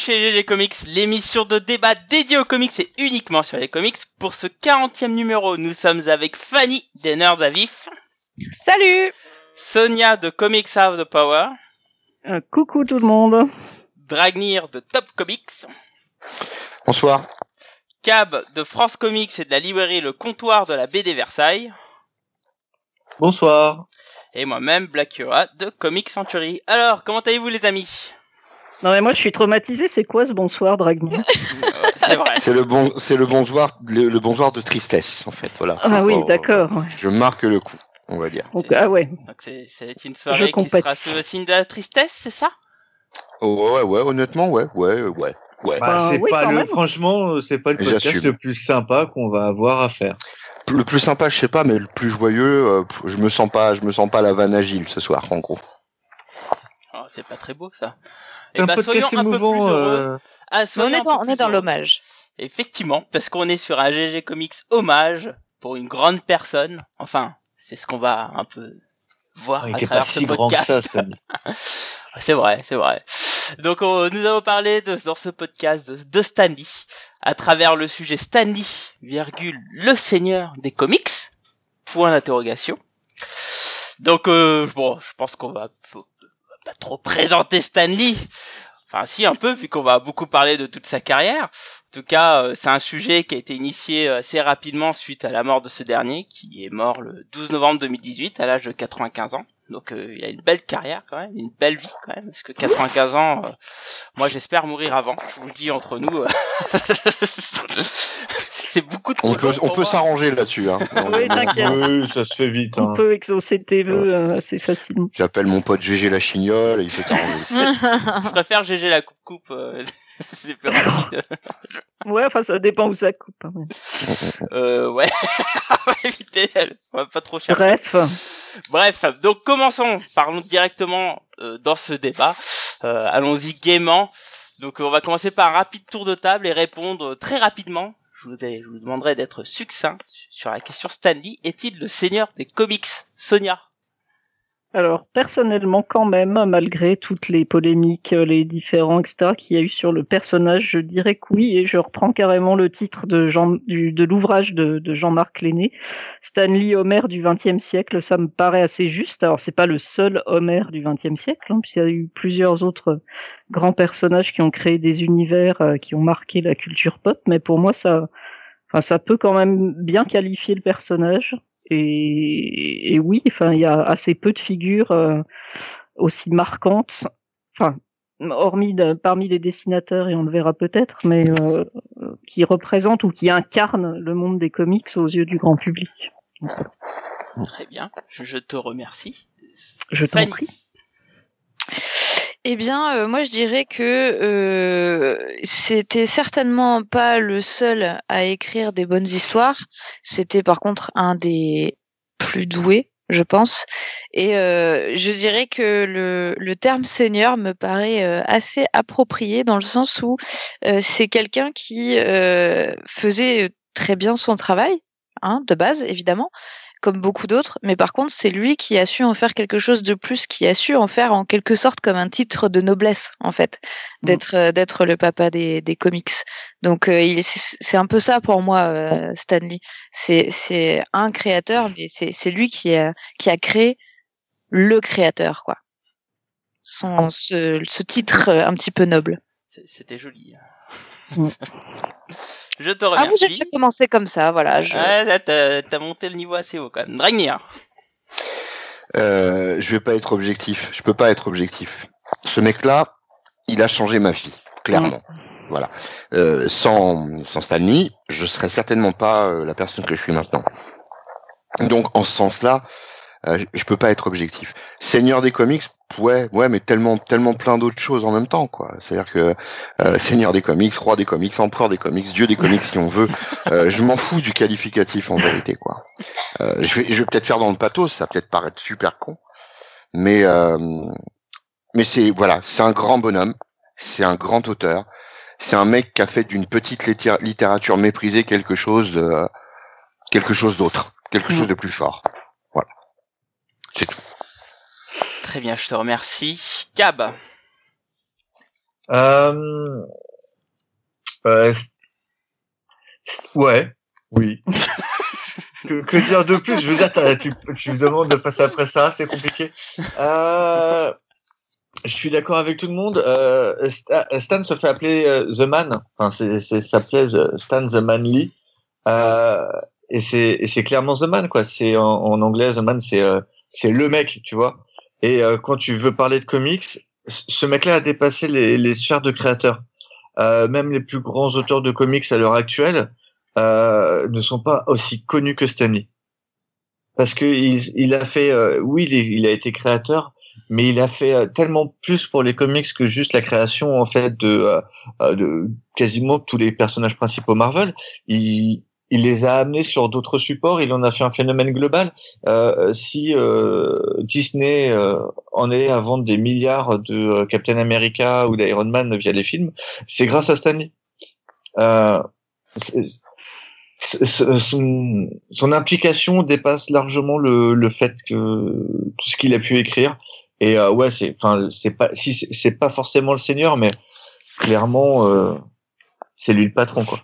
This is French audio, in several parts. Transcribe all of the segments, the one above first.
bienvenue chez GG Comics, l'émission de débat dédiée aux comics et uniquement sur les comics. Pour ce 40e numéro, nous sommes avec Fanny des Nerds à Vif. Salut Sonia de Comics Have the Power. Euh, coucou tout le monde. Dragnir de Top Comics. Bonsoir. Cab de France Comics et de la librairie Le Comptoir de la BD Versailles. Bonsoir. Et moi-même, Black Yura de Comics Century. Alors, comment allez-vous les amis? Non mais moi je suis traumatisé, c'est quoi ce bonsoir Dragnir C'est vrai. C'est le bon, c'est le bonsoir, le, le bonsoir de tristesse en fait. Voilà. Ah oui, d'accord. ouais. Je marque le coup, on va dire. Donc, ah ouais. C'est, une soirée qui sera sous le signe de la tristesse, c'est ça? Oh, ouais, ouais, honnêtement, ouais, ouais, ouais, ouais. Bah, Bah, c'est oui, pas le, même. franchement, c'est pas le podcast le plus sympa qu'on va avoir à faire. Le plus sympa, je sais pas, mais le plus joyeux, euh, je me sens pas, je me sens pas la vanne agile ce soir, en gros. Oh, C'est pas très beau ça. C'est Eh un ben, podcast soyons un peu émouvant. plus heureux. euh, Ah, Mais on soyons est un dans, on est dans l'hommage. Effectivement, parce qu'on est sur un GG Comics hommage pour une grande personne. Enfin, c'est ce qu'on va un peu voir à travers pas ce si podcast. C'est vrai, c'est vrai. Donc on- nous avons parlé de, dans ce podcast de, de Stanley à travers le sujet Stanley, virgule, le seigneur des comics, point d'interrogation. Donc euh, bon, je pense qu'on va, faut- va pas trop présenter Stanley. Enfin si un peu vu qu'on va beaucoup parler de toute sa carrière. En tout cas, euh, c'est un sujet qui a été initié euh, assez rapidement suite à la mort de ce dernier, qui est mort le 12 novembre 2018 à l'âge de 95 ans. Donc euh, il a une belle carrière quand même, une belle vie quand même, parce que 95 ans, euh, moi j'espère mourir avant. Je vous le dis entre nous, euh, c'est beaucoup trop. On peut, on peut s'arranger là-dessus. Hein. Oui, t'inquiète. Oui, ça se fait vite. On Hein. peut exaucer tes vœux euh, assez facilement. J'appelle mon pote GG la chignole et il fait s'arranger. Je préfère GG la coupe coupe. C'est plus rapide. Ouais, enfin ça dépend où ça coupe. hein. Euh, ouais, on va éviter. On va pas trop chercher. Bref, Bref, donc commençons, parlons directement euh, dans ce débat. Euh, Allons-y gaiement. Donc euh, on va commencer par un rapide tour de table et répondre très rapidement. Je vous, ai- je vous demanderai d'être succinct sur la question Stanley. Est-il le seigneur des comics Sonia? Alors personnellement quand même, malgré toutes les polémiques, euh, les différents etc. qu'il y a eu sur le personnage, je dirais que oui, et je reprends carrément le titre de, de l'ouvrage de, de Jean-Marc Lenné, Stanley Homer du XXe siècle, ça me paraît assez juste. Alors c'est pas le seul Homer du XXe siècle, hein, puisqu'il y a eu plusieurs autres grands personnages qui ont créé des univers euh, qui ont marqué la culture pop, mais pour moi ça, enfin ça peut quand même bien qualifier le personnage. Et, et oui, enfin, il y a assez peu de figures euh, aussi marquantes, enfin, hormis de- parmi les dessinateurs, et on le verra peut-être, mais euh, euh, qui représentent ou qui incarnent le monde des comics aux yeux du grand public. Très bien, je, te remercie. Je t'en prie. Eh bien, euh, moi, je dirais que euh, c'était certainement pas le seul à écrire des bonnes histoires. C'était par contre un des plus doués, je pense. Et euh, je dirais que le, terme seigneur me paraît assez approprié dans le sens où c'est quelqu'un qui faisait très bien son travail, hein, de base, évidemment comme beaucoup d'autres, mais par contre, c'est lui qui a su en faire quelque chose de plus, qui a su en faire en quelque sorte comme un titre de noblesse, en fait, Mm. d'être euh, d'être le papa des, des comics. Donc, euh, c'est un peu ça pour moi, euh, Stanley. C'est c'est un créateur, mais c'est c'est lui qui a qui a créé le créateur, quoi. Son ce, ce titre euh, un petit peu noble. C'était joli. Mm. je te Ah, vous remercie. j'ai commencé comme ça, voilà. Je... Ouais, là, t'as t'as monté le niveau assez haut quand même. Dragnir. Euh, je vais pas être objectif. Je peux pas être objectif. Ce mec-là, il a changé ma vie, clairement. Voilà. Euh, sans, sans Stanley, je serais certainement pas euh, la personne que je suis maintenant. Donc, en ce sens-là, euh, je- je peux pas être objectif. Seigneur des comics, ouais, ouais, mais tellement, tellement plein d'autres choses en même temps, quoi. C'est-à-dire que euh, Seigneur des comics, roi des comics, empereur des comics, dieu des comics, si on veut. Euh, je m'en fous du qualificatif en vérité, quoi. Euh, je vais, je vais peut-être faire dans le pathos, ça va peut-être paraître super con, mais euh, mais c'est voilà, c'est un grand bonhomme, c'est un grand auteur, c'est un mec qui a fait d'une petite littéra- littérature méprisée quelque chose de quelque chose d'autre, quelque chose de plus fort. Voilà, c'est tout. Très bien, je te remercie. Cab. Euh... euh, Ouais, oui. que, que dire de plus? Je veux dire, tu, tu me demandes de passer après ça, c'est compliqué. Euh... Je suis d'accord avec tout le monde. Euh, Sta- Stan se fait appeler euh, The Man. Enfin, c'est, s'appelait The- Stan The Manly. Euh, et c'est, clairement The Man, quoi. C'est en, en anglais The Man, c'est, c'est le mec, tu vois. Et euh, quand tu veux parler de comics, ce mec-là a dépassé les, les sphères de créateurs. Euh, même les plus grands auteurs de comics à l'heure actuelle euh, ne sont pas aussi connus que Stanley. Parce que il, il a fait, euh, oui, il, est- il a été créateur, mais il a fait euh, tellement plus pour les comics que juste la création en fait de, euh, de quasiment tous les personnages principaux Marvel. Il, il les a amenés sur d'autres supports. Il en a fait un phénomène global. Euh, si euh, Disney euh, en est à vendre des milliards de euh, Captain America ou d'Iron Man via les films, c'est grâce à Stanley. Euh, son, son implication dépasse largement le, le fait que tout ce qu'il a pu écrire. Et euh, ouais, c'est, enfin, c'est pas, si c'est- pas forcément le Seigneur, mais clairement, c'est lui le patron, quoi.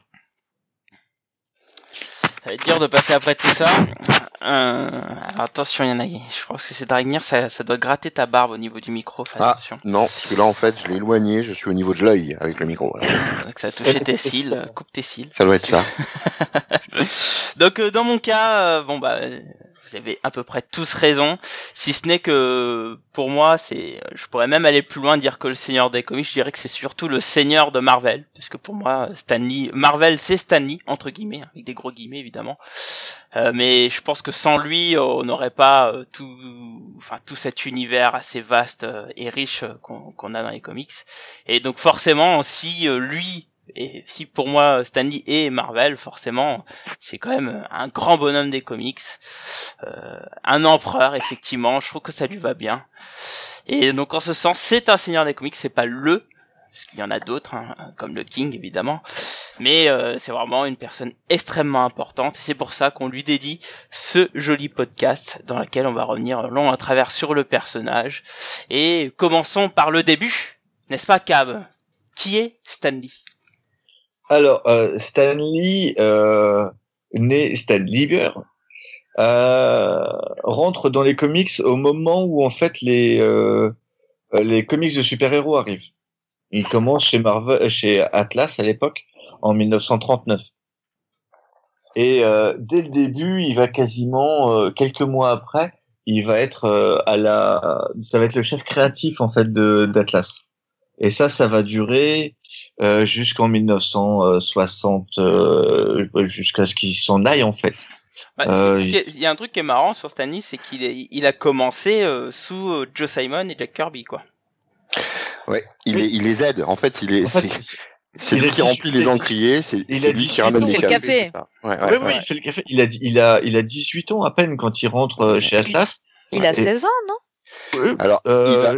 Ça va être dur de passer après tout ça. Euh, alors attention, il y en a. Je pense que c'est Dragnir, ça, ça doit gratter ta barbe au niveau du micro. Fais Ah. attention. Non, parce que là, en fait, je l'ai éloigné, je suis au niveau de l'œil avec le micro. Donc ça a touché tes cils. Coupe tes cils. Ça doit être ça. Donc euh, dans mon cas, euh, bon bah vous avez à peu près tous raison, si ce n'est que pour moi, c'est je pourrais même aller plus loin dire que le seigneur des comics, je dirais que c'est surtout le seigneur de Marvel parce que pour moi Stanley Marvel c'est Stanley entre guillemets avec des gros guillemets évidemment. Euh, mais je pense que sans lui, on n'aurait pas euh, tout enfin tout cet univers assez vaste euh, et riche qu'on a dans les comics. Et donc forcément si lui et si pour moi Stanley et Marvel, forcément, c'est quand même un grand bonhomme des comics, euh, un empereur effectivement. Je trouve que ça lui va bien. Et donc en ce sens, c'est un seigneur des comics, c'est pas le, parce qu'il y en a d'autres, hein, comme le King évidemment, mais euh, c'est vraiment une personne extrêmement importante. Et c'est pour ça qu'on lui dédie ce joli podcast dans lequel on va revenir long à travers sur le personnage. Et commençons par le début, n'est-ce pas, Cab? Qui est Stanley? Alors, euh, Stanley, euh, né Stan Lieber, euh, rentre dans les comics au moment où en fait les euh, euh, les comics de super-héros arrivent. Il commence chez Marvel, chez Atlas à l'époque, en 1939. Et euh, dès le début, il va quasiment euh, quelques mois après, il va être euh, à la, ça va être le chef créatif en fait d'Atlas. Et ça, ça va durer euh, jusqu'en 1960, euh, jusqu'à ce qu'il s'en aille en fait. Bah, Euh, Il y a un truc qui est marrant sur Stanley, c'est qu'il il a commencé euh, sous euh, Joe Simon et Jack Kirby, quoi. Ouais, il, les- il les aide. En fait, il est, En fait, c'est- lui a qui 18 remplit les il a encriers, c'est lui 18 qui ramène ans. les Il fait le cafés. café. Ouais, ouais, oui, oui, il fait le café. Il a, il a, il a 18 ans à peine quand il rentre chez Atlas. Il a Et- 16 ans, non? Euh, Alors, il, a-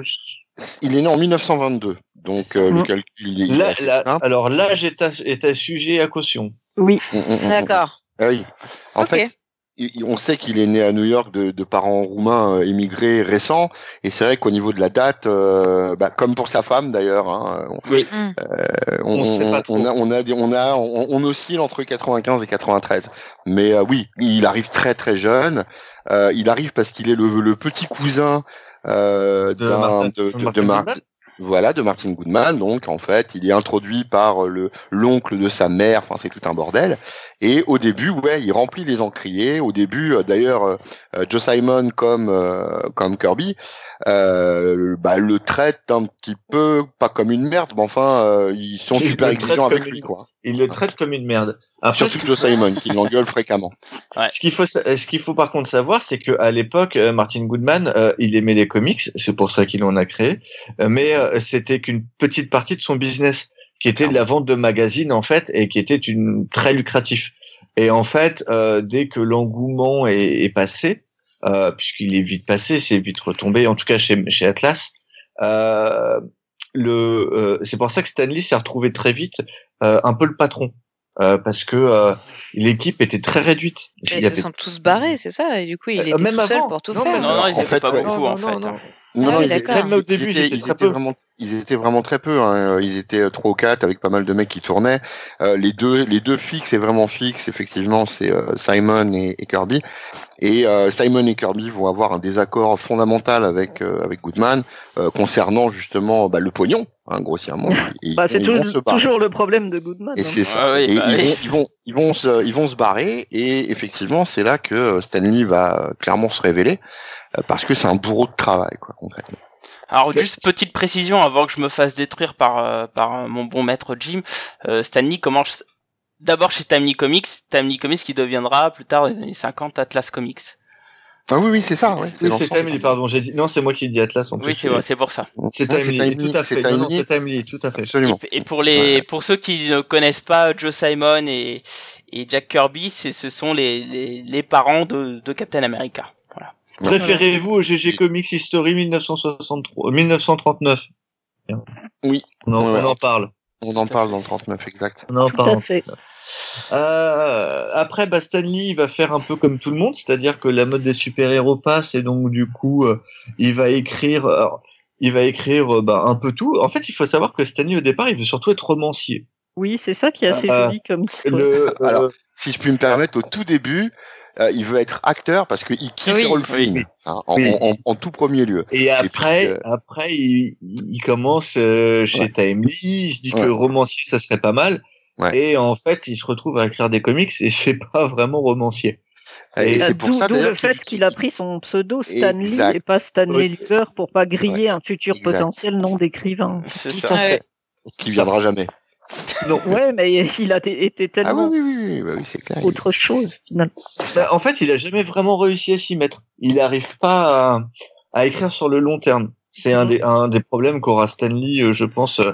il est né en 1922, donc euh, le Mhm. calcul il est, il est là, assez là- simple. alors l'âge est est à sujet à caution. Oui. Mm, mm, mm, mm. D'accord. Ah oui. En fait, il- on sait qu'il est né à New York de, de parents roumains euh, émigrés récents, et c'est vrai qu'au niveau de la date, euh, bah, comme pour sa femme d'ailleurs, hein, on, Oui. Euh, on, On sait pas on- trop. on a, on a, des- on a, on, on oscille entre 95 et 93. Mais euh, oui, il arrive très très jeune. Euh, il arrive parce qu'il est le, le petit cousin euh, De Martin- de, de- Mar- voilà, de Martin Goodman. Donc, en fait, il est introduit par euh, le l'oncle de sa mère. Enfin, c'est tout un bordel. Et au début, ouais, il remplit les encriers. Au début, euh, d'ailleurs, euh, Joe Simon comme comme Kirby, euh, bah, le traite un petit peu pas comme une merde, mais enfin, euh, ils sont Il super exigeants avec lui, une- quoi. Il le traite comme une merde. Après, Surtout Joe Simon, qui l'engueule fréquemment. Ce qu'il faut, ce qu'il faut par contre savoir, c'est que à l'époque, euh, Martin Goodman, euh, il aimait les comics, c'est pour ça qu'il en a créé, euh, mais euh, c'était qu'une petite partie de son business, qui était de la vente de magazines en fait, et qui était une très lucratif. Et en fait, euh, dès que l'engouement est, est passé, euh, puisqu'il est vite passé, c'est vite retombé, en tout cas chez, chez Atlas. Euh, le, euh, c'est pour ça que Stanley s'est retrouvé très vite euh, un peu le patron. Euh, parce que euh, l'équipe était très réduite. Et Il y Ils avait se sont tous barrés, c'est ça Et du coup, il Euh, était même tout seul pour tout Non, faire. Non, non, ils en fait, pas beaucoup, Non, en non, fait. Non, Ah non, oui, ils, d'accord. Même au début, ils étaient très peu. vraiment, ils étaient vraiment très peu. hein. Ils étaient euh, trois ou quatre avec pas mal de mecs qui tournaient. Euh, les deux, les deux fixes et vraiment fixes, effectivement, c'est euh, Simon et, et Kirby. Et euh, Simon et Kirby vont avoir un désaccord fondamental avec euh, avec Goodman euh, concernant justement bah, le pognon, hein, grossièrement. Bah, ils c'est ils toujours le problème de Goodman. Et hein. c'est ça. Ah oui, et bah ils, oui. vont, ils vont, ils vont se, ils vont se barrer. Et effectivement, c'est là que euh, Stanley va euh, clairement se révéler euh, parce que c'est un bourreau de travail, quoi, concrètement. Alors C'est- juste petite précision avant que je me fasse détruire par euh, par euh, mon bon maître Jim, euh, Stanley commence d'abord chez Timely Comics, Timely Comics qui deviendra plus tard dans les années 50 Atlas Comics. Ah oui, oui, c'est ça. Ouais, Oui, c'est. Timely, pardon. J'ai dit non, c'est moi qui ai dit Atlas. En Oui, plus. c'est vrai, c'est pour ça. C'est c'est Timely, Timely, tout à c'est fait. Non, non, Timely. c'est Timely, tout à fait. Absolument. Et, et pour les pour ceux qui ne connaissent pas Joe Simon et et Jack Kirby, c'est ce sont les les, les parents de, de Captain America. Préférez-vous au GG Comics History 1963, 1939 Oui. On en, Ouais, on en parle. On en parle dans le 39, exact. On en Tout à parle. fait. Euh, après, bah, Stanley il va faire un peu comme tout le monde, c'est-à-dire que la mode des super-héros passe et donc du coup, euh, il va écrire, alors, il va écrire euh, bah, un peu tout. En fait, il faut savoir que Stanley au départ, il veut surtout être romancier. Oui, c'est ça qui est assez Euh, joli comme histoire. Le, euh, Alors, Si je puis me permettre, au tout début, euh, il veut être acteur parce qu'il kiffe Oui. Rolf Oui. Flynn, hein, en, Oui. en- en- en tout premier lieu. et après, puis, euh, après, il, il commence euh, chez Ouais. Timely, il se dit Ouais. que romancier, ça serait pas mal. Ouais. Et en fait, il se retrouve à écrire des comics et c'est pas vraiment romancier. Et, c'est pour D'où ça le fait qu'il a pris son pseudo Stanley Exact. et pas Stanley Oui. Lieber pour pas griller un futur Exact. potentiel nom d'écrivain. C'est ça. qui viendra jamais. Non. Ouais, mais il a été Ah oui, tellement oui, oui, oui, bah oui, c'est clair. autre chose finalement. Bah, en fait, il a jamais vraiment réussi à s'y mettre. Il n'arrive pas à, à écrire sur le long terme. C'est un des, un des problèmes qu'aura Stanley, euh, je pense, euh,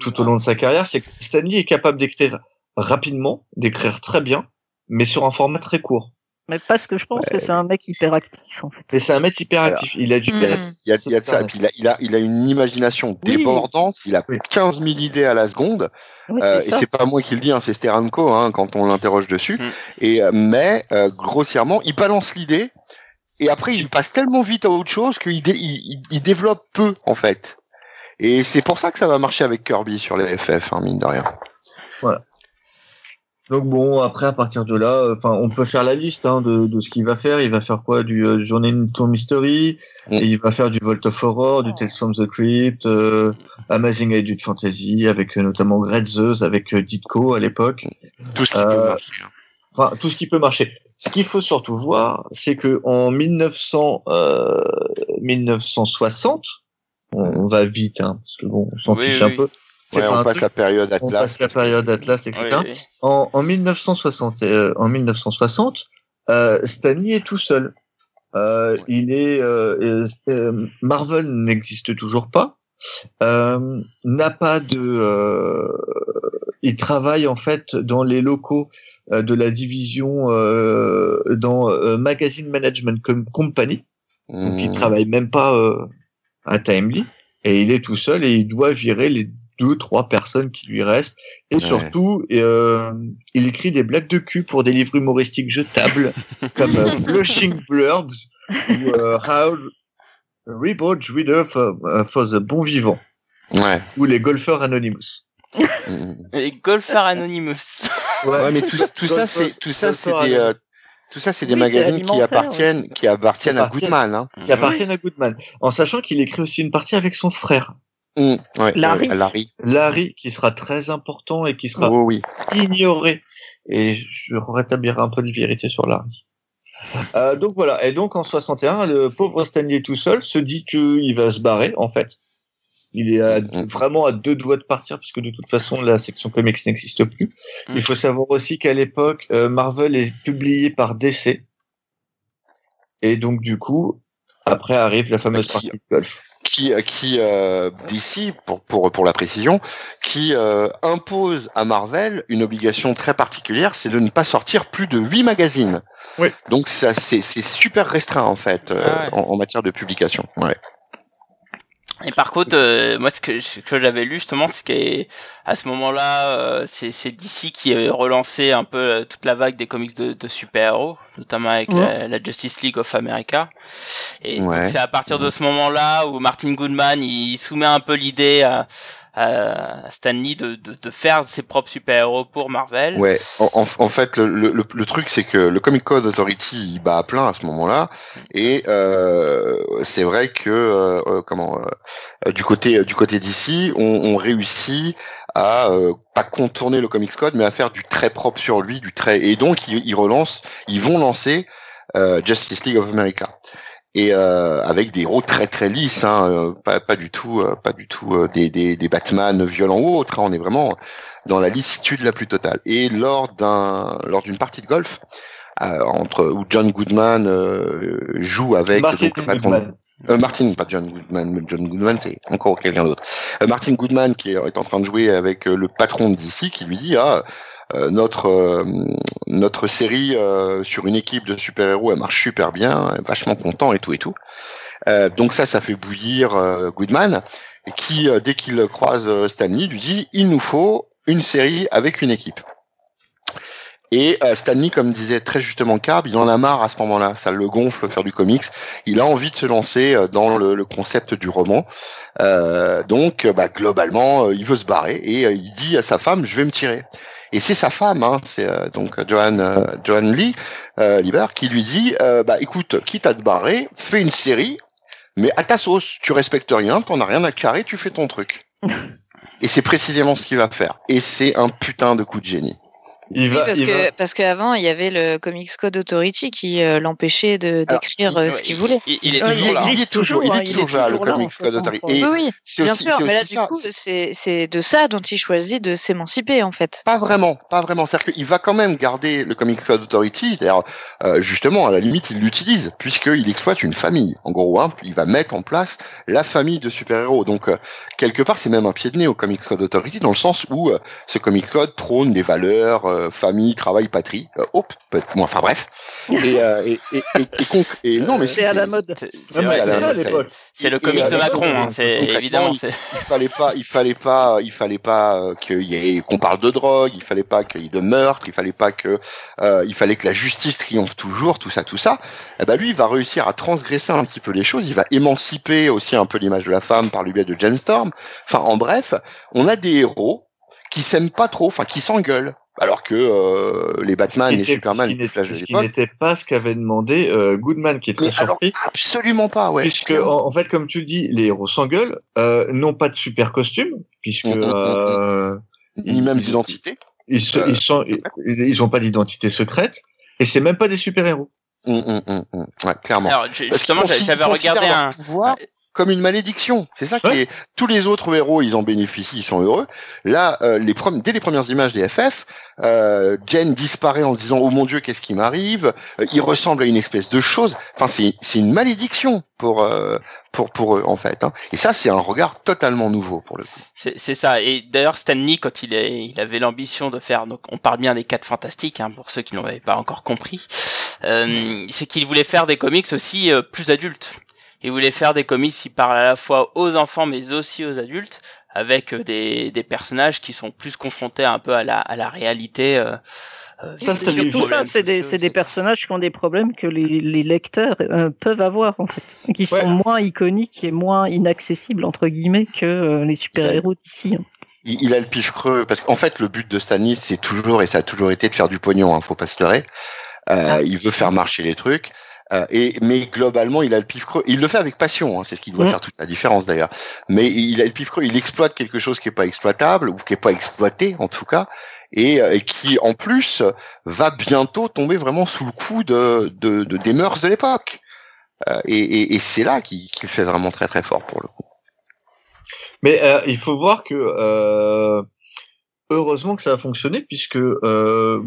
tout au long de sa carrière, c'est que Stanley est capable d'écrire rapidement, d'écrire très bien, mais sur un format très court. Mais parce que je pense que c'est un mec hyperactif en fait. Et c'est un mec hyperactif. Il a du Mhm. Il y a, il a- il a ça, et puis il a, il a, il a une imagination Oui. débordante, il a Oui. 15 000 idées à la seconde, Oui, euh, et c'est pas moi qui le dis, hein, c'est Steranko hein, quand on l'interroge dessus. Mm. Et euh, mais euh, grossièrement, il balance l'idée et après il passe tellement vite à autre chose qu'il dé- il, il- il développe peu en fait. Et c'est pour ça que ça va marcher avec Kirby sur les FF, hein, mine de rien. Donc bon, après à partir de là, enfin, on peut faire la liste hein, de, de ce qu'il va faire. Il va faire quoi? Du euh, Journée Tom Mystery, Mm. et il va faire du Vault of Horror, du Tales from the Crypt, euh, Amazing Adult Fantasy, avec euh, notamment Great Zeus, avec euh, Ditko à l'époque. Tout ce qui Euh, peut marcher. hein. Enfin, tout ce qui peut marcher. Ce qu'il faut surtout voir, c'est que en 1900, euh, 1960, on, on va vite, hein, parce que bon, on s'en Oui, fiche oui. un peu. Ouais, on passe la période on Atlas. passe la période Atlas, etc. Oui, oui. En, en 1960, euh, en 1960, euh, Stanley est tout seul. Euh, il est euh, Marvel n'existe toujours pas. Euh, n'a pas de. euh, il travaille en fait dans les locaux euh, de la division euh, dans euh, Magazine Management Com- Company. Donc il Mm. travaille même pas euh, à Timely et il est tout seul et il doit virer les deux trois personnes qui lui restent et Ouais. surtout euh, il écrit des blagues de cul pour des livres humoristiques jetables comme euh, Flushing Blurbs ou euh, How Reboot Reader for, for the Bon Vivant Ouais. ou les Golfeurs Anonymous. Et Golfer Anonymous. Ouais, mais tout, tout ça, c'est tout ça, c'est des, euh, tout ça, c'est des Oui, magazines qui appartiennent, qui appartiennent à. Goodman. Hein. qui appartiennent à Goodman, en sachant qu'il écrit aussi une partie avec son frère, Mm. Ouais, Larry. ouais, Larry. Larry, qui sera très important et qui sera Oh, oui. ignoré. Et je rétablirai un peu de vérité sur Larry. Euh, donc voilà. Et donc en 61, le pauvre Stanley tout seul se dit qu'il va se barrer en fait. Il est à- Mhm. vraiment à deux doigts de partir puisque de toute façon la section comics n'existe plus. Il faut savoir aussi qu'à l'époque, euh, Marvel est publié par DC. Et donc du coup, après arrive la fameuse partie de golf. Qui, euh, qui euh, d'ici, pour, pour, pour la précision, qui euh, impose à Marvel une obligation très particulière, c'est de ne pas sortir plus de huit magazines. Oui. Donc ça, c'est c'est super restreint en fait euh, Ah ouais. en, en matière de publication. Ouais. Et par contre, euh, moi, ce que, ce que j'avais lu justement, c'est qu'à ce moment-là, euh, c'est c'est DC qui relancé un peu euh, toute la vague des comics de, de super-héros, notamment avec la, la Justice League of America. Et Ouais. c'est à partir de ce moment-là où Martin Goodman il soumet un peu l'idée à, à Stan Lee de, de, de faire ses propres super-héros pour Marvel. Ouais, en, en- en fait, le, le, truc, c'est que le Comic Code Authority, il bat à plein à ce moment-là, et euh, c'est vrai que euh, euh, comment euh, du côté du côté d'ici, on, on réussit à euh, pas contourner le Comics Code, mais à faire du très propre sur lui, du très, et donc ils, ils relancent, ils vont lancer euh, Justice League of America. Et euh, avec des héros très très lisses, hein, euh, pas, pas du tout, euh, pas du tout euh, des, des, des Batman violents ou autres. hein, on est vraiment dans la licitude la plus totale. Et lors d'un lors d'une partie de golf euh, entre où John Goodman euh, joue avec donc, le patron-. Euh, Martin, pas John Goodman, John Goodman c'est encore quelqu'un d'autre. Euh, Martin Goodman qui est, en train de jouer avec euh, le patron DC qui lui dit ah notre notre série sur une équipe de super-héros elle marche super bien, vachement content et tout et tout. Donc ça ça fait bouillir Goodman qui dès qu'il croise Stanley lui dit il nous faut une série avec une équipe. Et euh, Stanley, comme disait très justement Carb, il en a marre à ce moment-là. Ça le gonfle faire du comics. Il a envie de se lancer euh, dans le, le concept du roman. Euh, donc, euh, bah, globalement, euh, il veut se barrer et euh, il dit à sa femme, je vais me tirer. Et c'est sa femme, hein, c'est euh, donc Joanne, euh, Joanne Lee, euh, Lieber, qui lui dit, euh, bah écoute, quitte à te barrer, fais une série, mais à ta sauce. Tu respectes rien, t'en as rien à carrer, tu fais ton truc. et c'est précisément ce qu'il va faire. Et c'est un putain de coup de génie. Il Oui, va, parce il que va- parce qu'avant il y avait le Comics Code Authority qui euh, l'empêchait de Alors, d'écrire il- euh, ce qu'il voulait. Il, il est Euh, toujours là. il Il existe est toujours, il toujours, est hein, il toujours là, le Comics Code 63. Authority. Et Oui, oui, c'est bien aussi- sûr, c'est mais là du coup c'est c'est de ça dont il choisit de s'émanciper en fait. Pas vraiment, pas vraiment. C'est-à-dire qu'il va quand même garder le Comics Code Authority. D'ailleurs, euh, justement, à la limite, il l'utilise puisqu'il exploite une famille. En gros, hein, il va mettre en place la famille de super-héros. Donc, euh, quelque part, c'est même un pied de nez au Comics Code Authority dans le sens où euh, ce Comics Code prône des valeurs, euh, famille, travail, patrie. Euh, hop, peut- bon, enfin bref. Et, euh, et, et, et, et conc- et non, mais C'est à la mode. C'est c'est mais vrai, à la c'est ça à mode, l'époque. c'est le euh, de Macron, hein, c'est évidemment. il- c'est- il fallait pas, il fallait pas, il fallait pas qu'il y ait, qu'on parle de drogue, il fallait pas qu'il y ait de meurtre, il fallait pas que, euh, il fallait que la justice triomphe toujours, tout ça, tout ça. Eh ben lui, il va réussir à transgresser un petit peu les choses, il va émanciper aussi un peu l'image de la femme par le biais de James Storm. Enfin, en bref, on a des héros qui s'aiment pas trop, enfin qui s'engueulent, alors que euh, les Batman était- Superman ce qui ce n'était pas ce qu'avait demandé euh, Goodman, qui est très mais alors surpris. absolument pas, ouais. Puisque en, en fait, comme tu le dis, les héros s'engueulent, euh, n'ont pas de super costume, puisque Mm, mm, mm, euh, ni même d'identité. ils, se- Euh, ils sont, ils, ils ont pas d'identité secrète, et c'est même pas des super héros. Hum, hum, hum, hum. Ouais, clairement. Alors justement, j'avais regardé un. pouvoir comme une malédiction. C'est ça qui Ouais. est. Tous les autres héros, ils en bénéficient, ils sont heureux. Là, euh, les dès les premières images des FF, euh, Jen disparaît en se disant oh mon dieu, qu'est-ce qui m'arrive? Euh, Il ressemble à une espèce de chose. Enfin, c'est c'est une malédiction pour euh, pour pour eux en fait. hein. Et ça, c'est un regard totalement nouveau pour le coup. C'est c'est ça. Et d'ailleurs, Stanley, quand il, est, il avait l'ambition de faire, donc on parle bien des quatre fantastiques, hein, pour ceux qui n'avaient pas encore compris, euh, c'est qu'il voulait faire des comics aussi euh, plus adultes. Il voulait faire des comics qui parlent à la fois aux enfants mais aussi aux adultes, avec euh, des, des personnages qui sont plus confrontés un peu à la, à la réalité. euh, euh, Ça, lui- Surtout ça, c'est des, c'est personnages qui ont des problèmes que les, les lecteurs euh, peuvent avoir en fait, qui Ouais. sont moins iconiques et moins inaccessibles entre guillemets que euh, les super-héros d'ici. hein. Il, il a le pif creux parce qu'en fait, le but de Stanley, c'est toujours et ça a toujours été de faire du pognon. Hein, faut pas se leurrer. Euh, Il veut faire marcher les trucs. Euh, et mais globalement, il a le pif creux. Il le fait avec passion. Hein, c'est ce qui doit Mm. faire toute la différence d'ailleurs. Mais il a le pif creux. Il exploite quelque chose qui est pas exploitable ou qui est pas exploité en tout cas, et, euh, et qui en plus va bientôt tomber vraiment sous le coup de, de, de des mœurs de l'époque. Euh, et et, et c'est là qu'il qu'il fait vraiment très très fort pour le coup. Mais euh, il faut voir que heureusement que ça a fonctionné, puisque euh,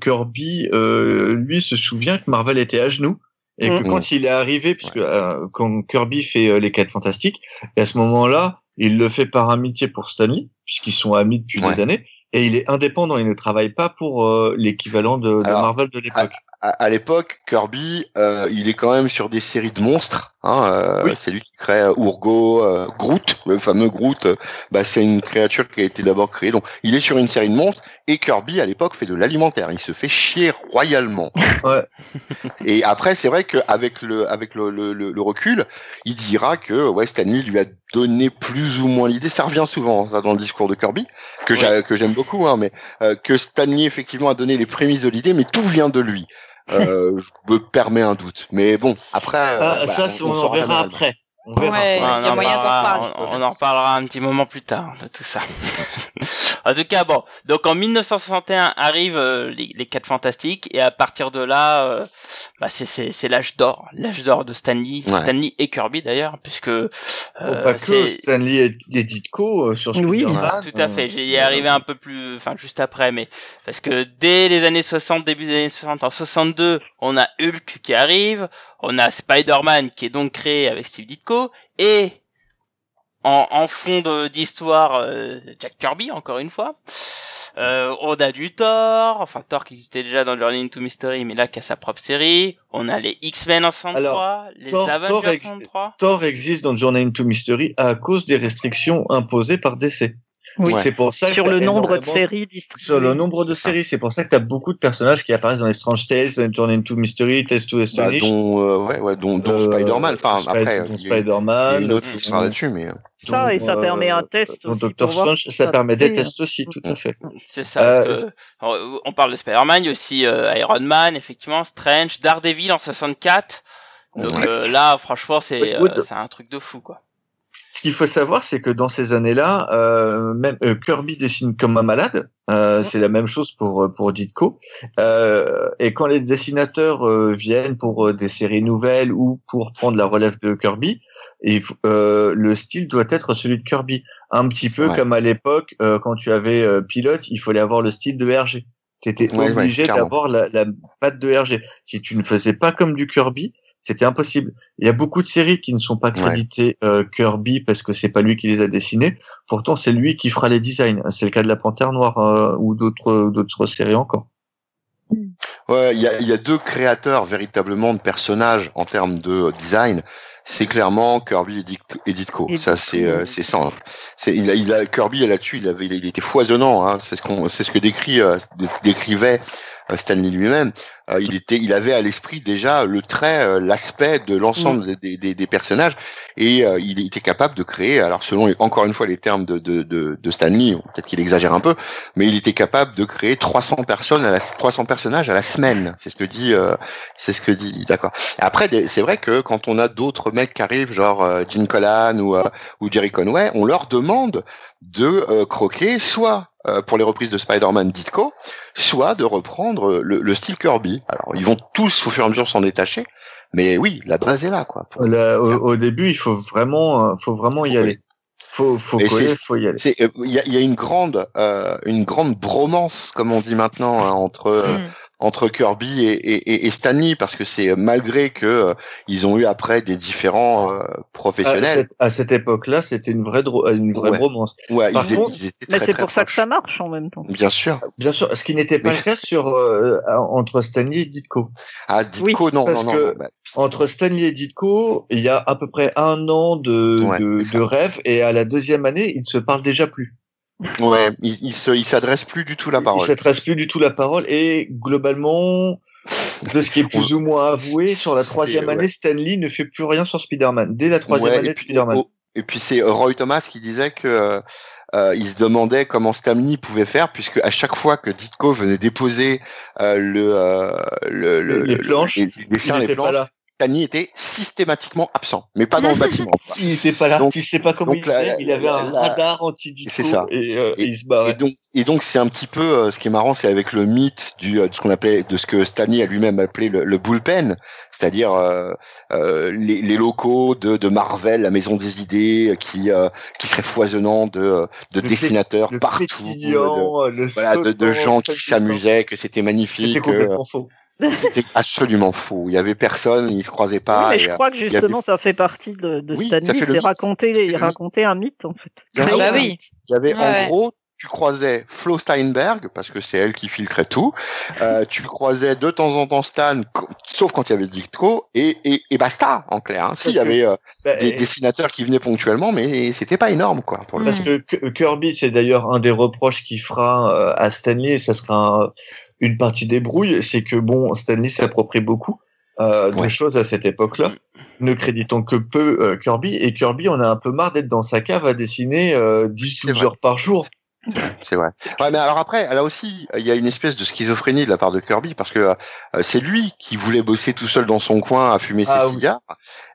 Kirby, euh, lui, se souvient que Marvel était à genoux. Et que Mhm. quand il est arrivé, puisque euh, quand Kirby fait euh, les quêtes fantastiques, et à ce moment-là, il le fait par amitié pour Stanley, puisqu'ils sont amis depuis Ouais. des années, et il est indépendant, il ne travaille pas pour euh, l'équivalent de, de Alors, Marvel de l'époque. à, à l'époque, Kirby, euh, il est quand même sur des séries de monstres. Hein, euh, Oui. C'est lui qui crée Urgo, Groot, le fameux Groot. bah, c'est une créature qui a été d'abord créée. Donc, il est sur une série de monstres. Et Kirby, à l'époque, fait de l'alimentaire. Il se fait chier royalement. Ouais. Et après, c'est vrai qu'avec le, avec le, le, le, le recul, il dira que ouais, Stanley lui a donné plus ou moins l'idée. Ça revient souvent ça, dans le discours de Kirby, que j'ai- que j'aime beaucoup, hein, mais euh, que Stanley effectivement a donné les prémices de l'idée, mais tout vient de lui. Euh, je me permets un doute. Mais bon, après, euh, Ah, bah, ça, c'est- on, en verra après. On verra. Ouais. on, il y a en moyen d'en parlera, reparler. on- on en reparlera un petit moment plus tard de tout ça. en tout cas, bon. Donc en 1961 arrivent euh, les, les quatre fantastiques et à partir de là, euh, bah, c'est c'est c'est l'âge d'or, l'âge d'or de Stanley, Ouais. Stanley et Kirby d'ailleurs, puisque euh, Oh, pas que Stanley et, et Ditko euh, sur Oui. Spider-Man. Tout à fait, j'y y arrivé un peu plus, enfin juste après, mais parce que dès les années 60, début des années 60, en 62, on a Hulk qui arrive, on a Spider-Man qui est donc créé avec Steve Ditko, et en, en fond d'histoire, euh, Jack Kirby encore une fois. Euh, on a du Thor, enfin Thor qui existait déjà dans Journey into Mystery, mais là qui a sa propre série. On a les X-Men en 63, les Thor- Avengers Thor en ex- 63. Thor existe dans Journey into Mystery à cause des restrictions imposées par DC. Oui. C'est pour ça Sur le nombre de séries distribuées. Sur le nombre de séries, c'est pour ça que tu as beaucoup de personnages qui apparaissent dans les Strange Tales, dans Journey into Mystery, Tales to Bah, Astonish. dont, euh, ouais, ouais, dont, dont euh, Spider-man. Enfin, Spi- après, dont Spider-Man. une autre euh, histoire là-dessus, mais euh, Ça, et ça permet euh, un test aussi Doctor pour Strange, ça, permet des tests aussi, tout à fait. C'est ça. Euh, parce que, on parle de Spider-Man, il y a aussi euh, Iron Man, effectivement, Strange, Daredevil en 64. Donc Ouais. euh, là, franchement, euh, c'est un truc de fou, quoi. Ce qu'il faut savoir, c'est que dans ces années-là, euh, même euh, Kirby dessine comme un malade. Euh, C'est la même chose pour pour Ditko. Et quand les dessinateurs viennent pour des séries nouvelles ou pour prendre la relève de Kirby, le style doit être celui de Kirby. Un petit peu vrai. comme à l'époque, quand tu avais Pilote, il fallait avoir le style de RG. Tu étais Ouais, obligé d'avoir la, la patte de RG. Si tu ne faisais pas comme du Kirby, c'était impossible. Il y a beaucoup de séries qui ne sont pas créditées euh, Kirby parce que c'est pas lui qui les a dessinées. Pourtant, c'est lui qui fera les designs. C'est le cas de la Panthère Noire euh, ou d'autres d'autres séries encore. Ouais, il y a, y a deux créateurs véritablement de personnages en termes de euh, design. C'est clairement Kirby et, Ditko. Ça, c'est euh, c'est simple. Il a, il a Kirby là-dessus, il avait, il, était foisonnant. Hein. C'est ce qu'on, c'est ce que décrit, euh, dé- décrivait euh, Stanley lui-même. Euh, il était, il avait à l'esprit déjà le trait, euh, l'aspect de l'ensemble des, des, des personnages, et euh, il était capable de créer. Alors selon encore une fois les termes de de, de, de Stanley, peut-être qu'il exagère un peu, mais il était capable de créer 300 personnes, à la, 300 personnages à la semaine. C'est ce que dit, c'est ce que dit, d'accord. Après, c'est vrai que quand on a d'autres mecs qui arrivent, genre Gene Colan ou ou Jerry Conway, on leur demande de croquer soit pour les reprises de Spider-Man Ditko, soit de reprendre le, le style Kirby. Alors ils vont tous au fur et à mesure s'en détacher, mais oui, la base est là, quoi. Là, au, au début, il faut vraiment, euh, faut vraiment y aller. Faut, faut Et coller, c'est- faut y aller. Euh, il y a, il y a une grande, euh, une grande bromance, comme on dit maintenant, hein, entre euh, Mm. Entre Kirby et, et, et- et Stanley, parce que c'est euh, malgré que euh, ils ont eu après des différents euh, À professionnels. cette, à cette époque-là, c'était une vraie, dro- une vraie Ouais. romance. Ouais, Par ils, contre- ils étaient Mais très, c'est très pour ça que proches. ça marche en même temps. Bien sûr. Bien sûr, ce qui n'était pas Mais- le cas sur euh, entre Stanley et Ditko. Ah, Ditko, non, parce non, non, que- non, bah, Entre Stanley et Ditko, il y a à peu près un an de, Ouais, de, de rêve, et à la deuxième année, ils ne se parlent déjà plus. Ouais, ils, ils se, ils s'adressent plus du tout la parole. ne s'adressent plus du tout la parole, et globalement, de ce qui est plus ou moins avoué, sur la troisième ouais. année, Stanley ne fait plus rien sur Spider-Man. Dès la troisième Ouais, année Spider-Man. oh, et puis c'est Roy Thomas qui disait que euh, euh, il se demandait comment Stanley pouvait faire puisque à chaque fois que Ditko venait déposer euh, le, euh, le, le- Les le- planches, les, il les n'était pas planches, là. Stanley était systématiquement absent, mais pas dans le bâtiment. quoi. Il n'était pas là. Donc- tu sais pas comment donc il faisait. Il avait un la- radar anti-Ditko C'est ça. et, euh, et Et- il se barrait. Et donc, et donc c'est un petit peu euh, ce qui est marrant, c'est avec le mythe du euh, de ce qu'on appelait, de ce que Stanley a lui-même appelé le, le bullpen, c'est-à-dire euh, euh, les, les locaux de, de Marvel, la maison des idées, qui euh, qui serait foisonnant de de Le dessinateurs le partout, de, voilà, de, de gens qui s'amusaient, que c'était magnifique. C'était complètement faux. C'était absolument fou. Il y avait personne, ils se croisaient pas. Oui, mais je euh, crois que justement, ça fait partie de, de Oui, fait le c'est raconter, raconter un mythe, en fait. il y avait- Ah bah Un oui. mythe. Il y avait Ouais, en gros, tu croisais Flo Steinberg, parce que c'est elle qui filtrait tout. Euh, tu croisais de temps en temps Stan, sauf quand il y avait Ditko, et, et, et basta, en clair. Hein. Si, il y avait euh, Bah, des et- dessinateurs qui venaient ponctuellement, mais c'était pas énorme, quoi. Pour le Parce que Kirby, c'est d'ailleurs un des reproches qu'il fera euh, à Stanley, et ça sera un- une partie des brouilles, c'est que bon, Stanley s'approprie beaucoup euh, de Ouais. choses à cette époque-là. Ne créditons que peu euh, Kirby, et Kirby, on a un peu marre d'être dans sa cave à dessiner euh, 10 C'est 12 vrai. heures par jour. C'est vrai. Ouais, mais alors après, là aussi, il y a une espèce de schizophrénie de la part de Kirby parce que euh, c'est lui qui voulait bosser tout seul dans son coin à fumer Ah ses oui. cigares.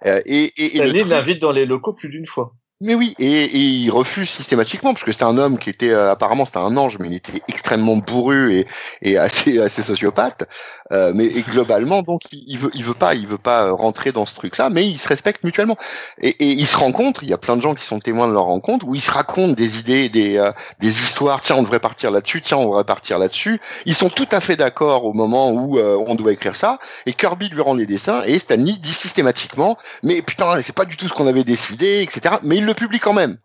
Euh, et, et, et le Stanley l'invite dans les locaux plus d'une fois. Mais oui, et, il refuse systématiquement parce que c'était un homme qui était euh, apparemment c'était un ange, mais il était extrêmement bourru et, assez sociopathe. Euh, mais et globalement, donc il, veut il veut pas il veut pas euh, rentrer dans ce truc-là, mais ils se respectent mutuellement. Et, et ils se rencontrent. Il y a plein de gens qui sont témoins de leur rencontre où ils se racontent des idées, des euh, des histoires. Tiens, on devrait partir là-dessus. Tiens, on devrait partir là-dessus. Ils sont tout à fait d'accord au moment où on doit écrire ça. Et Kirby lui rend les dessins et Stanley dit systématiquement, mais putain, c'est pas du tout ce qu'on avait décidé, etc. Mais il le publie quand même.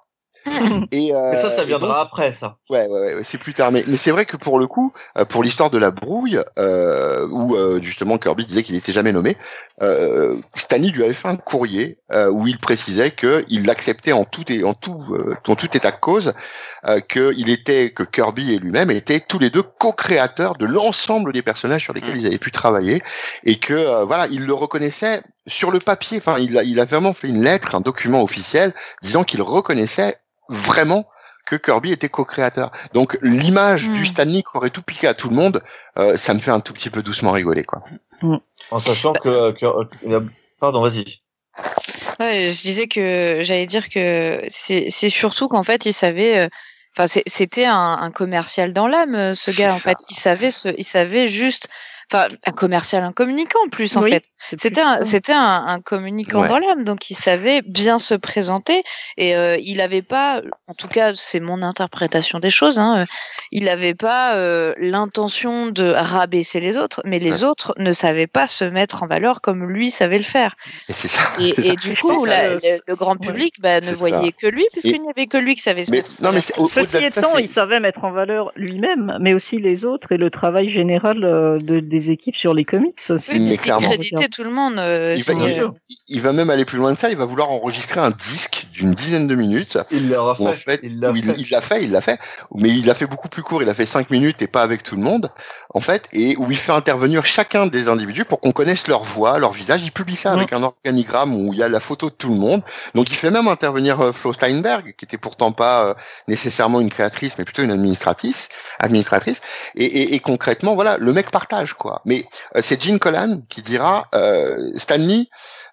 Et, euh, Mais ça, ça viendra donc- après, ça. Ouais, ouais, ouais, ouais, c'est plus tard. Mais, mais c'est vrai que pour le coup, euh, pour l'histoire de la brouille, euh, où euh, justement Kirby disait qu'il n'était jamais nommé, euh, Stanley lui avait fait un courrier euh, où il précisait qu'il l'acceptait en tout et en tout, euh, en tout état de cause, euh, que il était que Kirby et lui-même étaient tous les deux co-créateurs de l'ensemble des personnages sur lesquels Mm. ils avaient pu travailler, et que euh, voilà, il le reconnaissait sur le papier. Enfin, il a, il a vraiment fait une lettre, un document officiel, disant qu'il reconnaissait vraiment que Kirby était co-créateur. Donc l'image Hmm. du Stanley qui aurait tout piqué à tout le monde, euh, ça me fait un tout petit peu doucement rigoler quoi. En sachant que, que- euh, pardon, vas-y. Ouais, je disais que j'allais dire que c'est c'est surtout qu'en fait il savait euh, enfin c'était un, un commercial dans l'âme euh, ce gars en ça. fait il savait ce, il savait juste enfin un commercial un communicant en plus en Oui, fait c'était un c'était un, un communicant Ouais. dans l'âme donc il savait bien se présenter et euh, il avait pas en tout cas c'est mon interprétation des choses hein, euh, il avait pas euh, l'intention de rabaisser les autres mais les Ouais. autres ne savaient pas se mettre en valeur comme lui savait le faire Et ça. ça. du coup, la- le, grand public bah, ne voyait ça. que lui, puisqu'il Et- n'y avait que lui qui savait se Mais mettre. en non mais au- Ceci étant, il savait mettre en valeur lui-même, mais aussi les autres et le travail général euh, de, des équipes sur les comics aussi. Oui, mais parce qu'il clairement. créditait tout le monde. euh, il va, c'est, il- euh, il va même aller plus loin de ça. Il va vouloir enregistrer un disque d'une dizaine de minutes. Il l'a en fait. il l'a fait. il l'a fait, mais il l'a fait beaucoup plus court. Il a fait cinq minutes et pas avec tout le monde, en fait, et où il fait intervenir chacun des individus pour qu'on connaisse leur voix, leur visage. Il publie ça avec un organigramme où il y a la photo de tout le monde. Donc il fait même intervenir euh, Flo Steinberg, qui était pourtant pas euh, nécessairement une créatrice, mais plutôt une administratrice, administratrice. Et, et, et concrètement, voilà, le mec partage quoi. Mais euh, c'est Gene Colan qui dira euh, Stanley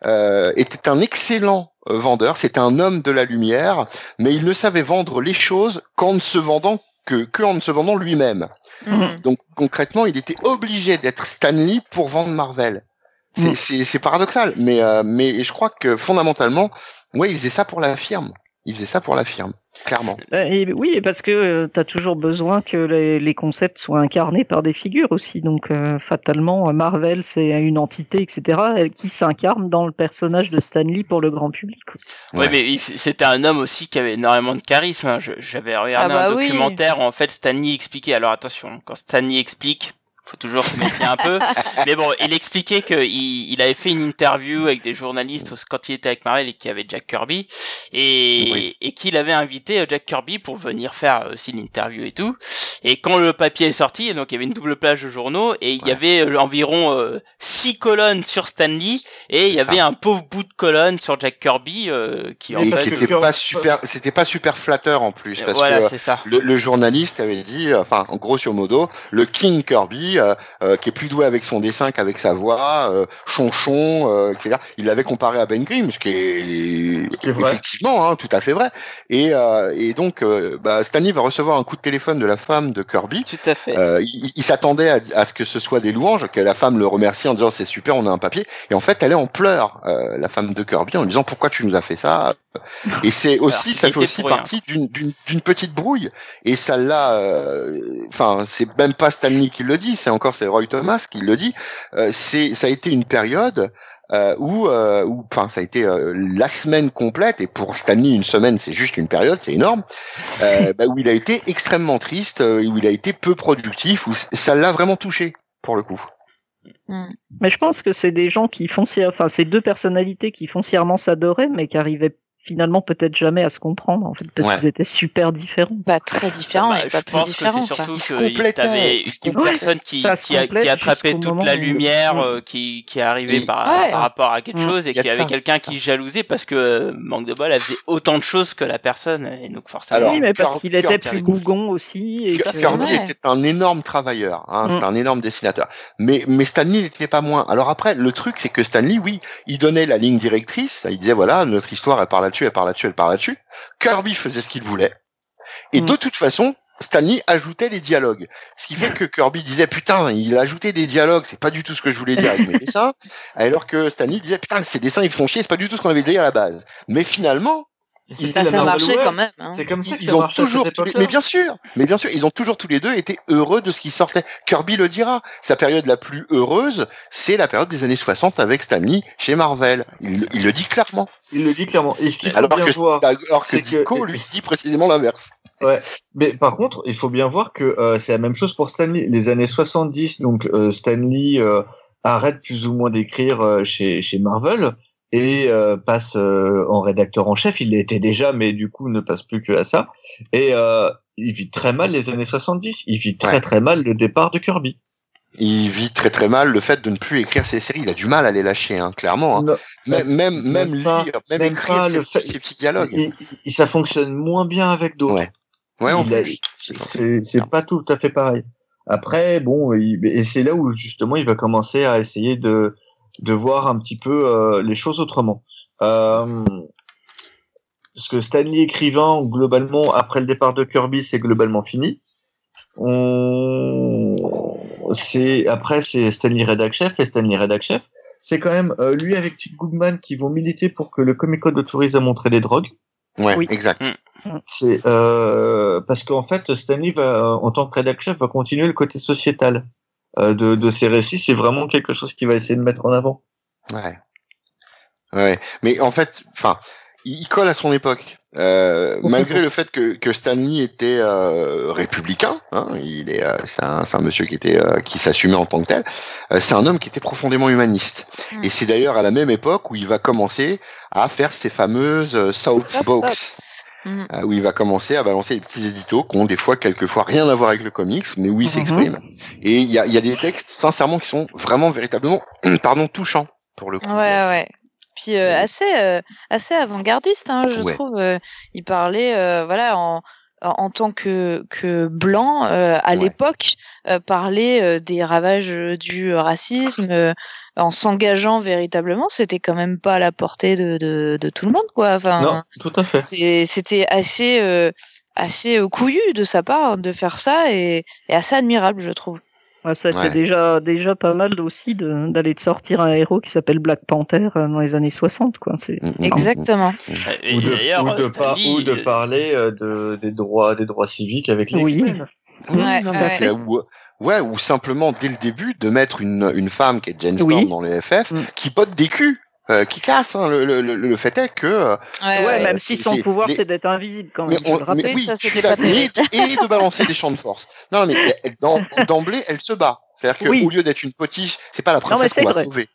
euh, était un excellent vendeur, c'était un homme de la lumière, mais il ne savait vendre les choses qu'en ne se vendant que, que en ne se vendant lui-même. mhm. Donc concrètement, il était obligé d'être Stanley pour vendre Marvel. C'est Mm. paradoxal, mais euh, mais je crois que fondamentalement, ouais, il faisait ça pour la firme. Il faisait ça pour la firme, clairement. Euh, Et, oui, parce que tu as toujours besoin que les, les concepts soient incarnés par des figures aussi. Donc, euh, fatalement, Marvel, c'est une entité, etc., qui s'incarne dans le personnage de Stanley pour le grand public aussi. Ouais, Ouais. mais c'était un homme aussi qui avait énormément de charisme. hein. J'avais regardé Ah bah un oui. documentaire où en fait Stanley expliquait. Alors attention, quand Stanley explique, faut toujours se méfier un peu. Mais bon, il expliquait qu'il il avait fait une interview avec des journalistes quand il était avec Marvel et qu'il y avait Jack Kirby et, Oui. et qu'il avait invité euh, Jack Kirby pour venir faire aussi l'interview et tout. Et quand le papier est sorti, donc il y avait une double page de journaux et il y avait euh, environ euh, six colonnes sur Stanley et il y avait ça. un pauvre bout de colonne sur Jack Kirby euh, qui en Et fait qui était pas super, c'était pas super flatteur en plus, parce voilà, que ça. le, le journaliste avait dit, euh, enfin, en grosso modo, le King Kirby, euh, euh, qui est plus doué avec son dessin qu'avec sa voix, euh, chonchon, euh, etc. Il l'avait comparé à Ben Grimm, ce qui est, Ce qui est vrai. effectivement hein, tout à fait vrai. Et, euh, et donc, euh, bah, Stanley va recevoir un coup de téléphone de la femme de Kirby. Tout à fait. Euh, il il s'attendait à, à ce que ce soit des louanges, que la femme le remercie en disant c'est super, on a un papier. Et en fait, elle est en pleurs, euh, la femme de Kirby, en lui disant pourquoi tu nous as fait ça? Et c'est aussi, ça fait aussi partie d'une- petite brouille. Et ça l'a, euh, enfin, c'est même pas Stanley qui le dit, c'est encore c'est Roy Thomas qui le dit. Euh, c'est, ça a été une période euh, où, euh, où, enfin, ça a été euh, la semaine complète. Et pour Stanley, une semaine, c'est juste une période, c'est énorme. Euh, bah, où il a été extrêmement triste, euh, où il a été peu productif, où ça l'a vraiment touché pour le coup. Mais je pense que c'est des gens qui foncièrement, enfin, c'est deux personnalités qui foncièrement s'adoraient, mais qui arrivaient finalement peut-être jamais à se comprendre, en fait, parce Ouais. qu'ils étaient super différents. Pas très différent Bah, et pas je plus pense que c'est surtout que t'avais une personne qui, a, attrapait toute la lumière Mm. euh, qui, qui arrivait par, Ouais. par rapport à quelque Mm. chose et Y a qui de avait quelqu'un qui jalousait parce que euh, manque de bol elle faisait autant de choses que la personne et donc forcément Alors, oui, mais parce qu'il était plus bougon aussi. Et Kirby que- Kirby- Ouais. était un énorme travailleur, hein, Mm. c'était un énorme dessinateur. Mais, mais Stanley n'était pas moins. Alors après, le truc, c'est que Stanley, oui, il donnait la ligne directrice. Il disait voilà, notre histoire, elle part là-dessus, elle part là-dessus, elle part là-dessus. Kirby faisait ce qu'il voulait. Et Mm. de toute façon, Stanley ajoutait les dialogues. Ce qui fait que Kirby disait putain, il a ajouté des dialogues, c'est pas du tout ce que je voulais dire avec mes dessins. Alors que Stanley disait putain, ces dessins ils font chier, c'est pas du tout ce qu'on avait dit à la base. Mais finalement, C'était Ça, ça Marvel marchait quand même. hein. C'est comme ça que ils ça ont à toujours cette mais bien sûr mais bien sûr ils ont toujours tous les deux été heureux de ce qui sortait Kirby le dira sa période la plus heureuse c'est la période des années 60 avec Stanley chez Marvel il, il le dit clairement Il le dit clairement. Et ce qu'il faut alors bien que voir, alors que c'est que- Ditko lui dit précisément l'inverse Mais par contre, il faut bien voir que euh, c'est la même chose pour Stanley. Les années 70, donc euh, Stanley euh, arrête plus ou moins d'écrire euh, chez, chez Marvel et euh, passe euh, en rédacteur en chef. Il l'était déjà, mais du coup ne passe plus que à ça. Et euh, il vit très mal les années 70. Il vit très Ouais. très mal le départ de Kirby. il vit très très mal le fait de ne plus écrire ses séries il a du mal à les lâcher hein, clairement hein. Non, même même même, même pas- lire même, même écrire ses, le fait- ses petits dialogues il- il- ça fonctionne moins bien avec d'autres. Ouais. ouais en plus c'est pas tout à fait pareil. Après, bon, il- et c'est là où justement il va commencer à essayer de de voir un petit peu euh, les choses autrement. Euh, parce que Stanley écrivant, globalement, après le départ de Kirby, c'est globalement fini. On... C'est après c'est Stanley rédac chef et Stanley rédac chef. C'est quand même euh, lui avec Chick Goodman qui vont militer pour que le Comic Code autorise à montrer des drogues. ouais Oui. exact C'est euh, parce qu'en fait, Stanley va, euh, en tant que rédacteur chef, va continuer le côté sociétal euh, de, de ses récits. C'est vraiment quelque chose qu'il va essayer de mettre en avant. Ouais. Ouais. Mais en fait, enfin, il colle à son époque. Euh, malgré le fait que, que Stanley était euh, républicain, hein, il est, euh, c'est un, c'est un monsieur qui était, euh, qui s'assumait en tant que tel. euh, c'est un homme qui était profondément humaniste. Mm. Et c'est d'ailleurs à la même époque où il va commencer à faire ses fameuses euh, South. Box, Mm. euh, où il va commencer à balancer des petits éditos qui ont des fois, quelquefois, rien à voir avec le comics, mais où il Mhm. s'exprime. Et il y a, y a des textes, sincèrement, qui sont vraiment, véritablement, pardon, touchants pour le coup. Ouais, ouais. Puis euh, Ouais. assez, euh, assez avant-gardiste, hein, je Ouais. trouve. euh, il parlait, euh, voilà, en, en tant que, que blanc, euh, à Ouais. l'époque, euh, parler euh, des ravages euh, du racisme euh, en s'engageant véritablement, c'était quand même pas à la portée de, de, de tout le monde, quoi. Enfin, Non, tout à fait. c'était assez, euh, assez euh, couillu de sa part de faire ça et, et assez admirable, je trouve. Ouais, ça Ouais. déjà, déjà pas mal aussi d'aller de sortir un héros qui s'appelle Black Panther euh, dans les années 60. Quoi. C'est, Mm, mm, mm. Exactement. Et Ou de, d'ailleurs, ou de, euh, par- Stanley, ou de parler de, des droits, des droits civiques avec les Oui. Ouais, ouais. Ouais, ou simplement dès le début de mettre une, une femme qui est Jane Storm Oui. dans les FF, Mm. qui pote des culs, euh, qui casse. Hein. Le, le, le, le fait est que euh, Ouais, même si son pouvoir les- c'est d'être invisible quand mais même. on, le rappelle. mais Oui, ça, c'était pas et, et de balancer des champs de force. Non, mais d'emblée, elle se bat. C'est-à-dire qu'au Oui. lieu d'être une potiche, c'est pas la princesse qu'on va vrai. sauver.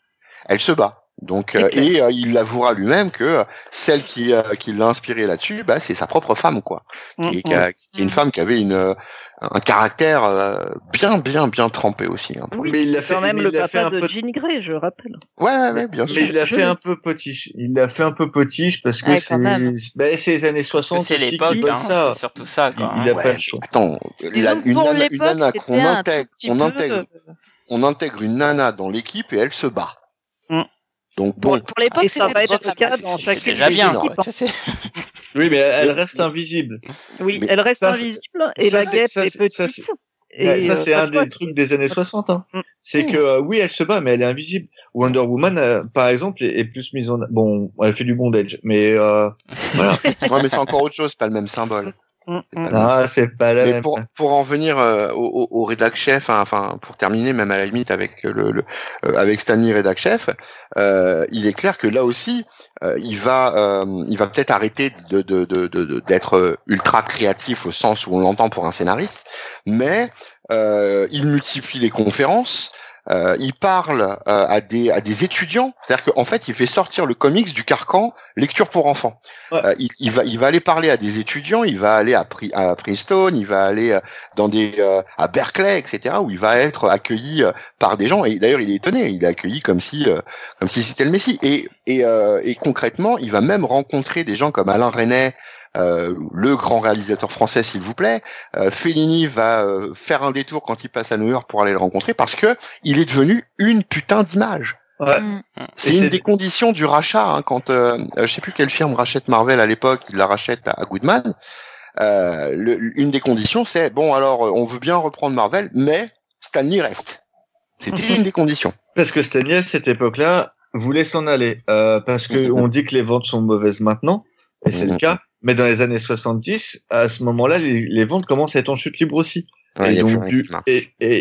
Elle se bat. Donc, euh, et euh, il l'avouera lui-même que euh, celle qui, euh, qui l'a inspiré là-dessus, bah, c'est sa propre femme, quoi. Mm, Qui, mm. qui a- qui est une Mm. femme qui avait une, euh, un caractère euh, bien, bien, bien trempé aussi. hein, pour Oui, Mais il l'a c'est fait- quand même le papa un de peu- Jean Grey, je rappelle. Ouais, ouais, ouais, bien sûr. Mais il l'a fait un peu potiche. Il l'a fait un peu potiche parce que Ouais, c'est ben, c'est les années parce que 60 c'est l'époque, hein, ça. c'est surtout ça. Quoi, Il- hein. il a Ouais, pas le choix. Attends, Disons la- une pour nana, une l'époque, nana qu'on intègre, on intègre, euh, on intègre une nana dans l'équipe et elle se bat. Mm. Donc Pour, bon, pour l'époque, Et ça va être déjà le cas dans C'est chacune déjà des bien. Oui, mais elle reste invisible. Oui, Mais elle reste ça, invisible et ça, la guêpe ça, est petite. Et, ça, euh, c'est un des trucs des années 60. Hein. Mm. C'est que euh, oui, elle se bat, mais elle est invisible. Wonder Woman, euh, par exemple, est, est plus mise en. Bon, elle fait du bondage, mais euh, voilà. Ouais, mais c'est encore autre chose, c'est pas le même symbole. Mm, mm. non, c'est pas la Mais même. pour, pour en venir euh, au, au, au rédac chef, hein, enfin pour terminer même à la limite avec le, le euh, avec Stanley rédac chef, euh, il est clair que là aussi euh, il va euh, il va peut-être arrêter de de de de- d'être euh, ultra créatif au sens où on l'entend pour un scénariste, mais euh, il multiplie les conférences. Euh, il parle euh, à des à des étudiants, c'est-à-dire qu'en fait, il fait sortir le comics du carcan lecture pour enfants. Ouais. Euh, il, il va il va aller parler à des étudiants, il va aller à, Pri- à Princeton, il va aller euh, dans des euh, à Berkeley, etc. où il va être accueilli euh, par des gens. Et d'ailleurs, il est étonné, il est accueilli comme si euh, comme si c'était le Messie. Et et, euh, et concrètement, il va même rencontrer des gens comme Alain Resnais. Euh, le grand réalisateur français, s'il vous plaît, euh, Fellini va euh, faire un détour quand il passe à New York pour aller le rencontrer parce que il est devenu une putain d'image. Ouais. Mm. C'est une des conditions du rachat. Hein, quand euh, je sais plus quelle firme rachète Marvel à l'époque, il la rachète à, Goodman. Euh, le- une des conditions, c'est bon alors on veut bien reprendre Marvel, mais Stanley reste. C'était une des conditions. Parce que Stanley, à cette époque-là, voulait s'en aller. Euh, parce que on dit que les ventes sont mauvaises maintenant, et c'est le Mhm. cas. Mais dans les années 70, à ce moment-là, les, les ventes commencent à être en chute libre aussi. Ouais, et donc, du-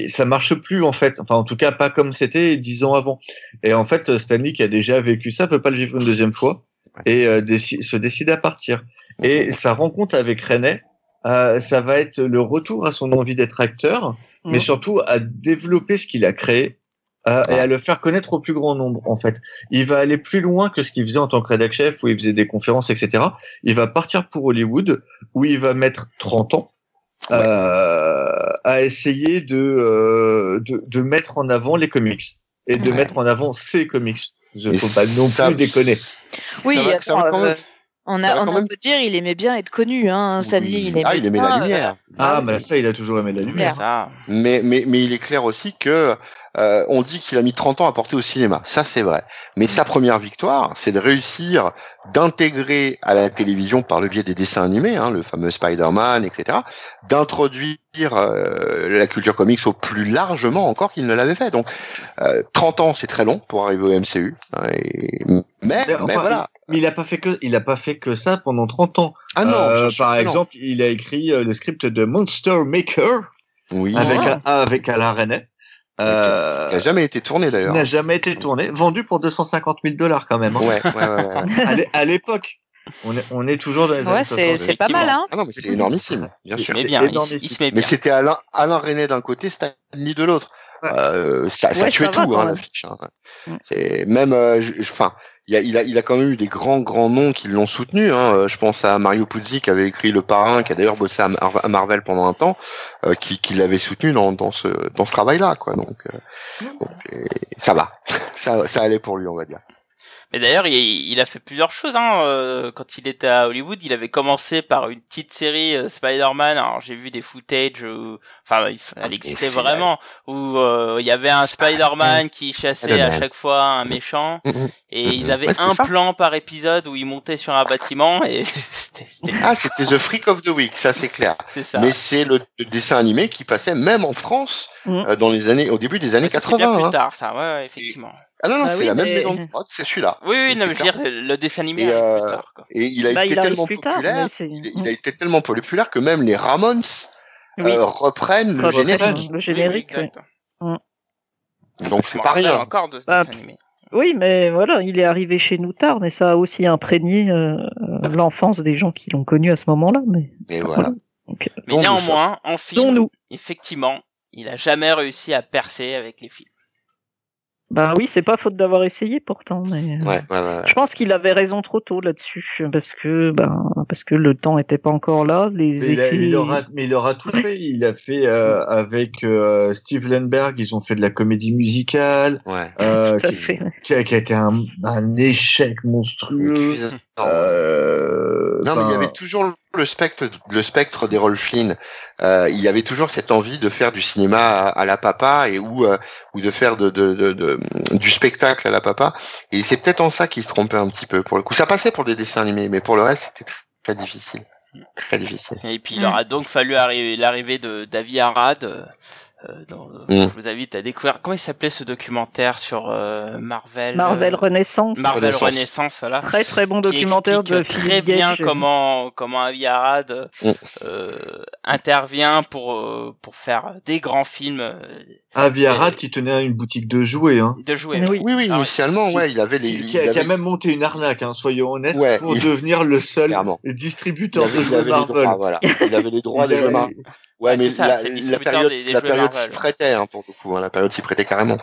ça marche plus en fait. Enfin, en tout cas, pas comme c'était dix ans avant. Et en fait, Stanley qui a déjà vécu ça peut pas le vivre une deuxième fois et euh, déci- se décide à partir. Et sa rencontre avec René, euh, ça va être le retour à son envie d'être acteur, mais Mhm. surtout à développer ce qu'il a créé. Euh, et à le faire connaître au plus grand nombre en fait. Il va aller plus loin que ce qu'il faisait en tant que rédac chef où il faisait des conférences etc. Il va partir pour Hollywood où il va mettre 30 ans euh, à essayer de, euh, de de mettre en avant les comics et de Ouais. mettre en avant ses comics. Il Et faut pas non ça- plus déconner. Oui, Ça va- ça attends, va quand même- on a, on quand a même- peut dire il aimait bien être connu, hein. Stanley, Oui. il aimait ah, il aimait bien, la euh, lumière. Ah, mais ça, il a toujours aimé la lumière. Claire. Ça. Mais, mais, mais il est clair aussi que euh, on dit qu'il a mis 30 ans à porter au cinéma. Ça, c'est vrai. Mais sa première victoire, c'est de réussir d'intégrer à la télévision par le biais des dessins animés, hein, le fameux Spider-Man, etc., d'introduire euh, la culture comics au plus largement encore qu'il ne l'avait fait. Donc, euh, 30 ans, c'est très long pour arriver au MCU. hein, et- Mais, Mais voilà. Mais il a pas fait que il a pas fait que ça pendant 30 ans. Ah non, Euh, par non. exemple, il a écrit euh, le script de Monster Maker oui, avec un- avec Alain Resnais. Euh, qui a jamais été tourné il d'ailleurs. n'a jamais été tourné, vendu pour 250 000 dollars quand même. hein. Ouais, ouais, ouais, ouais. À l'é- à l'époque, on est, on est toujours dans les Ouais, années c'est 60. c'est pas mal, hein. Ah non, mais c'est énormissime, bien sûr. Il C'est bien, il, énorme se- il ici. se met Mais bien. c'était Alain, Alain René d'un côté, Stanley de l'autre. Ouais. Euh, ça, ça Ouais, tuait tout, hein, même. l'affiche. Hein. C'est même, euh, enfin, il a, il a, il a quand même eu des grands, grands noms qui l'ont soutenu. Hein. Euh, Je pense à Mario Puzi qui avait écrit Le Parrain, qui a d'ailleurs bossé à, Mar- à Marvel pendant un temps, euh, qui, qui l'avait soutenu dans, dans ce, dans ce travail-là, quoi. Donc, euh, donc, et ça va, ça, ça allait pour lui, on va dire. Mais d'ailleurs, il, il a fait plusieurs choses. Hein. euh, Quand il était à Hollywood, il avait commencé par une petite série euh, Spider-Man. Alors j'ai vu des footage, où- enfin, elle existait vraiment, où euh, il y avait un Spider-Man qui chassait à chaque fois un méchant, et ils avaient Ouais, un plan par épisode où il montait sur un bâtiment, et c'était c'était- Ah, c'était The Freak of the Week, ça c'est clair. c'est ça. Mais c'est le, le dessin animé qui passait même en France Mm. euh, dans les années, au début des années Ouais, c'était bien 80. plus hein. tard, ça. Ouais, ouais, effectivement. Ah non, non, Ah c'est oui, la même mais- maison de prod, c'est celui-là. Oui, oui, non, mais je veux dire, le dessin animé Et, euh, plus tard. Quoi. Et il a Bah, été il tellement plus tard, populaire, il, il a été tellement populaire que même les Ramones Oui. euh, reprennent le générique. Le générique, Oui. Donc c'est pas rien. encore de ce Bah, dessin animé. Oui, mais voilà, il est arrivé chez nous tard, mais ça a aussi imprégné euh, l'enfance des gens qui l'ont connu à ce moment-là. Mais voilà. Donc, euh, Mais néanmoins, en film, nous. effectivement, il a jamais réussi à percer avec les films. Bah oui, c'est pas faute d'avoir essayé pourtant, mais euh, Ouais, ouais, ouais. je pense qu'il avait raison trop tôt là-dessus, parce que ben parce que le temps était pas encore là, les Mais il, a- effets. il aura, mais il aura tout fait. Il a fait euh, avec euh, Steve Lenberg, ils ont fait de la comédie musicale, ouais. euh, Tout à qui, fait. qui a, qui a été un, un échec monstrueux. Euh, Non, mais il y avait toujours le spectre, le spectre des Rolf Flynn. Euh, il y avait toujours cette envie de faire du cinéma à, à la papa et ou euh, ou de faire de, de, de, de- du spectacle à la papa. Et c'est peut-être en ça qu'il se trompait un petit peu. Pour le coup, ça passait pour des dessins animés, mais pour le reste, c'était très, très difficile. Très difficile. Et puis il Mm. aura donc fallu arriver l'arrivée de David Arad. Euh, euh, dans- Mm. Je vous invite à découvrir comment il s'appelait ce documentaire sur euh, Marvel. Marvel Renaissance. Marvel Renaissance. Renaissance, voilà. Très très bon qui documentaire de très Philippe bien Gage. comment comment Avi Arad Mm. euh, intervient pour pour faire des grands films Avi Arad qui tenait une boutique de jouets, hein. de jouer. Oui. Oui, oui, Ah initialement, ouais, il avait les. Qui, il qui a, qui même monté une arnaque, hein, soyons honnêtes, Ouais, pour il- devenir le seul Clairement. Il distributeur avait, de jouets Marvel. droits, voilà. Il avait les droits des jeux Marvel. Ouais, Ouais, mais ça, la, le la période, des- des la période s'y prêtait, hein, pour le coup. Hein, la période s'y prêtait carrément.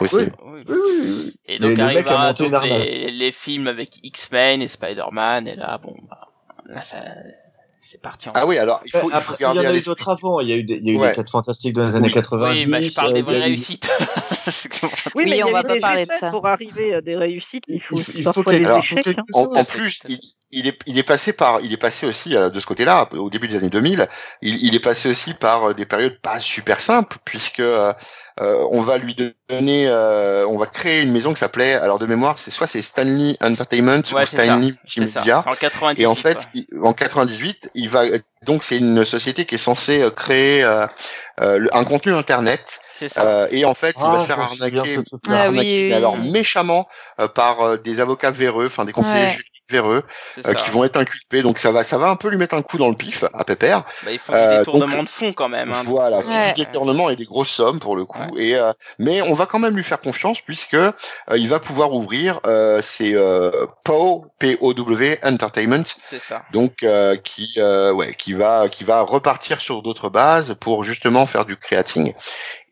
Aussi. Oui. Oui. Oui. Et Mais donc le mec a arrivera monté une donc arnaque. les, les films avec X-Men et Spider-Man et là bon bah, là ça c'est parti en Ah oui, alors, il faut, il faut Après, il y garder en a eu d'autres avant. Il y a eu des, il y a eu Ouais. des 4 fantastiques dans les années Oui. 90. Oui, mais je parle des vraies il y a eu- réussites. Oui, mais y on va pas parler de ça. Pour arriver à des réussites, il faut Il aussi il faut parfois des échecs. hein. En, en plus, il, il est, il est passé par, il est passé aussi euh, de ce côté-là, au début des années 2000, il, il est passé aussi par euh, des périodes pas super simples, puisque euh, euh, on va lui donner, euh, on va créer une maison qui s'appelait, alors de mémoire, c'est soit c'est Stanley Entertainment Ouais, ou. Stanley. Media. C'est en 98. Et en fait, il- en 98, il va donc c'est une société qui est censée euh, créer euh, euh, le- un contenu internet c'est ça. euh, et en fait, il Ah, va se faire arnaquer. Ah oui, oui, alors méchamment euh, par euh, des avocats véreux, enfin des conseillers Ouais. Véreux c'est euh, qui vont être inculpés. Donc ça va, ça va un peu lui mettre un coup dans le pif à Pépère. Bah, il faut des euh, détournements donc, de fonds quand même. Hein. Voilà, c'est Ouais. du détournement et des grosses sommes pour le coup. Et euh, mais on va quand même lui faire confiance puisque euh, il va pouvoir ouvrir euh, c'est euh, POW, P-O-W Entertainment, C'est ça. donc euh, qui euh, ouais qui va qui va repartir sur d'autres bases pour justement faire du creating.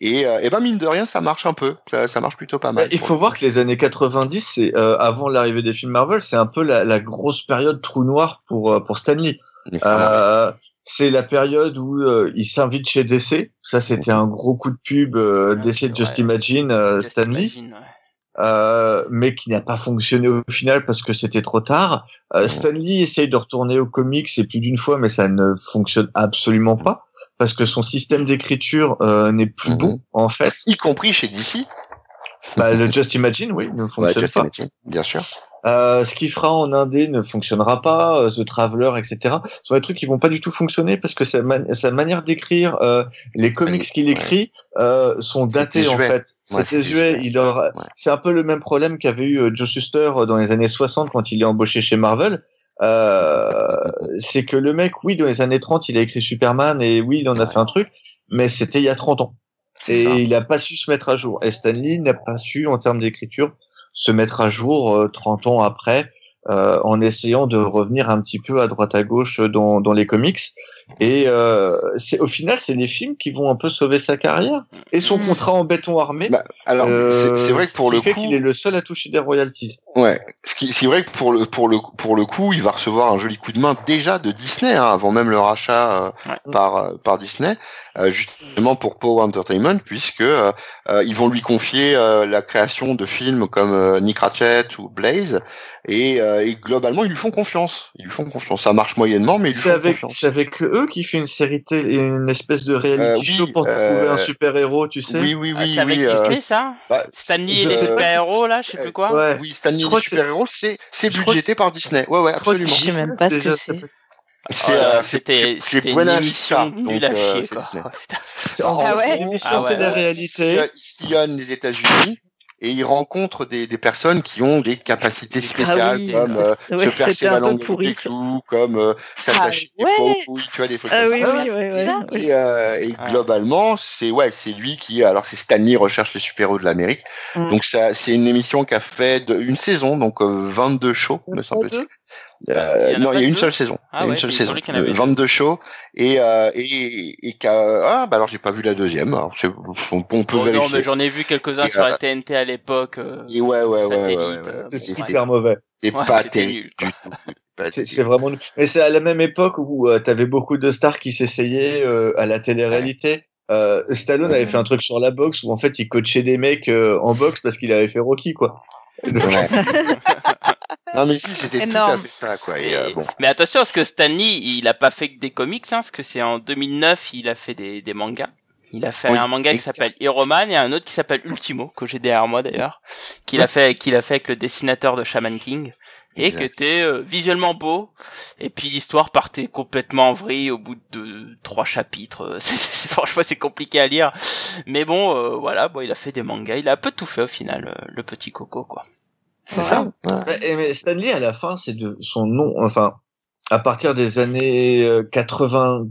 Et, euh, et ben mine de rien, ça marche un peu, ça, ça marche plutôt pas Bah, mal. il pour faut voir que les années 90, c'est euh, avant l'arrivée des films Marvel, c'est un peu la, la grosse période trou noir pour euh, pour Stanley. Euh, c'est la période où euh, il s'invite chez DC. Ça, c'était un gros coup de pub euh, DC Just. Imagine euh, Just Stanley, imagine, ouais. Euh, mais qui n'a pas fonctionné au final parce que c'était trop tard. Euh. Stanley essaye de retourner aux comics et plus d'une fois, mais ça ne fonctionne absolument pas parce que son système d'écriture euh, n'est plus Mhm. bon en fait. y compris chez DC. Bah, le Just Imagine, oui, ne Ouais, fonctionne Just pas. Imagine, bien sûr. Euh, ce qu'il fera en indé ne fonctionnera pas, euh, The Traveler, etc. Ce sont des trucs qui vont pas du tout fonctionner parce que sa, man- sa manière d'écrire, euh, les comics qu'il écrit euh, sont datés en fait. Ouais, C'est c'est désuet. désuet. Il aura... Ouais. C'est un peu le même problème qu'avait eu euh, Joe Shuster dans les années 60 quand il est embauché chez Marvel. Euh, c'est que le mec, oui, dans les années 30, il a écrit Superman et oui, il en a Ouais. fait un truc, mais c'était il y a 30 ans. Et il n'a pas su se mettre à jour. Et Stanley n'a pas su, en termes d'écriture, se mettre à jour euh, 30 ans après, euh, en essayant de revenir un petit peu à droite à gauche dans, dans les comics. Et euh, c'est au final, c'est les films qui vont un peu sauver sa carrière. Et son Mm. contrat en béton armé. Bah, alors, euh, c'est- vrai que pour le fait coup, qu'il est le seul à toucher des royalties. Ouais, c'est vrai que pour le pour le pour le coup, il va recevoir un joli coup de main déjà de Disney, hein, avant même le rachat euh, Ouais. par euh, par Disney, euh, justement pour Power Entertainment, puisque euh, euh, ils vont lui confier euh, la création de films comme euh, Nick Ratchet ou Blaze, et, euh, et globalement ils lui font confiance. Ils lui font confiance. Ça marche moyennement, mais ils lui C'est font avec, confiance. c'est avec eux qui fait une série télé, une espèce de reality Euh, oui, show pour euh, trouver un super héros, tu sais? Oui, oui, Ah, oui, c'est avec oui. euh, Disney ça bah, Stanley je et les super-héros c'est- là, je sais plus quoi? Ouais. Oui, Stanley Je les crois que c'est- budgété par Disney. Ouais, ouais, absolument. Je sais même pas ce que c'est. C'était c'est- c'est Buena émission Vista, donc euh, c'est Ah ouais c'est une émission Ah ouais. télé-réalité. Il sillonne les États-Unis et il rencontre des, des personnes qui ont des capacités spéciales oui, comme ça- euh, ouais, se percer la langue des clous, comme euh, s'attacher Ah des couilles, tu vois des trucs Ah comme oui, ça. oui. Et, euh, et Ah. globalement, c'est ouais, c'est lui qui alors c'est Stanley recherche les super-héros de l'Amérique. Mm. Donc ça c'est une émission qui a fait de- une saison donc euh, 22 shows me semble-t-il. Euh, Il non, il y a une deux seule saison. Ah il y a ouais, une seule saison. y en avait Euh, 22 shows et euh, et et qu'a- ah bah alors j'ai pas vu la deuxième. Alors on, on peut Bon, non, vérifier. mais j'en ai vu quelques-uns Et, sur la TNT à l'époque. euh, Et ouais, ouais, ouais, ouais, euh, C'est super mauvais. C'est Ouais, pas terrible C'est vraiment. Mais c'est à la même époque où tu t'avais beaucoup de stars qui s'essayaient euh, à la télé-réalité. Euh, Stallone avait fait un truc sur la boxe où en fait il coachait des mecs euh, en boxe parce qu'il avait fait Rocky quoi. Ouais. non mais si c'était tout à fait ça quoi. Et, euh, bon. Mais attention, parce que Stanley, il a pas fait que des comics, hein, parce que c'est en 2009, il a fait des, des mangas. Il a fait Oui, un manga qui s'appelle Hero Man et un autre qui s'appelle Ultimo, que j'ai derrière moi d'ailleurs, qu'il a fait, qu'il a fait avec le dessinateur de Shaman King, et qui était euh, visuellement beau. Et puis l'histoire partait complètement en vrille au bout de trois chapitres. C'est- franchement, c'est compliqué à lire. Mais bon, euh, voilà, bon, il a fait des mangas. Il a un peu tout fait au final, euh, le petit Coco, quoi. C'est ça. Ouais. Ouais, et mais Stanley, à la fin, c'est de son nom, enfin, à partir des années euh, 80,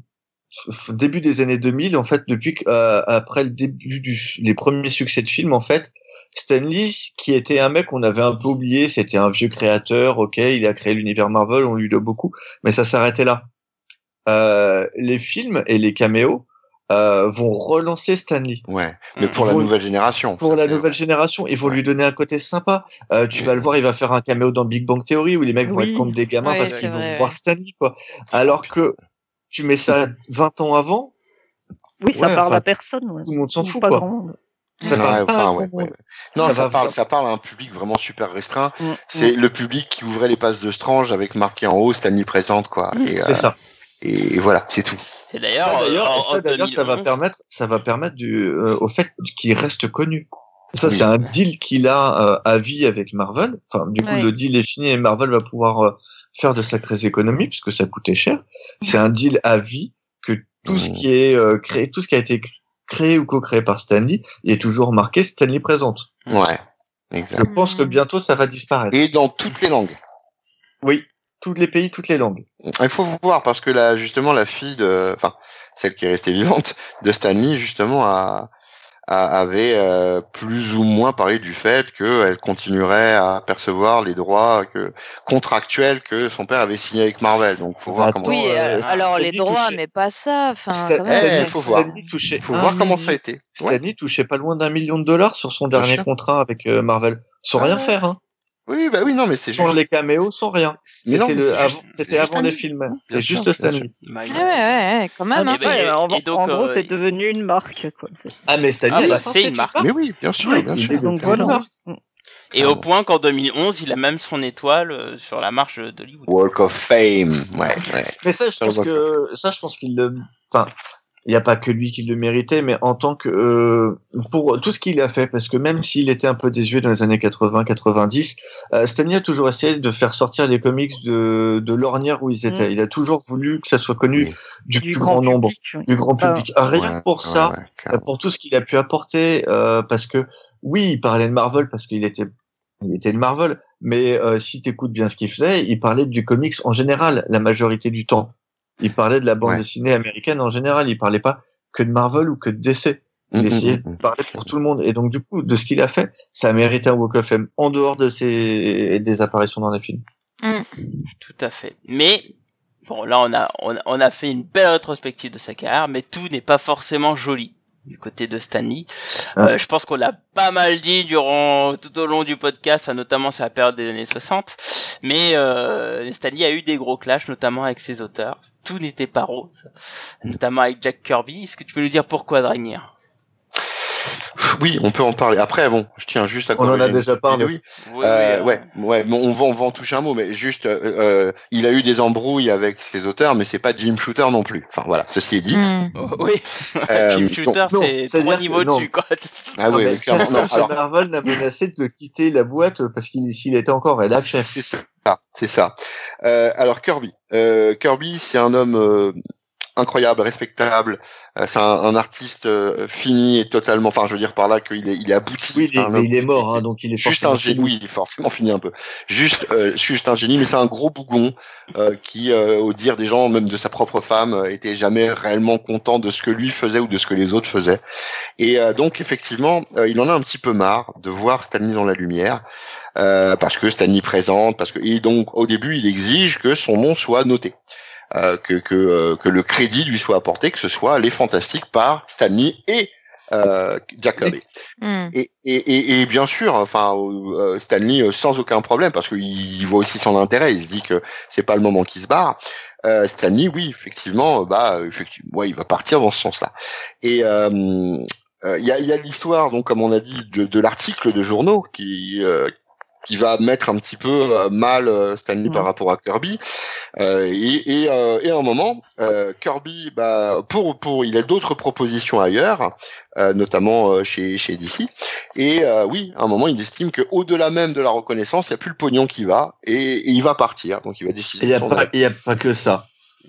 f- début des années 2000, en fait, depuis que, euh, après le début du, les premiers succès de films, en fait, Stanley, qui était un mec qu'on avait un peu oublié, c'était un vieux créateur, ok, il a créé l'univers Marvel, on lui doit beaucoup, mais ça s'arrêtait là. Euh, les films et les caméos euh, vont relancer Stanley Ouais. Mais Mm. pour la nouvelle génération. pour la C'est- nouvelle génération. Ils vont lui donner un côté sympa. Euh, tu vas le voir, il va faire un caméo dans Big Bang Theory où les mecs vont être contre des gamins Ouais, parce c'est qu'ils vont voir Stanley, quoi. Alors que tu mets ça 20 ans avant, Oui, ça Ouais, parle enfin, à personne. Ouais. tout le monde s'en Ou fout, pas quoi. grand monde. Ça parle pas enfin, ouais. Non, Ça ça, va parle, ça parle à un public vraiment super restreint. Mm, C'est le public qui ouvrait les pages de Strange avec marqué en haut Stanley présente, quoi. Mm. Et, euh, C'est ça. et voilà, c'est tout. Et Ça, d'ailleurs, ça, en d'ailleurs, ça va 2011, permettre, ça va permettre du, euh, au fait qu'il reste connu. Ça, Oui. c'est un deal qu'il a euh, à vie avec Marvel. Enfin, du coup, Ouais. le deal est fini et Marvel va pouvoir euh, faire de sacrées économies puisque ça coûtait cher. C'est un deal à vie que tout ce Mm. qui est euh, créé, tout ce qui a été créé ou co-créé par Stanley, est toujours marqué Stanley présente. Ouais. Je Exact. pense que bientôt ça va disparaître. Et dans toutes les langues. Oui, tous les pays, toutes les langues. Il faut voir parce que là, justement, la fille de, enfin, celle qui est restée vivante de Stanley, justement, a, a- avait euh, plus ou moins parlé du fait qu'elle continuerait à percevoir les droits que contractuels que son père avait signés avec Marvel. Donc, faut voir comment. Oui, euh, euh, alors les Stanley droits, touchait- mais pas ça. Enfin. Stanley, Stanley- faut voir. Touchait faut voir comment ça a été. Ouais. Stanley touchait pas loin d'un million de dollars sur son dernier contrat avec euh, Marvel, sans Ah rien ouais. faire, hein. Oui, bah oui, non, mais c'est Sans juste. les caméos, sans rien. Mais non, C'était le- avant, avant les films. C'est juste Stanley. bah, il Ouais, ouais, ouais, quand même. Ah, hein. Ouais, et- en, et donc, en gros, euh, c'est devenu une marque. Quoi. Ah, mais Stanley, Ah, bah, fin, c'est une marque. Mais oui, bien sûr, bien sûr. Donc voilà. Et au point qu'en 2011, il a même son étoile euh, sur la marche d'Hollywood. Walk of Fame. Ouais, ouais. Mais ça, je pense que, ça, je pense qu'il le, enfin, il n'y a pas que lui qui le méritait, mais en tant que, euh, pour tout ce qu'il a fait, parce que même s'il était un peu désuet dans les années 80, 90, euh, Stanley a toujours essayé de faire sortir les comics de, de l'ornière où ils étaient. Mm. Il a toujours voulu que ça soit connu Oui. du, Du plus grand, nombre, oui. du grand Ah. public. Rien Ouais, pour ouais, ça, ouais, euh, pour tout ce qu'il a pu apporter, euh, parce que oui, il parlait de Marvel parce qu'il était il était de Marvel, mais euh, si tu écoutes bien ce qu'il faisait, il parlait du comics en général, la majorité du temps. Il parlait de la bande Ouais. dessinée américaine en général, il parlait pas que de Marvel ou que de DC. Il Mm, mm, essayait mm, de parler pour tout le monde. Et donc, du coup, de ce qu'il a fait, ça a mérité un Walk of Fame en dehors de ses des apparitions dans les films. Tout à fait. Mais bon, là on a on, a- on a fait une belle rétrospective de sa carrière, mais tout n'est pas forcément joli du côté de Stanley. Ah. Euh, je pense qu'on l'a pas mal dit durant tout au long du podcast, enfin, notamment sur la période des années 60. Mais euh, Stanley a eu des gros clashs, notamment avec ses auteurs. Tout n'était pas rose, notamment avec Jack Kirby. Est-ce que tu peux nous dire pourquoi Dragnir? Oui, on peut en parler. Après, bon, je tiens juste à On en a corriger déjà parlé. Oui, Oui, Euh, oui, ouais, ouais, mais on va, on va en toucher un mot, mais juste, euh, euh, il a eu des embrouilles avec ses auteurs, mais c'est pas Jim Shooter non plus. Enfin voilà, ceci est dit. Hmm. euh, oui. Euh, Jim Shooter, c'est trois niveaux non. dessus, quoi. ah oui, mais clairement. Non, alors, Marvel n'a menacé de quitter la boîte parce qu'il s'il était encore là, chef. c'est ça, c'est ça. Euh, alors Kirby, euh, Kirby, c'est un homme euh, incroyable, respectable. Euh, c'est un, un artiste euh, fini et totalement. Enfin, je veux dire par là qu'il est, il est abouti. Oui, il est, mais il est mort, hein, donc il est Juste un génie, fini. oui, il est forcément fini un peu. Juste, euh, juste un génie, mais c'est un gros bougon euh, qui, au dire des gens, même de sa propre femme, était jamais réellement content de ce que lui faisait ou de ce que les autres faisaient. Et donc, effectivement, il en a un petit peu marre de voir Stanley dans la lumière, parce que Stanley présente, parce que et donc au début, il exige que son nom soit noté. Euh, que que, euh, que le crédit lui soit apporté, que ce soit les fantastiques par Stanley et euh, Jack Kirby. Hmm. Et, et, et, et bien sûr, enfin euh, Stanley euh, sans aucun problème parce qu'il voit aussi son intérêt. Il se dit que c'est pas le moment qu'il se barre. Euh, Stanley, oui, effectivement, euh, bah effectivement, ouais, il va partir dans ce sens-là. Et euh, euh, il y a, il y a l'histoire, donc comme on a dit, de, de l'article de journaux qui euh, qui va mettre un petit peu euh, mal euh, Stanley par rapport à Kirby. Euh, et, et, euh, et à un moment, euh, Kirby, bah, pour, pour, il a d'autres propositions ailleurs, euh, notamment euh, chez, chez DC. Et euh, oui, à un moment, il estime que au-delà même de la reconnaissance, il n'y a plus le pognon qui va, et, et il va partir. Donc il va décider. Il n'y a, pas- aller. il y a pas que ça.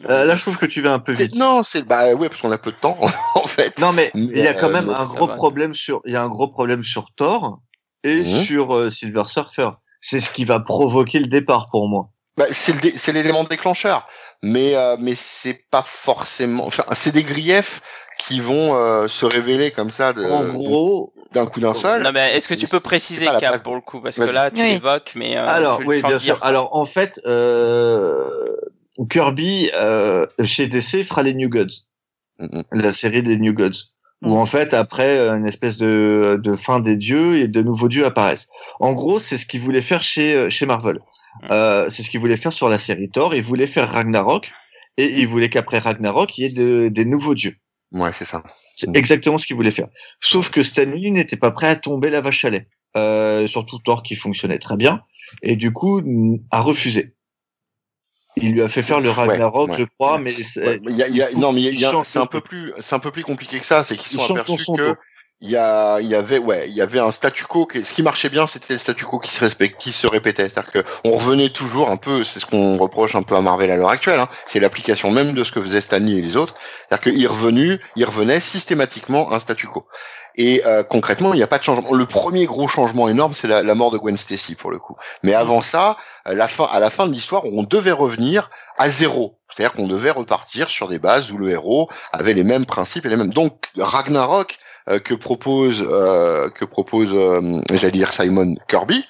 Euh, là, je trouve que tu vas un peu C'est- vite. Non, c'est bah ouais, parce qu'on a peu de temps en fait. Non, mais Mais, il y a quand euh, même un gros problème sur, il y a un gros problème sur Thor et Mhm. sur euh, Silver Surfer. C'est ce qui va provoquer le départ pour moi. Bah, c'est le dé- c'est l'élément déclencheur, mais euh, mais c'est pas forcément. Enfin, c'est des griefs qui vont euh, se révéler comme ça de- en gros, d'un coup d'un seul. Non, mais est-ce que tu peux préciser, Cap, pour le coup? Parce que là, tu Oui. l'évoques, mais. euh, alors oui, bien dire, sûr. Alors en fait, euh, Kirby euh, chez DC fera les New Gods, Mhm. la série des New Gods, où en fait après euh, une espèce de, de fin des dieux et de nouveaux dieux apparaissent. En gros, c'est ce qu'il voulait faire chez euh, chez Marvel. Mhm. Euh, c'est ce qu'il voulait faire sur la série Thor. Il voulait faire Ragnarok et il voulait qu'après Ragnarok, il y ait de- des nouveaux dieux. Ouais, c'est ça. C'est exactement ce qu'il voulait faire. Sauf que Stanley n'était pas prêt à tomber la vache à lait. Euh, surtout Thor qui fonctionnait très bien et du coup a refusé. Il lui a fait faire le Ragnarok, ouais, je crois, ouais. mais y a- y a- non, mais c'est un peu plus, c'est un peu plus compliqué que ça. C'est qu'ils Il sont aperçus que. Il y a, il y avait, ouais, il y avait un statu quo. Qui, ce qui marchait bien, c'était le statu quo qui se respecte, qui se répétait. C'est-à-dire que on revenait toujours un peu. C'est ce qu'on reproche un peu à Marvel à l'heure actuelle. Hein, c'est l'application même de ce que faisaient Stanley et les autres. C'est-à-dire qu'il revenu, il revenait systématiquement un statu quo. Et euh, concrètement, il n'y a pas de changement. Le premier gros changement énorme, c'est la, mort de Gwen Stacy pour le coup. Mais avant ça, à la fin, à la fin de l'histoire, on devait revenir à zéro. C'est-à-dire qu'on devait repartir sur des bases où le héros avait les mêmes principes et les mêmes. Donc Ragnarok euh, que propose euh, que propose, euh, j'allais dire Simon Kirby,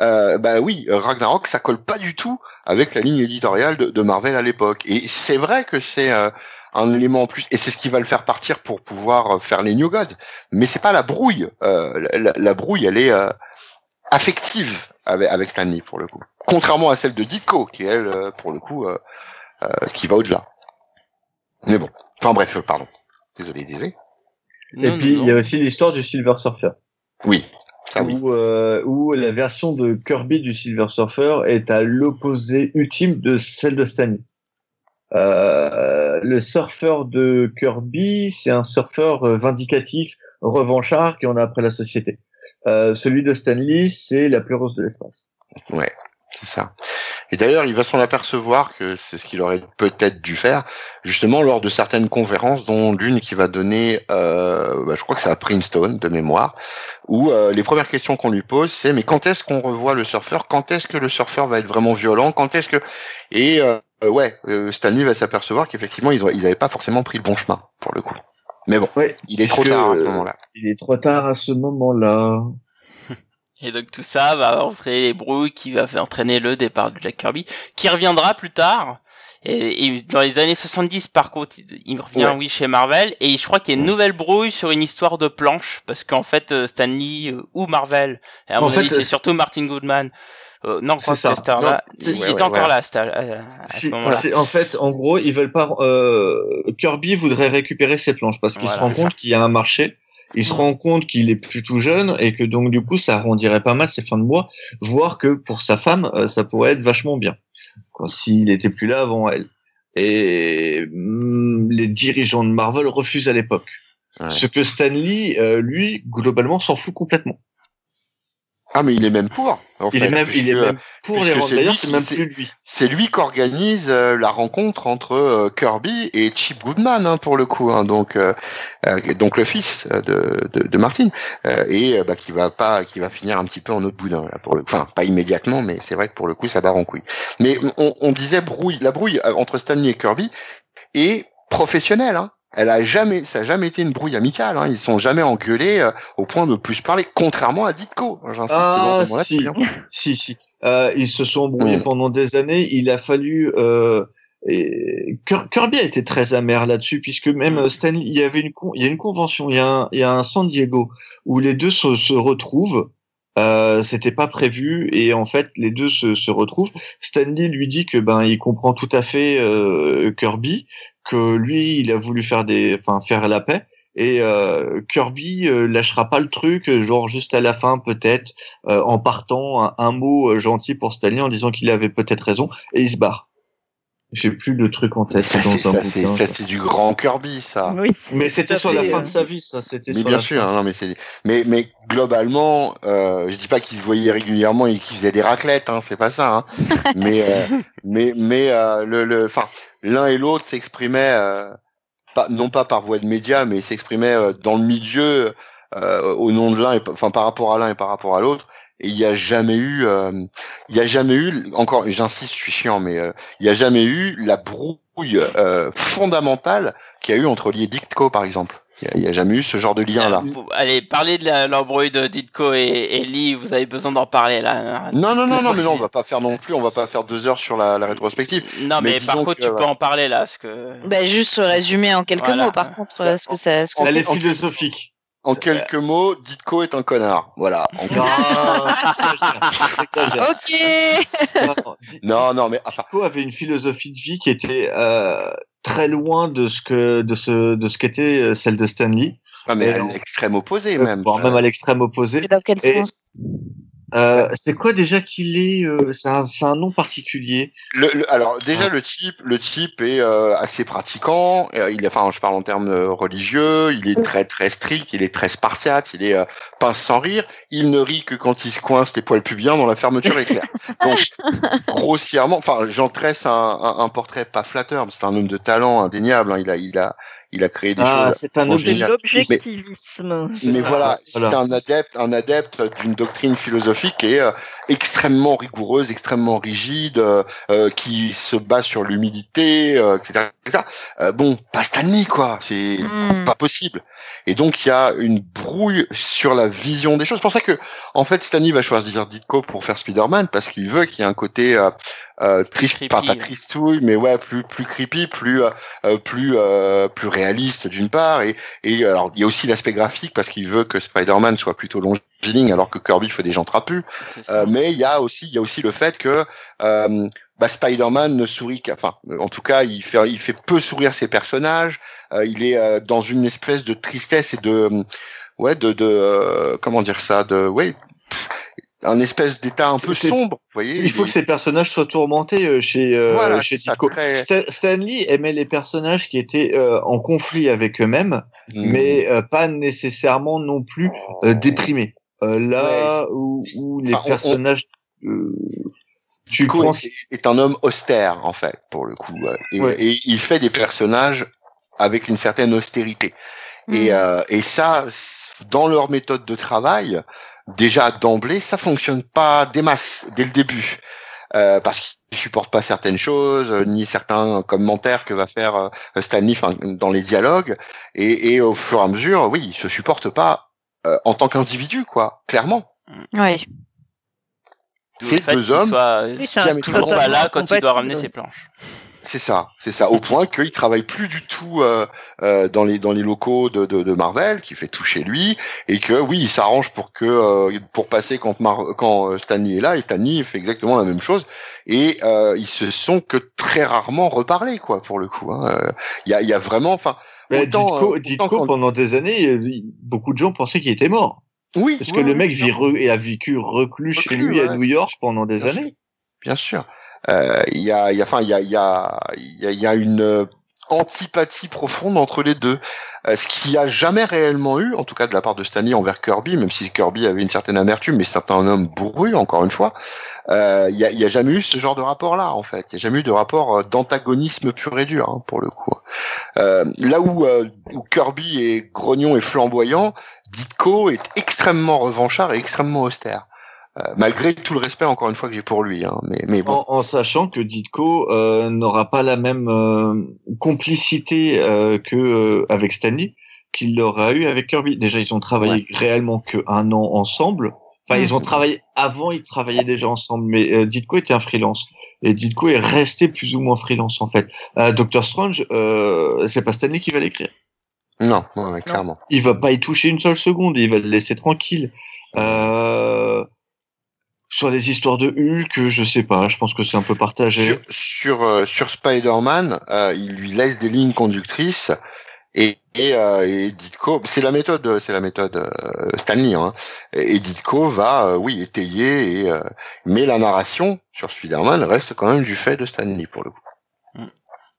euh, bah oui, Ragnarok, ça colle pas du tout avec la ligne éditoriale de, Marvel à l'époque. Et c'est vrai que c'est euh, un élément en plus, et c'est ce qui va le faire partir pour pouvoir euh, faire les New Gods. Mais c'est pas la brouille. Euh, la, brouille, elle est euh, affective avec, avec Stanley pour le coup. Contrairement à celle de Ditko, qui elle, euh, pour le coup, euh, euh, qui va au-delà. Mais bon. Enfin bref, euh, pardon. Désolé, désolé. Et non, puis il y a aussi l'histoire du Silver Surfer, Oui. Ça oui. où, euh, où la version de Kirby du Silver Surfer est à l'opposé ultime de celle de Stanley. Euh, le surfeur de Kirby, c'est un surfeur euh, vindicatif, revanchard qui en a après la société. Euh, celui de Stanley, c'est la pleureuse de l'espace. Ouais, c'est ça. Et d'ailleurs, il va s'en apercevoir que c'est ce qu'il aurait peut-être dû faire, justement lors de certaines conférences, dont l'une qui va donner, euh, bah, je crois que c'est à Princeton de mémoire, où euh, les premières questions qu'on lui pose, c'est mais quand est-ce qu'on revoit le surfeur? Quand est-ce que le surfeur va être vraiment violent? Quand est-ce que et euh, euh, ouais, euh, Stanley va s'apercevoir qu'effectivement ils ils avaient pas forcément pris le bon chemin pour le coup. Mais bon, Ouais, il est trop tard à ce moment-là. Il est trop tard à ce moment-là. Et donc tout ça va entraîner les brouilles qui va entraîner le départ de Jack Kirby, qui reviendra plus tard. Et, et dans les années 70, par contre, il, revient, Ouais. oui, chez Marvel. Et je crois qu'il y a une nouvelle brouille sur une histoire de planche, parce qu'en fait, euh, Stanley euh, ou Marvel, à En mon avis, c'est euh, surtout Martin Goodman. Euh, non, C'est ça. là. Non, Il ouais, ouais, encore ouais. là à Si- en fait, en gros, ils veulent pas. Euh, Kirby voudrait récupérer ses planches parce qu'il Voilà, se rend compte qu'il y a un marché. Il se rend compte qu'il est plus tout jeune et que donc du coup, ça arrondirait pas mal ses fins de mois, voire que pour sa femme, euh, ça pourrait être vachement bien quand s'il était plus là avant elle. Et hum, les dirigeants de Marvel refusent à l'époque. Ouais. Ce que Stanley, euh, lui, globalement, s'en fout complètement. Ah mais il est même pour. en Il fait, est même, il est même pour les D'ailleurs, lui c'est qui- même plus lui. c'est lui qui organise euh, la rencontre entre euh, Kirby et Chip Goodman hein, pour le coup, hein, donc euh, euh, donc le fils euh, de, de, de Martin euh, et euh, bah, qui va pas, qui va finir un petit peu en autre boudin là, pour le, enfin pas immédiatement, mais c'est vrai que pour le coup ça barre en couille. Mais on, on disait brouille, la brouille euh, entre Stanley et Kirby est professionnelle. Hein. Elle a jamais, ça a jamais été une brouille amicale. Hein. Ils sont jamais engueulés euh, au point de plus parler, contrairement à Ditko. Ah, si. hein. Si, si. Euh, ils se sont embrouillés Mm. pendant des années. Il a fallu. Euh, et Kir- Kirby a été très amer là-dessus, puisque même euh, Stanley, il y avait une, con- il y a une convention, il y a un, il y a un San Diego où les deux se, se retrouvent. Euh, c'était pas prévu et en fait les deux se, se retrouvent. Stanley lui dit que ben il comprend tout à fait euh, Kirby, que lui, il a voulu faire des, enfin faire la paix. Et euh, Kirby euh, lâchera pas le truc, genre juste à la fin peut-être, euh, en partant un, un mot euh, gentil pour Stanley en disant qu'il avait peut-être raison, et il se barre. J'ai plus le truc en tête. Ça, c'est c'est dans un ça, c'est- bouquin, ça, ça. c'est du grand Kirby, ça. Oui, Mais c'était sur la fin euh, de sa vie, ça. C'était Mais sur bien la sûr, fin. hein, non, mais c'est, mais, mais globalement, euh, je dis pas qu'ils se voyaient régulièrement et qu'ils faisaient des raclettes, hein, c'est pas ça. Hein. mais, euh, mais, mais euh, le, le, enfin, l'un et l'autre s'exprimaient, euh, pas, non pas par voie de médias, mais s'exprimaient euh, dans le milieu euh, au nom de l'un, enfin par rapport à l'un et par rapport à l'autre. Et il n'y a jamais eu, euh, il y a jamais eu, encore, j'insiste, je suis chiant, mais euh, il n'y a jamais eu la brouille euh, fondamentale qu'il y a eu entre Lee et Ditko, par exemple. Il n'y a, jamais eu ce genre de lien là. Allez, parlez de la- l'embrouille de Ditko et, et Lee, vous avez besoin d'en parler là. Non, non, non, non, mais non, on va pas faire non plus, on va pas faire deux heures sur la, la rétrospective. Non, Mais mais, par contre, que, tu peux en parler là, parce que. Bah, juste résumer en quelques Voilà. mots, par contre, ce que ça, ce que est philosophique. En quelques mots, Ditko est un connard. Voilà. En j'exagère. Ok. Non, Non, mais enfin, Ditko avait une philosophie de vie qui était euh, très loin de ce que de ce de ce qu'était euh, celle de Stanley, ah, mais Et à l'extrême opposé même. voire même à l'extrême opposé. Et dans quel Et- sens? Euh, c'est quoi déjà qu'il est euh, C'est un, c'est un nom particulier? Le, le- alors déjà le type, le type est euh, assez pratiquant. euh, il est, enfin, je parle en termes euh, religieux. Il est très très strict. Il est très spartiate. Il est euh, pince sans rire. Il ne rit que quand il se coince les poils pubiens dans la fermeture éclair. Donc grossièrement, enfin, j'en tresse un, un, un portrait pas flatteur. mais C'est un homme de talent indéniable. hein. Il a, il a, il a créé des Ah, choses. c'est un. C'est Mais ça, voilà, voilà. c'est un adepte, un adepte d'une doctrine philosophique et euh, extrêmement rigoureuse, extrêmement rigide, euh, euh, qui se base sur l'humilité, euh, etc. etc. Euh, bon, pas Stanley quoi, c'est Hmm. pas possible. Et donc il y a une brouille sur la vision des choses. C'est pour ça que en fait Stanley va choisir Ditko pour faire Spider-Man parce qu'il veut qu'il y ait un côté euh, euh, triste, Creepy, pas ouais. tristouille, mais ouais plus plus creepy, plus euh, euh, plus euh, plus réaliste d'une part et et alors il y a aussi l'aspect graphique parce qu'il veut que Spider-Man soit plutôt longiligne alors que Kirby fait des gens trapus. Euh, mais il y a aussi il y a aussi le fait que euh, bah, Spider-Man ne sourit qu'à, enfin en tout cas il fait il fait peu sourire ses personnages. Euh, il est euh, dans une espèce de tristesse et de euh, ouais de de euh, comment dire ça de ouais un espèce d'état un peu sombre. Vous voyez Il faut que ces personnages soient tourmentés euh, chez euh, Voilà, chez Ditko. Stanley aimait les personnages qui étaient euh, en conflit avec eux-mêmes, Hmm. mais euh, pas nécessairement non plus euh, déprimés. Euh, là où, où les Enfin, on- on- personnages, euh, tu Ditko prends, est, est un homme austère en fait pour le coup et, Ouais. et il fait des personnages avec une certaine austérité et, Hmm. euh, et ça dans leur méthode de travail déjà d'emblée ça fonctionne pas des masses dès le début euh, parce qu'ils supportent pas certaines choses euh, ni certains commentaires que va faire euh, Stanley enfin, dans les dialogues et, et au fur et à mesure oui ils se supportent pas euh, en tant qu'individu quoi clairement Oui. D'où c'est deux qu'il hommes soit Oui, un toujours pas là quand il doit ramener ses planches. C'est ça, c'est ça. Au point qu'il travaille plus du tout euh, euh, dans les dans les locaux de, de, de Marvel, qui fait tout chez lui, et que oui, il s'arrange pour que euh, pour passer quand Mar quand Stanley est là, et Stanley fait exactement la même chose, et ils se sont que très rarement reparlés quoi pour le coup. hein. Il y a il y a vraiment, enfin Ditko, quand- pendant des années, beaucoup de gens pensaient qu'il était mort. oui, Parce oui, que le mec vit re- et a vécu reclus chez lui à. New York pendant des Bien sûr. années. bien sûr. Euh, Il y a, enfin, il y a, y a, y a, une euh, antipathie profonde entre les deux. Euh, ce qu'il n'y a jamais réellement eu, en tout cas de la part de Stanley envers Kirby, même si Kirby avait une certaine amertume, mais c'est un homme bourru, encore une fois. euh, Il n'y a, a jamais eu ce genre de rapport-là, en fait. Il n'y a jamais eu de rapport euh, d'antagonisme pur et dur, hein, pour le coup. Euh, là où, euh, où Kirby est grognon et flamboyant, Ditko est extrêmement revanchard et extrêmement austère. Euh, malgré tout le respect encore une fois que j'ai pour lui, hein, mais, mais bon. En, en sachant que Ditko euh, n'aura pas la même euh, complicité euh, que euh, avec Stanley qu'il l'aura eu avec Kirby. Déjà, ils ont travaillé réellement que un an ensemble. Enfin, ils ont travaillé avant, ils travaillaient déjà ensemble, mais euh, Ditko était un freelance et Ditko est resté plus ou moins freelance en fait. Euh, Doctor Strange, euh, c'est pas Stanley qui va l'écrire. Non, ouais, clairement. Il va pas y toucher une seule seconde, il va le laisser tranquille. Euh, Sur les histoires de Hulk, je sais pas, je pense que c'est un peu partagé. Sur, sur, euh, sur Spider-Man, euh, il lui laisse des lignes conductrices et, et, euh, et Ditko, c'est la méthode, c'est la méthode euh, Stanley. Hein, et Ditko va, euh, oui, étayer. Et, euh, mais la narration sur Spider-Man reste quand même du fait de Stanley pour le coup.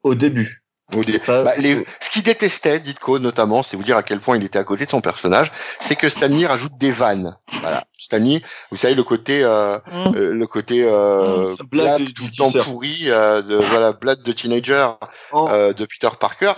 Au début. Au dé- Pas- bah, les- ce qu'il détestait, Ditko notamment, c'est vous dire à quel point il était à côté de son personnage, c'est que Stanley rajoute des vannes. Voilà, Stanley, vous savez le côté, euh, Mm. euh, le côté euh, Mmh, blague blague de- tout le temps pourri, euh, de voilà, blague de teenager En- euh, de Peter Parker.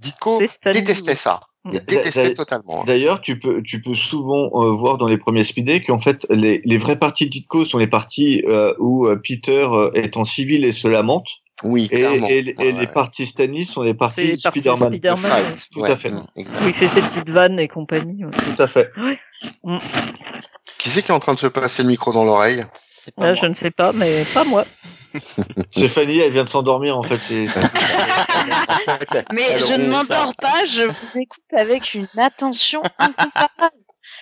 Ditko détestait ça. Il Mm. détestait D'ailleurs- totalement. D'ailleurs, tu peux, tu peux souvent euh, voir dans les premiers speedés qu'en fait, les, les vraies parties de Ditko sont les parties euh, où euh, Peter euh, est en civil et se lamente. Oui, Et, clairement. et, et Ouais, les ouais. parties Stanley sont les parties Spider-Man. Ouais, ouais. tout ouais, à fait. mm, exact. Où il fait ses petites vannes et compagnie. ouais. Tout à fait. Qui c'est qui est en train de se passer le micro dans l'oreille? Là, moi. je ne sais pas, mais pas moi. C'est Fanny, elle vient de s'endormir en fait. Mais je ne m'endors pas, je vous écoute avec une attention incomparable.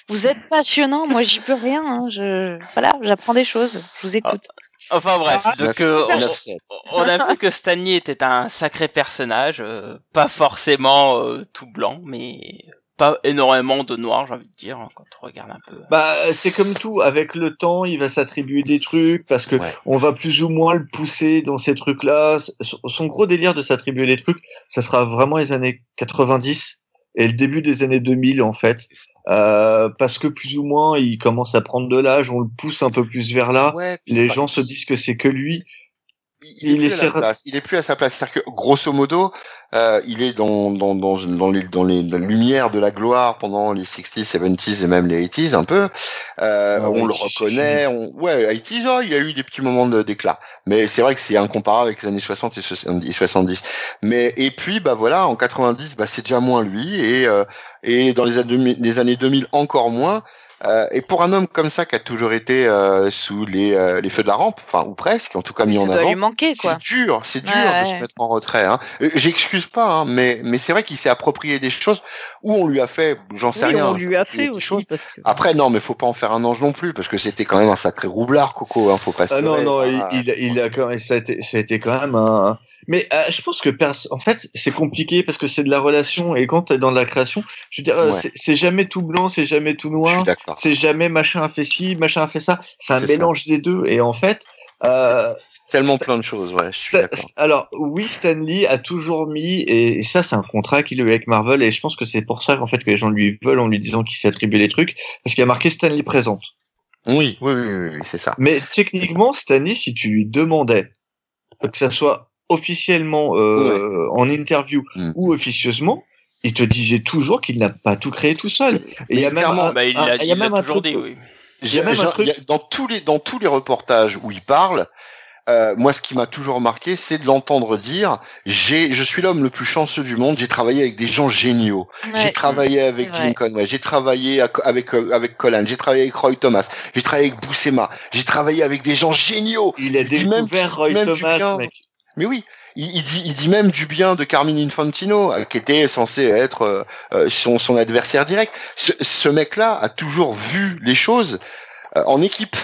Vous êtes passionnant, moi j'y peux rien. hein, Je voilà, j'apprends des choses. Je vous écoute. Enfin bref, Ah, donc euh, on, a vu que Stanley était un sacré personnage, euh, pas forcément euh, tout blanc, mais pas énormément de noir, j'ai envie de dire, hein, quand on regarde un peu. Bah, c'est comme tout. Avec le temps, il va s'attribuer des trucs parce que Ouais. on va plus ou moins le pousser dans ces trucs-là. Son- Son gros délire de s'attribuer des trucs, ça sera vraiment les années 90 et le début des années 2000 en fait. Euh, parce que plus ou moins, il commence à prendre de l'âge, on le pousse un peu plus vers là. Ouais, Les gens se disent que c'est que lui. Il, il est est plus à sur- la place. Il est plus à sa place. C'est-à-dire que grosso modo, euh, il est dans dans dans dans les dans les la lumière de la gloire pendant les 60s, 70s et même les 80s un peu. Euh, Ah on le reconnaît. On... Ouais, 80s, oh, il y a eu des petits moments de- d'éclat. Mais c'est vrai que c'est incomparable avec les années 60 et 70. 70. Mais et puis bah voilà, en 90, bah c'est déjà moins lui et euh, et dans les années 2000, les années 2000 encore moins. Euh, et pour un homme comme ça qui a toujours été euh, sous les, euh, les feux de la rampe, enfin ou presque, en tout cas mis Ça en doit avant, lui manquer quoi. c'est dur, c'est dur Ouais, de ouais. se mettre en retrait. Hein. J'excuse pas, hein, mais mais c'est vrai qu'il s'est approprié des choses où on lui a fait, j'en sais Oui, rien. on lui a fait aussi. choses. Parce que... Après non, mais faut pas en faire un ange non plus parce que c'était quand même un sacré roublard, Coco. Hein, faut pas. se Ah non non, il, il, il a quand même, ça a été, ça a été quand même un. Mais euh, je pense que pers- en fait c'est compliqué parce que c'est de la relation et quand t'es dans de la création, je veux dire, Ouais. c'est- jamais tout blanc, c'est jamais tout Je noir. suis c'est jamais machin a fait ci, machin a fait ça. C'est un ça. mélange des deux. Et en fait, euh, Tellement plein de choses, ouais. Je suis alors oui, Stanley a toujours mis, et, et ça c'est un contrat qu'il a eu avec Marvel, et je pense que c'est pour ça qu'en fait que les gens lui veulent en lui disant qu'il s'est attribué les trucs, parce qu'il a marqué Stanley présente. Oui, oui, oui, oui, oui, c'est ça. Mais techniquement, Stanley, si tu lui demandais que ça soit officiellement euh, en interview Mm. ou officieusement, il te disait toujours qu'il n'a pas tout créé tout seul. Et il y a même clairement, un- bah, il un- y a même un toujours truc- dit, oui. Il y a même un truc- a- dans tous les dans tous les reportages où il parle, euh, moi ce qui m'a toujours marqué, c'est de l'entendre dire j'ai je suis l'homme le plus chanceux du monde, j'ai travaillé avec des gens géniaux. J'ai travaillé avec. Jim Conway, j'ai travaillé à- avec euh, avec Colin, j'ai travaillé avec Roy Thomas, j'ai travaillé avec Boussema, j'ai travaillé avec des gens géniaux. Il a même découvert du- Roy même Thomas, mec. Mais oui, il, il dit il dit même du bien de Carmine Infantino, euh, qui était censé être euh, euh, son son adversaire direct. Ce, ce mec-là a toujours vu les choses euh, en équipe.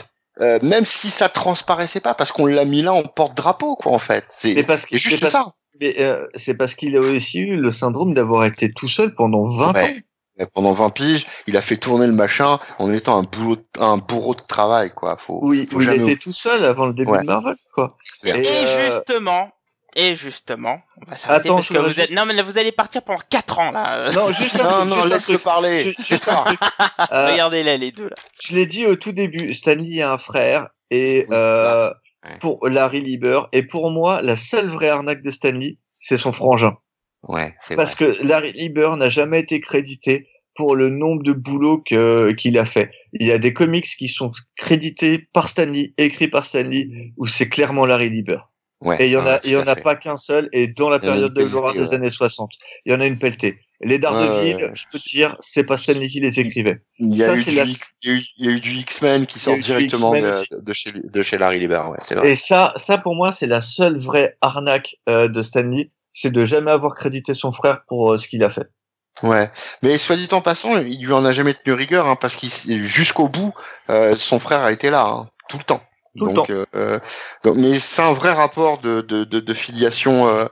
euh, même si ça transparaissait pas, parce qu'on l'a mis là en porte-drapeau, quoi, en fait. C'est parce que juste parce- ça. Mais euh, c'est parce qu'il a aussi eu le syndrome d'avoir été tout seul pendant 20 Ouais. ans. Pendant 20 piges, il a fait tourner le machin en étant un boulot, un bourreau de travail, quoi. Faut, Oui, faut où il était tout seul avant le début Ouais. de Marvel, quoi. Et, Et euh, justement, et justement, on va s'arrêter Attends, parce je que vous êtes, non mais là vous allez partir pendant 4 ans là. Non, juste un Non, truc, non, laisse-le parler. Juste un truc. Euh, Regardez là les deux là. je l'ai dit au tout début, Stanley a un frère et Oui, euh, ouais. pour Larry Lieber et pour moi la seule vraie arnaque de Stanley, c'est son frangin. Ouais, c'est vrai. Parce que Larry Lieber n'a jamais été crédité pour le nombre de boulots que qu'il a fait. Il y a des comics qui sont crédités par Stanley, écrits par Stanley, où c'est clairement Larry Lieber. Ouais, Et il y en ouais, a, il y tout en a pas qu'un seul. Et dans la période de gloire des ouais. années 60, il y en a une pelletée. Les Daredevil, je peux te dire, c'est pas Stanley qui les écrivait. Il y, a Ça, eu du, la- X- il, y a eu, il y a eu du X-Men qui sort directement de, chez, de chez Larry Lieber, ouais, c'est vrai. Et ça, ça pour moi, c'est la seule vraie arnaque euh, de Stanley, c'est de jamais avoir crédité son frère pour euh, ce qu'il a fait. Ouais, mais soit dit en passant, il lui en a jamais tenu rigueur, hein, parce qu'il jusqu'au bout, euh, son frère a été là. Hein. tout le temps. Tout le donc, euh, donc, mais c'est un vrai rapport de, de, de, de filiation euh,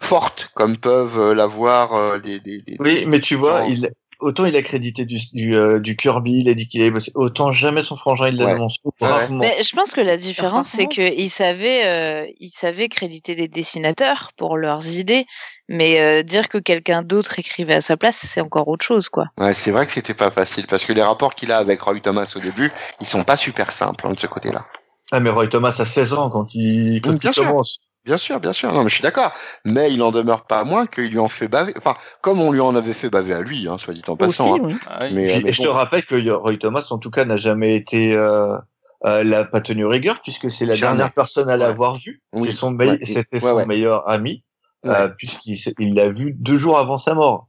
forte, comme peuvent euh, l'avoir euh, les- Oui, mais tu vois, gens. il, autant il a crédité du, du, euh, du Kirby, il a dit qu'il avait bossé, autant jamais son frangin il l'a Ouais. annoncé, Ouais. rarement. Mais je pense que la différence, c'est qu'il savait, euh, il savait créditer des dessinateurs pour leurs idées, mais euh, dire que quelqu'un d'autre écrivait à sa place, c'est encore autre chose, quoi. Ouais, c'est vrai que c'était pas facile parce que les rapports qu'il a avec Roy Thomas au début, ils sont pas super simples hein, de ce côté-là. Ah, mais Roy Thomas a 16 ans quand il, quand Oui, il sûr. commence. Bien sûr, bien sûr. Non, mais je suis d'accord. Mais il en demeure pas moins qu'il lui en fait baver. Enfin, comme on lui en avait fait baver à lui, hein, soit dit en Aussi, passant. hein. oui. Ah oui. Mais, Puis, mais et je te rappelle que Roy Thomas, en tout cas, n'a jamais été, euh, euh, l'a pas tenu rigueur puisque c'est la Jamais. dernière personne à Ouais. l'avoir vu. Oui. C'est son Ouais. C'était Ouais, son ouais. meilleur ami, Ouais. euh, puisqu'il il l'a vu deux jours avant sa mort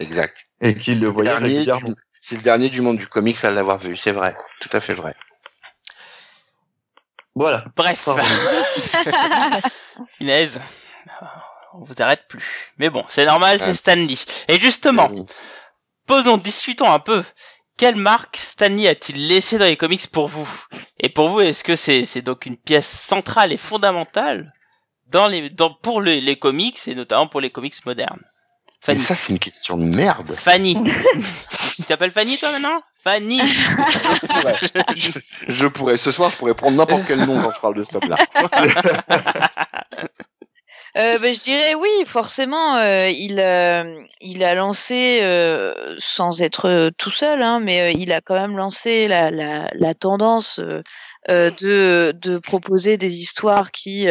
exact. et qu'il le voyait Dernier régulièrement. C'est le dernier du monde du comics à l'avoir vu. C'est vrai. Tout à fait vrai. Voilà. Bref. Inès, on vous arrête plus. Mais bon, c'est normal, c'est. Stanley. Et justement, posons, discutons un peu. Quelle marque Stanley a-t-il laissé dans les comics pour vous? Et pour vous, est-ce que c'est c'est donc une pièce centrale et fondamentale dans les dans pour les, les comics et notamment pour les comics modernes? Mais Fanny. ça, c'est une question de merde. Fanny. tu t'appelles Fanny toi maintenant? Fanny. je, je pourrais, ce soir, je pourrais prendre n'importe quel nom quand je parle de ce top-là. Euh, ben, je dirais oui, forcément, euh, il, euh, il a lancé, euh, sans être tout seul, hein, mais euh, il a quand même lancé la, la, la tendance de, de proposer des histoires qui,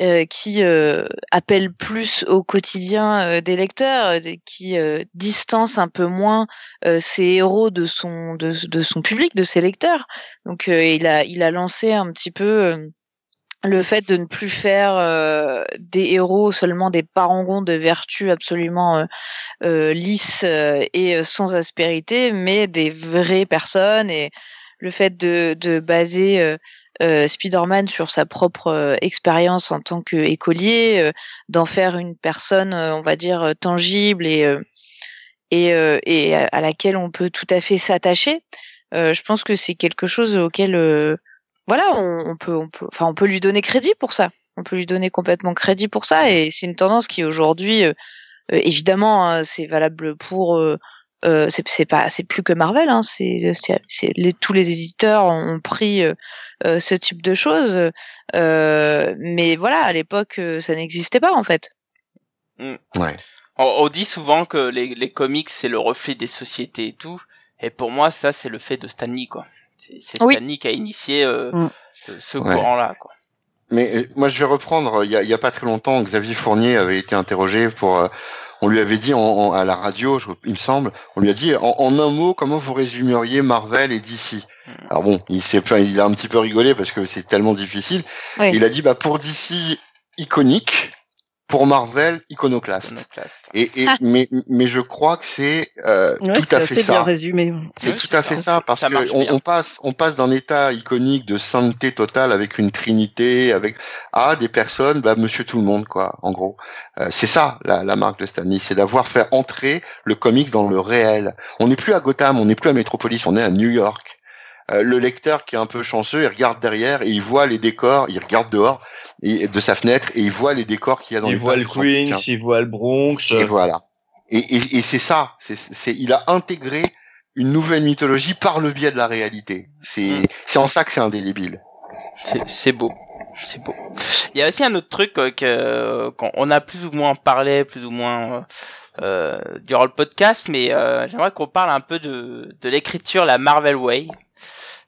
euh, qui euh, appellent plus au quotidien euh, des lecteurs, qui distancent un peu moins ses héros de son, de, de son public, de ses lecteurs. Donc il, a, il a lancé un petit peu... le fait de ne plus faire des héros seulement des parangons de vertu absolument lisses et sans aspérité, mais des vraies personnes et le fait de, de baser euh, euh, Spider-Man sur sa propre euh, expérience en tant qu'écolier, euh, d'en faire une personne, euh, on va dire, tangible et, et, et à laquelle on peut tout à fait s'attacher. Je pense que c'est quelque chose auquel voilà, on, peut, on peut, on peut lui donner crédit pour ça. On peut lui donner complètement crédit pour ça, et c'est une tendance qui aujourd'hui, évidemment, hein, c'est valable pour. Euh, c'est pas, c'est plus que Marvel. Hein, c'est, les, tous les éditeurs ont pris euh, euh, ce type de choses, euh, mais voilà, à l'époque, ça n'existait pas en fait. Ouais. On, on dit souvent que les, les comics c'est le reflet des sociétés et tout, et pour moi ça c'est le fait de Stanley quoi. C'est c'est Oui. Stanley qui a initié euh, Mm. ce- ce Ouais. courant-là quoi. Mais euh, moi, je vais reprendre. Il y a, y a pas très longtemps, Xavier Fournier avait été interrogé pour. On lui avait dit en, en- à la radio, je- il me semble, on lui a dit en, en un mot comment vous résumeriez Marvel et DC. Hmm. Alors bon, il s'est, enfin, il a un petit peu rigolé parce que c'est tellement difficile. Oui. Il a dit bah pour DC iconique, pour Marvel iconoclaste. Iconoclaste. Et, et mais mais je crois que c'est euh, Ouais, tout à fait bien ça. résumé. C'est Oui, tout à fait ça. parce Ça que on passe on passe d'un état iconique de sainteté totale avec une trinité avec à des personnes bah monsieur tout le monde quoi en gros Euh, c'est ça la, la marque de Stanley c'est d'avoir fait entrer le comics dans le réel on n'est plus à Gotham on n'est plus à Metropolis on est à New York Euh, le lecteur qui est un peu chanceux il regarde derrière et il voit les décors il regarde dehors et, de sa fenêtre et il voit les décors qu'il y a dans Il les voit le Queens, il voit le Bronx. et voilà. Et, et, et c'est ça. C'est, c'est, il a intégré une nouvelle mythologie par le biais de la réalité. C'est, Mm. c'est en ça que c'est indélébile. C'est- C'est beau. C'est beau. Il y a aussi un autre truc euh, que qu'on on a plus ou moins parlé, plus ou moins euh, euh, durant le podcast, mais euh, j'aimerais qu'on parle un peu de, de l'écriture, la Marvel Way.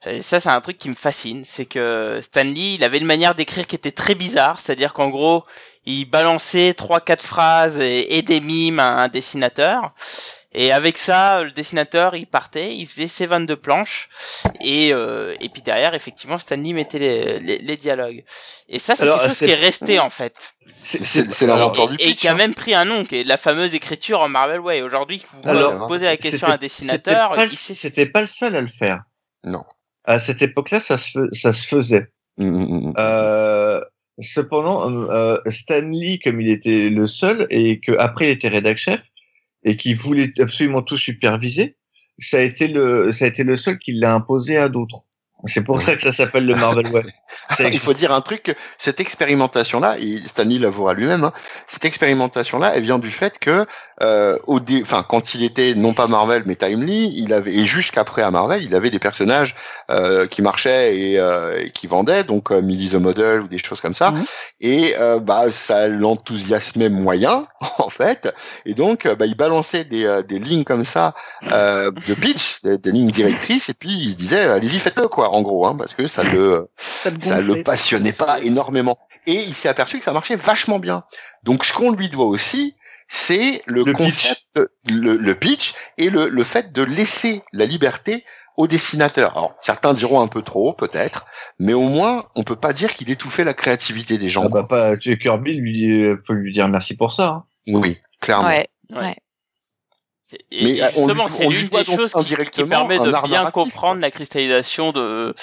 Et ça, c'est un truc qui me fascine, c'est que Stanley, il avait une manière d'écrire qui était très bizarre, c'est-à-dire qu'en gros, il balançait trois, quatre phrases et, et des mimes à un dessinateur. Et avec ça, le dessinateur, il partait, il faisait ses 22 planches, et, euh, et puis derrière, effectivement, Stanley mettait les, les, les dialogues. Et ça, c'est quelque chose qui est resté, en fait. C'est c'est l'inventeur du Et, et pitch. qui a hein. même pris un nom, qui est la fameuse écriture en Marvel Way. Aujourd'hui, vous posez la question à un C'était dessinateur, pas, le- c'était pas le seul à le faire. Non. À cette époque-là, ça se, fais- ça se faisait. Mm, mm, mm. Euh, cependant, euh, Stanley, comme il était le seul et que après il était rédac chef et qui voulait absolument tout superviser, ça a été le, ça a été le seul qui l'a imposé à d'autres. C'est pour ça que ça s'appelle le Marvel Way. Ça Il faut dire un truc, cette expérimentation-là, et Stanley l'avouera lui-même, hein, cette expérimentation-là, elle vient du fait que, euh, au dé... enfin, quand il était non pas Marvel mais Timely, il avait et jusqu'après à Marvel, il avait des personnages euh, qui marchaient et, euh, et qui vendaient, donc euh, Millie the Model ou des choses comme ça, Mhm. et euh, bah ça l'enthousiasmait moyen en fait, et donc euh, bah, il balançait des, euh, des lignes comme ça euh, de pitch, des, des lignes directrices, et puis il disait allez-y faites-le quoi, en gros, hein, parce que ça le Ça, le passionnait pas énormément. Et il s'est aperçu que ça marchait vachement bien. Donc ce qu'on lui doit aussi, c'est le, Le concept, Le, le pitch et le, le fait de laisser la liberté au dessinateur. Alors certains diront un peu trop, peut-être, mais au moins on peut pas dire qu'il étouffait la créativité des gens. Ah bah pas tu- Kirby lui faut lui dire merci pour ça. hein. Oui, clairement. Ouais. Ouais. Et, Mais, euh, justement, c'est l'une des choses qui, permet de bien narratif, comprendre la cristallisation de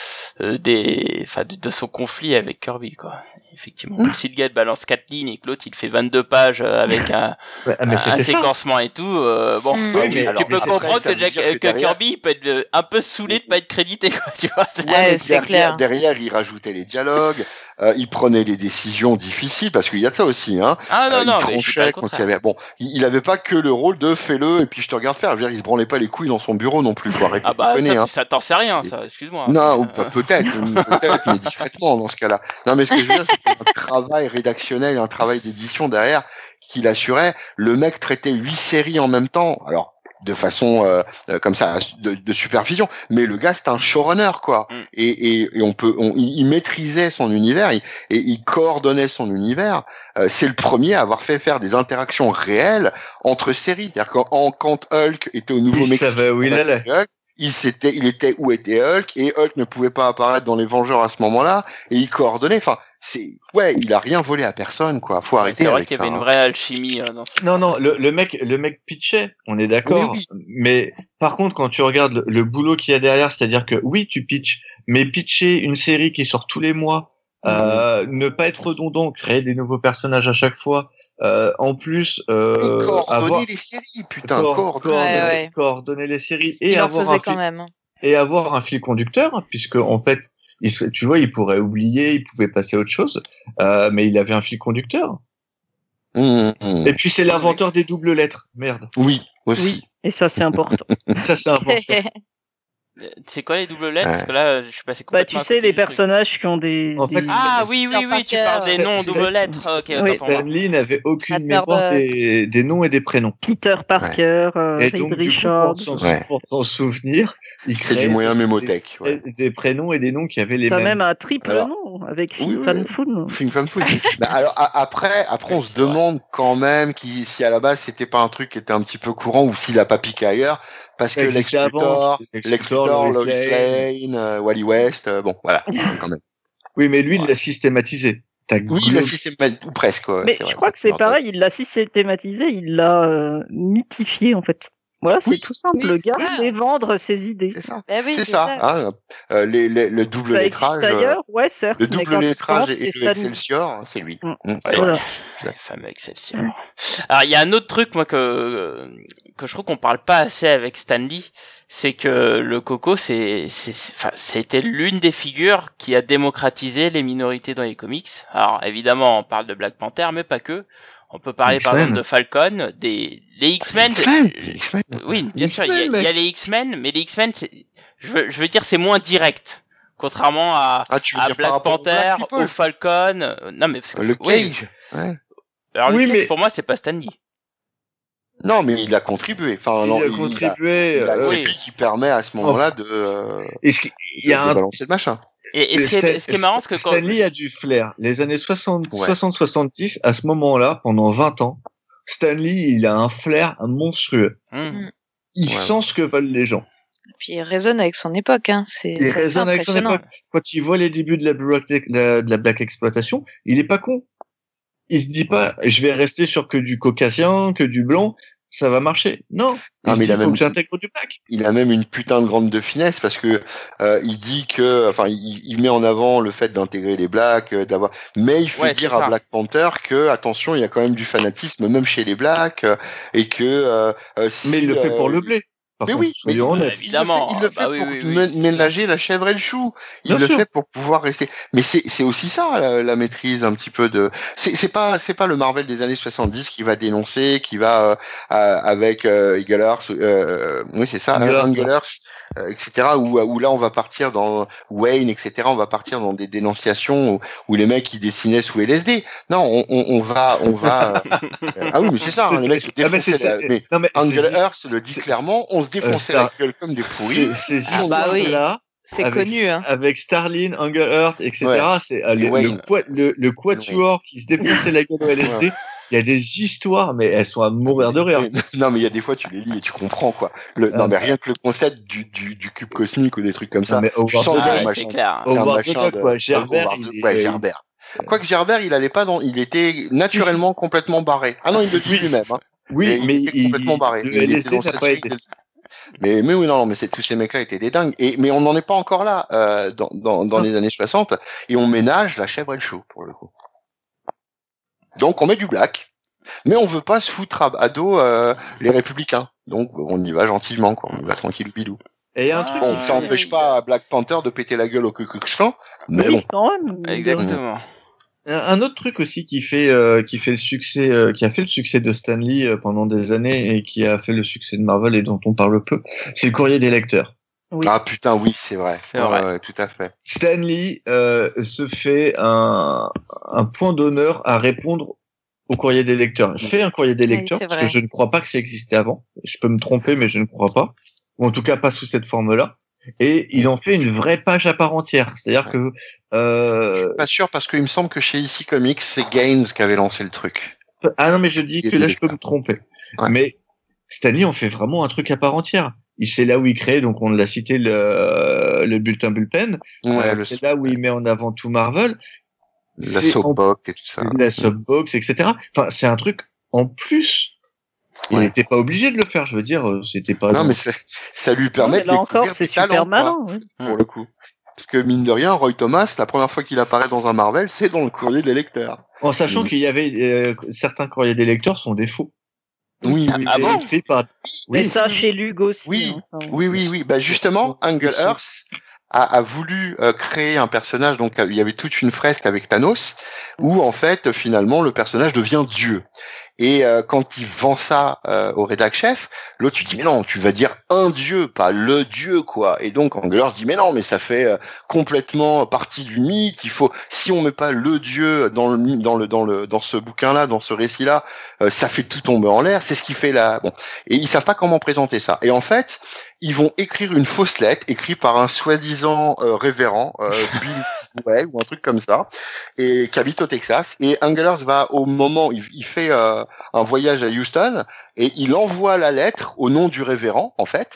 euh, des, enfin, de, de son conflit avec Kirby, quoi. Effectivement, Mm. si le gars balance quatre lignes et que l'autre il fait 22 pages euh, avec un, Ouais, un, un séquencement et tout, euh, bon, Mm. tu- alors, peux mais comprendre vrai, que, veut Jack- dire que que derrière- Kirby il peut être euh, un peu saoulé de pas être crédité, quoi, tu vois. Ouais, Ouais, mais c'est derrière, clair. derrière, il rajoutait les dialogues, euh, il prenait les décisions difficiles, parce qu'il y a de ça aussi, hein. Ah non, Euh, non, il tranchait quand il y contraire. avait. Bon, il, il avait pas que le rôle de fais-le et puis je te regarde faire. Je veux dire, il se branlait pas les couilles dans son bureau non plus. Faut arrêter Ah bah, ça, hein. ça t'en sais rien, ça, excuse-moi. Non, Euh, peut-être, peut-être, mais discrètement dans ce cas-là. Non, mais ce que je veux dire, un travail rédactionnel, un travail d'édition derrière qu'il assurait. Le mec traitait huit séries en même temps. Alors, de façon euh, euh, comme ça, de, de supervision. Mais le gars, c'est un showrunner, quoi. Mm. Et, et, et on peut, on- il maîtrisait son univers il- et il coordonnait son univers. Euh, c'est le premier à avoir fait faire des interactions réelles entre séries. C'est-à-dire qu'en quand Hulk était au Il Nouveau-Mexique, savait où il allait. Hulk, il s'était, il était où était Hulk et Hulk ne pouvait pas apparaître dans les Vengeurs à ce moment-là et il coordonnait. Enfin, c'est ouais, il a rien volé à personne quoi. Faut arrêter C'est vrai avec qu'il y ça. avait une hein. vraie alchimie euh, dans ce Non, non, le, le mec, le mec pitchait, on est d'accord. Oui, Mais par contre, quand tu regardes le, le boulot qu'il y a derrière, c'est-à-dire que oui, tu pitches, mais pitcher une série qui sort tous les mois, euh, ne pas être redondant, créer des nouveaux personnages à chaque fois, euh, en plus euh, Et coordonner avoir les séries, putain, coor- coordonner. coordonner, Ouais, ouais. coordonner les séries et Il en avoir faisait un quand fil, même. et avoir un fil conducteur, puisque en fait, il serait- tu vois, il pourrait oublier, il pouvait passer à autre chose, euh, mais il avait un fil conducteur. Mmh, mmh. Et puis c'est l'inventeur des doubles lettres, merde. Oui, aussi. Oui. Et ça, c'est important. Ça c'est important. Euh, C'est quoi les doubles lettres? Ouais. Parce que là, je suis passé Bah, complètement tu à sais, les personnages qui ont des. En fait, des- Ah oui, oui, oui, tu Peter parles des Parker. noms, C'est- double lettres. Ok, Oui. Stanley n'avait aucune mémoire de- des, des noms et des prénoms. Peter Parker, euh, Et Reed donc, du coup, Richards. pour s'en Ouais. souvenir, il crée du moyen des, mémothèque. Ouais. des- des prénoms et des noms qui avaient les T'as mêmes. même un triple Alors- nom avec Oui, Phil oui. Foon. Film fan food. Bah, alors après, après on se demande quand même qui, si à la base c'était pas un truc qui était un petit peu courant ou s'il a pas piqué ailleurs, parce que Lex Luthor, Lex Luthor, Lois Lane. Lane, euh, Wally West, euh, bon voilà, quand même. Oui, mais lui, il l'a systématisé. T'as Oui, il a glo- systématisé ou presque. ouais, Mais je vrai. crois que c'est pareil, il l'a systématisé, il l'a euh, mythifié en fait. Voilà, c'est Oui. tout simple. Oui, le c'est gars sait vendre ses idées. C'est ça. Oui, c'est ça. Hein, euh, les, les- le double Ça lettrage. euh, ailleurs, ouais, certes. le double lettrage et, c'est. Excelsior, c'est lui. Mm. Mm, ouais. Voilà. Le fameux Excelsior. Alors, il y a un autre truc, moi, que, que je trouve qu'on parle pas assez avec Stanley, c'est que le Coco, c'est, c'est, c'est- enfin, été l'une des figures qui a démocratisé les minorités dans les comics. Alors, évidemment, on parle de Black Panther, mais pas que. On peut parler, par exemple, de Falcon, des, les X-Men. X-Men. Euh, Oui, bien sûr, il y, a- il y les X-Men, mais les X-Men, c'est, je veux, je veux dire, c'est moins direct. Contrairement à, Ah, à Black au Panther, Black au Falcon. euh, Non, mais parce que- Le oui. Cage. Ouais. Alors, le Oui, Cage, mais- pour moi, c'est pas Stanley. Non, mais il a contribué. Enfin, il non, a il- contribué. il a- euh, oui. lui qui permet à ce moment-là de, euh, est-ce qu'il de, y a de un balancer le machin. Et, et ce, qui est, Stan- ce qui est marrant, c'est que quand, Stanley a du flair. Les années 60, Ouais. 60-70, à ce moment-là, pendant 20 ans, Stanley, il a un flair monstrueux. Hmm. Il Ouais. sent ce que veulent les gens. Puis il résonne avec son époque. Hein. C'est Il résonne avec son époque. Quand il voit les débuts de la Black, de la Black Exploitation, il est pas con. Il se dit pas, je vais rester sur que du caucasien, que du blanc, ça va marcher. Non. Ah, il mais il a faut même- que j'intègre du black. il a même une putain de grande de finesse parce que euh, il dit que, enfin, il, il met en avant le fait d'intégrer les blacks, euh, d'avoir, mais il fait Ouais, dire à. Black Panther que attention, il y a quand même du fanatisme même chez les blacks euh, et que. euh, euh, si, Mais il le fait euh, pour le blé. Par Mais contre, oui, mais. Évidemment, Il le fait, il le pour oui, mé- oui. ménager la chèvre et le chou. Il Bien le sûr. fait pour pouvoir rester. Mais c'est aussi ça la, la maîtrise un petit peu de. C'est pas c'est pas le Marvel des années 70 qui va dénoncer, qui va euh, avec euh, Eagle Earth, euh, oui c'est ça, Eagle Earth, Eagle Earth, euh, etc. Où, où là on va partir dans Wayne, etc. On va partir dans des dénonciations où, où les mecs ils dessinaient sous LSD. Non, on, on, on va on va. euh, ah oui mais c'est ça, hein, les mecs se Ah, mais défonçaient. c'est- la- mais non, mais Angel Earth le dit clairement, on se défonçait la gueule comme des pourris. C'est ces Ah, bah oui. histoires-là, C'est connu, hein. avec Starlin, Hunger Earth, etc. Ouais. C'est euh, le, le, le, le quatuor qui se défonçait la gueule au LSD. Ouais. Il y a des histoires, mais elles sont à mourir de rire. non, mais il y a des fois, tu les lis et tu comprends, quoi. Le, Ah, non, mais bah. rien que le concept du, du, du cube cosmique ou des trucs comme ça. Non, mais tu sens Ah, ouais, machin- c'est clair. machin de- quoi. Gerbert, il ouais, Gerbert. Quoique Gerbert, il allait pas dans, il était naturellement complètement barré. Ah non, il le dit lui-même, hein. Oui, Et il mais était il, complètement barré. Il était dans cette Mais, mais oui, non, mais c'est, tous ces mecs-là étaient des dingues. Et, mais on n'en est pas encore là, euh, dans, dans, dans les années 60. Et on ménage la chèvre et le chou, pour le coup. Donc, on met du black. Mais on veut pas se foutre à, à dos, euh, les républicains. Donc, on y va gentiment, quoi. On y va tranquille bidou. Et il y a un Ah, truc. Bon, ouais. ça empêche pas Black Panther de péter la gueule au Ku Klux Klan. Mais oui, bon. quand même. Exactement. Un autre truc aussi qui fait euh, qui fait le succès euh, qui a fait le succès de Stan Lee euh, pendant des années et qui a fait le succès de Marvel et dont on parle peu, c'est le courrier des lecteurs. Oui. Ah putain, oui, c'est vrai. C'est vrai. Tout à fait. Stan Lee euh, se fait un, un point d'honneur à répondre au courrier des lecteurs. Il fait un courrier des lecteurs parce vrai. que je ne crois pas que ça existait avant. Je peux me tromper, mais je ne crois pas. Ou en tout cas pas sous cette forme-là. Et il en fait une vraie page à part entière. C'est-à-dire que euh, Pas sûr parce qu'il me semble que chez IC Comics, c'est Gaines qui avait lancé le truc. Ah non, mais je dis que là, je peux me tromper. Ouais. Mais Stanley en fait vraiment un truc à part entière. Il c'est là où il crée, donc on l'a cité le, le bulletin bullpen. Ouais, Euh, c'est là où il met en avant tout Marvel. la en- soapbox et tout ça. la subbox, etc. Enfin, c'est un truc en plus. Il Ouais. n'était pas obligé de le faire. Je veux dire, euh, c'était pas. Non, mais ça lui Non, permet de là découvrir encore, c'est des talents, super quoi, malin. oui. pour le coup. Parce que mine de rien, Roy Thomas, la première fois qu'il apparaît dans un Marvel, c'est dans le courrier des lecteurs. en sachant Mm. qu'il y avait euh, certains courriers des lecteurs sont des faux. Oui, oui, ah bon par. Oui. ça, chez Lug aussi. Oui. hein, Oui, oui, oui. Bah justement, Angle Earth a, a voulu euh, créer un personnage. Donc il y avait toute une fresque avec Thanos, où en fait finalement le personnage devient Dieu. Et euh, quand il vend ça euh, au rédac chef, l'autre tu dis mais non, tu vas dire un dieu, pas le dieu quoi. Et donc Angle Earth dit mais non, mais ça fait euh, complètement partie du mythe. Il faut si on met pas le dieu dans le dans le dans le dans ce bouquin là, dans ce récit là, ça fait tout tomber en l'air. C'est ce qui fait la bon. Et ils savent pas comment présenter ça. Et en fait, ils vont écrire une fausse lettre écrite par un soi-disant euh, révérend, euh, Bill ouais, ou un truc comme ça, et qui habite au Texas. Et Engelers va au moment, il, il fait euh, un voyage à Houston et il envoie la lettre au nom du révérend en fait.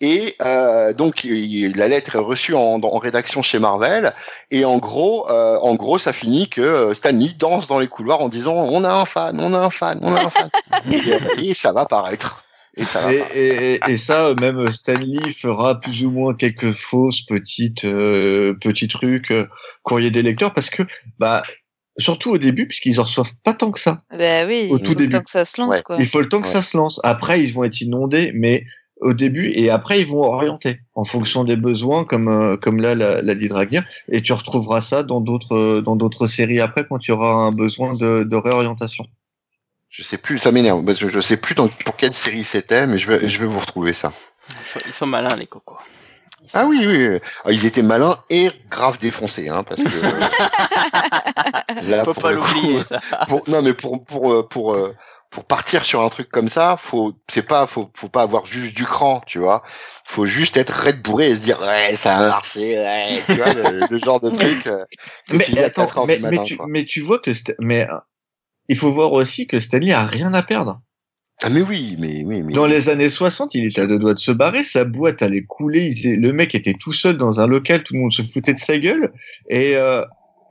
Et euh, donc il- la lettre est reçue en, en rédaction chez Marvel et en gros, euh, en gros, ça finit que euh, Stanley danse dans les couloirs en disant on a un fan, on a un fan, on a un fan. et, et ça va paraître. Et ça va Et, paraître. et, et- et ça, euh, même Stanley fera plus ou moins quelques fausses petites euh, petits trucs euh, courrier des lecteurs parce que bah surtout au début puisqu'ils en reçoivent pas tant que ça. Bah oui, Au il tout faut le début. temps que ça se lance, Ouais. quoi. Il faut le temps que Ouais. ça se lance. Après, ils vont être inondés, mais au début et après ils vont orienter en fonction des besoins, comme euh, comme là l'a, l'a dit Dragnir. Et tu retrouveras ça dans d'autres euh, dans d'autres séries après quand tu auras un besoin de, de réorientation. Je sais plus, ça m'énerve. Je sais plus dans, pour quelle série c'était, mais je vais, je vais vous retrouver ça. Ils sont, ils sont malins, les cocos. Ah oui, oui. oui. Ah, ils étaient malins et grave défoncés, hein, parce que. là, Faut pas l'oublier, ça. pour- non, mais pour pour euh, pour euh, pour partir sur un truc comme ça, faut c'est pas faut faut pas avoir juste du cran, tu vois. Faut juste être red bourré et se dire ouais ça a marché, ouais, tu vois le, le genre de truc. euh, que Mais, tu dis à 4 attends, mais, du mais matin, tu, quoi. mais tu vois que mais il faut voir aussi que Stanley a rien à perdre. Ah mais oui, mais oui, mais. Dans les années 60, il était à deux doigts de se barrer, sa boîte allait couler, il le mec était tout seul dans un local, tout le monde se foutait de sa gueule, et, euh,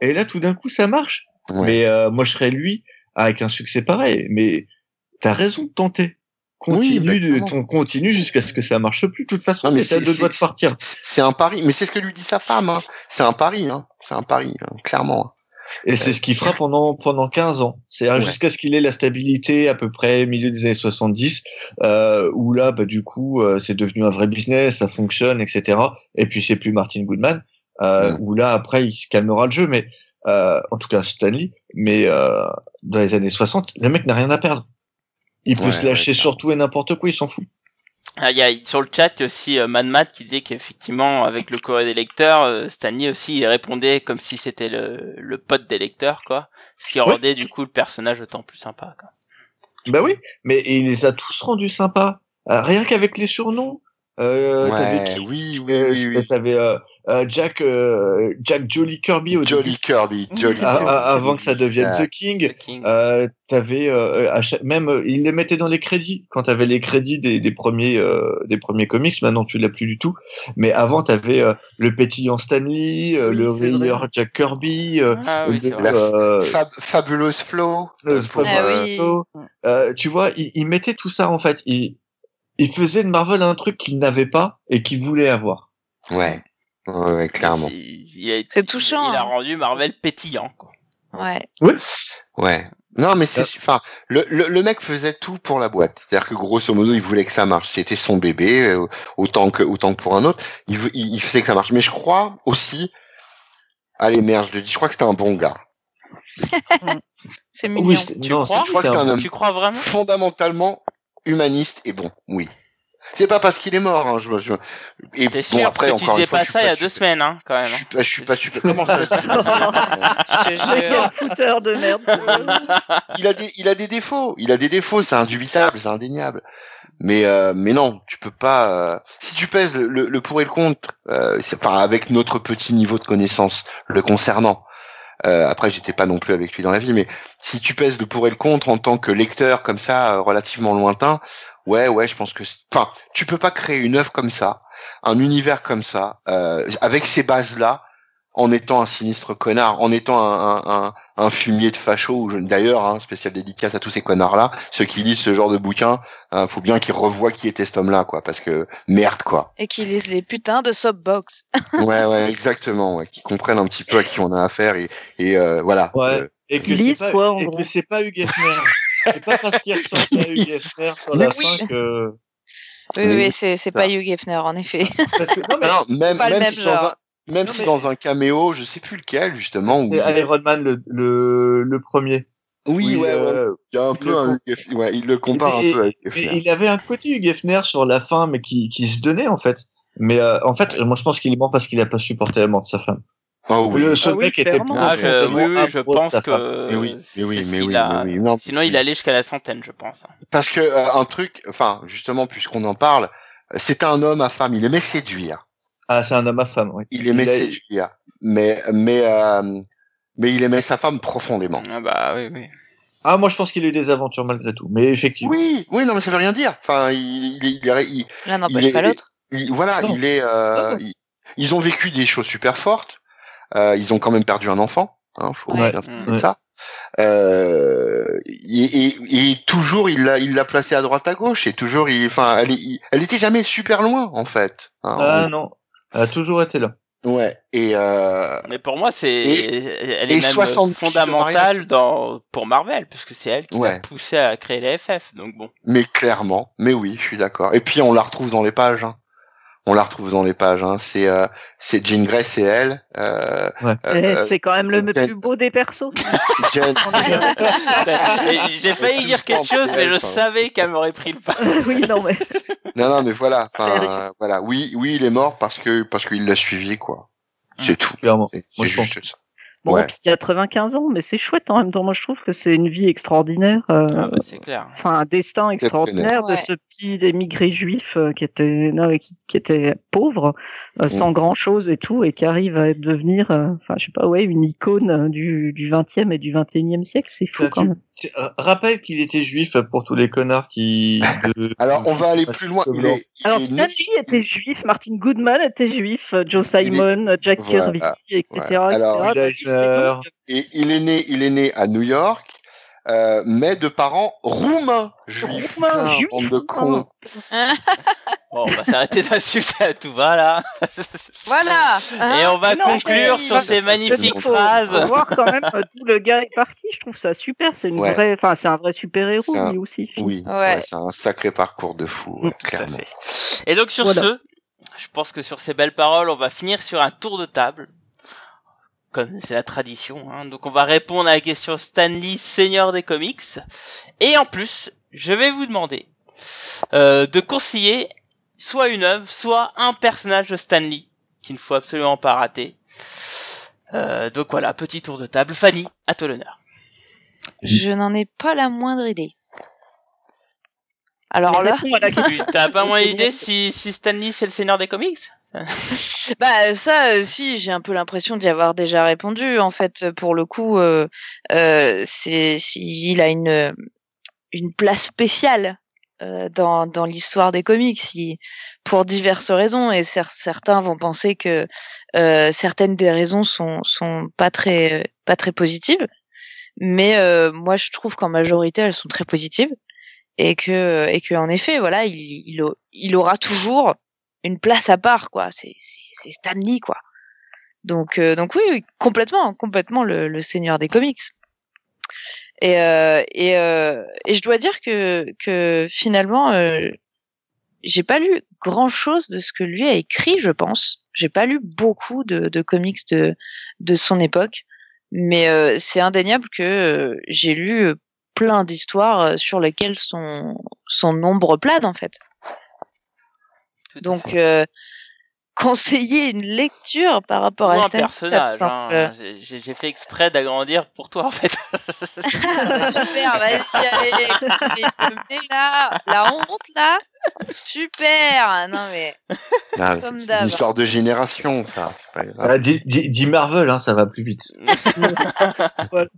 et là tout d'un coup ça marche. Ouais. Mais euh, moi je serais lui avec un succès pareil, mais t'as raison de tenter. Oui, Continue, de, ton- continue jusqu'à ce que ça marche plus. De toute façon, Non, mais c'est- deux doigts de partir. c'est- C'est un pari, mais c'est ce que lui dit sa femme. Hein. C'est un pari, hein. C'est un pari, hein, clairement. Et c'est ce qu'il fera pendant pendant 15 ans. C'est-à-dire Ouais. jusqu'à ce qu'il ait la stabilité à peu près milieu des années 70, euh, où là, bah, du coup, euh, c'est devenu un vrai business, ça fonctionne, etc. Et puis c'est plus Martin Goodman, euh, Ouais. où là après il se calmera le jeu, mais euh, en tout cas Stanley. Mais euh, dans les années 60, le mec n'a rien à perdre. Il peut Ouais, se lâcher sur tout et n'importe quoi, il s'en fout. Ah, il y a sur le chat il y a aussi euh, Mad Mad qui disait qu'effectivement avec le courrier des lecteurs, euh, Stanley aussi il répondait comme si c'était le, le pote des lecteurs quoi, ce qui rendait du coup le personnage autant plus sympa. Quoi. Bah oui, mais il les a tous rendus sympas. Euh, rien qu'avec les surnoms. Euh, t'avais Ouais, qui oui, oui, Euh, oui, oui. T'avais euh, euh, Jack, euh, Jack Jolly Kirby au Jolly début, Kirby, Jolly a- Kirby. a- avant que ça devienne. The King. The King. Euh, t'avais euh, chaque- même il les mettait dans les crédits quand t'avais les crédits des, des premiers euh, des premiers comics. Maintenant tu l'as plus du tout. Mais avant t'avais euh, le pétillant Stanley, euh, Oui, le rieur Jack Kirby. Euh, Ah oui, le- euh, Fab- Fabulous Flow. le- pour, Ah oui. euh, tu vois, il, il mettait tout ça en fait. Il, il faisait de Marvel un truc qu'il n'avait pas et qu'il voulait avoir. Ouais. Ouais, ouais, clairement. C'est touchant, Il a hein. rendu Marvel pétillant quoi. Ouais. Ouais. Non, mais c'est, Euh. enfin, le, le, le mec faisait tout pour la boîte. C'est-à-dire que grosso modo, il voulait que ça marche. C'était son bébé, euh, autant que, autant que pour un autre. Il, veu- il, il faisait que ça marche. Mais je crois aussi, allez merde, je le dis, je crois que c'était un bon gars. C'est mignon. Oui, Tu non, crois c'est- Je crois que c'est c'est un homme Tu crois vraiment? Fondamentalement humaniste et bon, oui. C'est pas parce qu'il est mort, hein, je, je- et T'es bon sûr après Parce que tu encore une disais fois, pas ça il y a deux super- semaines hein quand même. Je hein. suis pas, je suis pas super. Comment ça quel fouteur de merde. il a des, il a des défauts. Il a des défauts, c'est indubitable, c'est indéniable. Mais, euh, mais non, tu peux pas. euh, si tu pèses le, le, le pour et le contre, euh, c'est- enfin avec notre petit niveau de connaissance le concernant. Euh, après, j'étais pas non plus avec lui dans la vie, mais si tu pèses le pour et le contre en tant que lecteur comme ça, euh, relativement lointain, ouais, ouais, je pense que. Enfin, tu peux pas créer une œuvre comme ça, un univers comme ça, euh, avec ces bases-là, en étant un sinistre connard, en étant un, un, un, un fumier de facho. D'ailleurs, hein, spécial dédicace à tous ces connards-là, ceux qui lisent ce genre de bouquin, hein, faut bien qu'ils revoient qui était cet homme-là, quoi, parce que merde, quoi. Et qui lisent les putains de Subbox. Ouais, ouais, exactement, ouais, qui comprennent un petit peu à qui on a affaire et, et euh, voilà. Ouais. Euh, Et que Lise, c'est pas, quoi, en et gros. que c'est pas Hugh Hefner. c'est pas parce qu'il ressemble à Hugh Hefner sur la Oui. fin que. Oui, Oui. oui, c'est c'est pas Hugh Hefner, en effet. Parce que non, mais non, même, pas le même si dans genre. un, même Non, si mais- dans un caméo, je sais plus lequel justement. Où... c'est Iron Man le, le, le premier. Oui, ouais, euh, Il y a un il peu le un Hugh ouais, il le compare Et- un peu avec il avait un côté Hugh Hefner sur la fin, mais qui, qui se donnait en fait. Mais euh, en fait, moi je pense qu'il est mort parce qu'il a pas supporté la mort de sa femme. Oh oui. Le ce Ah oui, mec était. Ah, je, oui, oui, je pense que. Mais oui, mais oui, c'est mais qu'il oui, a- mais oui. Non, Sinon, il allait jusqu'à la centaine, je pense. Parce que euh, un truc, enfin justement, puisqu'on en parle, c'était un homme à femme. Il aimait séduire. Ah, c'est un homme à femme, oui. Il aimait a- séduire, mais mais euh, mais il aimait sa femme profondément. Ah bah oui, oui. Ah, moi je pense qu'il a eu des aventures malgré tout. Mais effectivement. Oui, oui, non, mais ça veut rien dire. Enfin, il, il, il, il- L'un il n'empêche pas l'autre. il- voilà, Non. il est. euh, il- ils ont vécu des choses super fortes. Euh, ils ont quand même perdu un enfant. Hein, faut Ouais. bien se dire ça. Euh, et, et, et toujours il l'a il l'a placé à droite à gauche et toujours il enfin elle est- elle était jamais super loin en fait. Hein, Ah non. Elle a toujours été là. Ouais. Et euh, Mais pour moi, c'est, elle est même 60 piges de fondamentale dans, pour Marvel, puisque c'est elle qui Ouais. a poussé à créer les FF. Donc bon. mais clairement, mais oui, je suis d'accord. Et puis on la retrouve dans les pages. Hein. On la retrouve dans les pages. Hein. C'est euh, c'est Jean Grey, c'est elle. Euh, Ouais. euh, Eh, euh, c'est quand même le plus beau des persos. J'ai failli dire quelque chose, mais je savais qu'elle m'aurait pris le pas. oui, non, mais. non, non, mais voilà. Euh, voilà. Oui, oui, il est mort parce que parce qu'il l'a suivi, quoi. C'est tout. Clairement. Moi, je pense. ça. Bon, Ouais. 95 ans, mais c'est chouette en même temps. Moi, je trouve que c'est une vie extraordinaire. euh, Ah bah, c'est clair. Enfin, un destin extraordinaire Ouais. de ce petit émigré juif euh, qui était non, qui, qui était pauvre, euh, sans grand chose et tout, et qui arrive à devenir, euh, enfin, je sais pas, ouais, une icône euh, du du 20e et du 21e siècle. C'est fou Ah, quand même. tu- euh, Rappelle qu'il était juif pour tous les connards qui. de- Alors, on va aller plus loin. Il blanc. est, il Alors, Stanley né- était juif, Martin Goodman était juif, euh, Joe est- Simon, euh, Jack Voilà. Kirby, etc. Ouais. Alors, etc. Et il est né, il est né à New York. euh, mais de parents roumains. Juifs, Roumains, putain, juifs, bande de cons. Bon, on va s'arrêter d'insulter à tout va là. Voilà. Hein Et on va non, conclure sur ces magnifiques phrases. faut voir quand même euh, d'où le gars est parti. Je trouve ça super. C'est une Ouais. vraie, enfin, c'est un vrai super héros un- lui aussi. Oui, Ouais. ouais, c'est un sacré parcours de fou, clairement. Et donc sur Voilà. ce, je pense que sur ces belles paroles, on va finir sur un tour de table. Comme c'est la tradition. Hein. Donc on va répondre à la question Stanley, seigneur des comics. Et en plus, je vais vous demander euh, de conseiller soit une œuvre, soit un personnage de Stanley qu'il ne faut absolument pas rater. Euh, donc voilà, petit tour de table. Fanny, à toi l'honneur. Je n'en ai pas la moindre idée. Alors Mais là, t'as pas moins idée si, si Stanley c'est le seigneur des comics? bah ça, euh, si, j'ai un peu l'impression d'y avoir déjà répondu. En fait, pour le coup, euh, euh, c'est, il a une euh, une place spéciale euh, dans dans l'histoire des comics, pour diverses raisons. Et cer- certains vont penser que euh, certaines des raisons sont sont pas très pas très positives, mais euh, moi je trouve qu'en majorité elles sont très positives et que et que en effet voilà il il, il aura toujours une place à part quoi. C'est Stanley quoi. Donc euh, donc oui, complètement complètement le, seigneur des comics. Et euh, et euh, et je dois dire que que finalement j'ai pas lu grand chose de ce que lui a écrit je pense. J'ai pas lu beaucoup de, de comics de de son époque. Mais c'est indéniable que j'ai lu plein d'histoires sur lesquelles son son ombre plane en fait donc, euh, conseiller une lecture par rapport Ou à un personnage. hein. semble- J'ai- fait exprès d'agrandir pour toi en fait. Ah, super, vas-y, allez, allez, te mets là, la honte là, super. Non mais, Ah, Comme c'est d'hab. une histoire de génération, ça. c'est pas grave. Ah, dis, dis- dis Marvel, hein, ça va plus vite.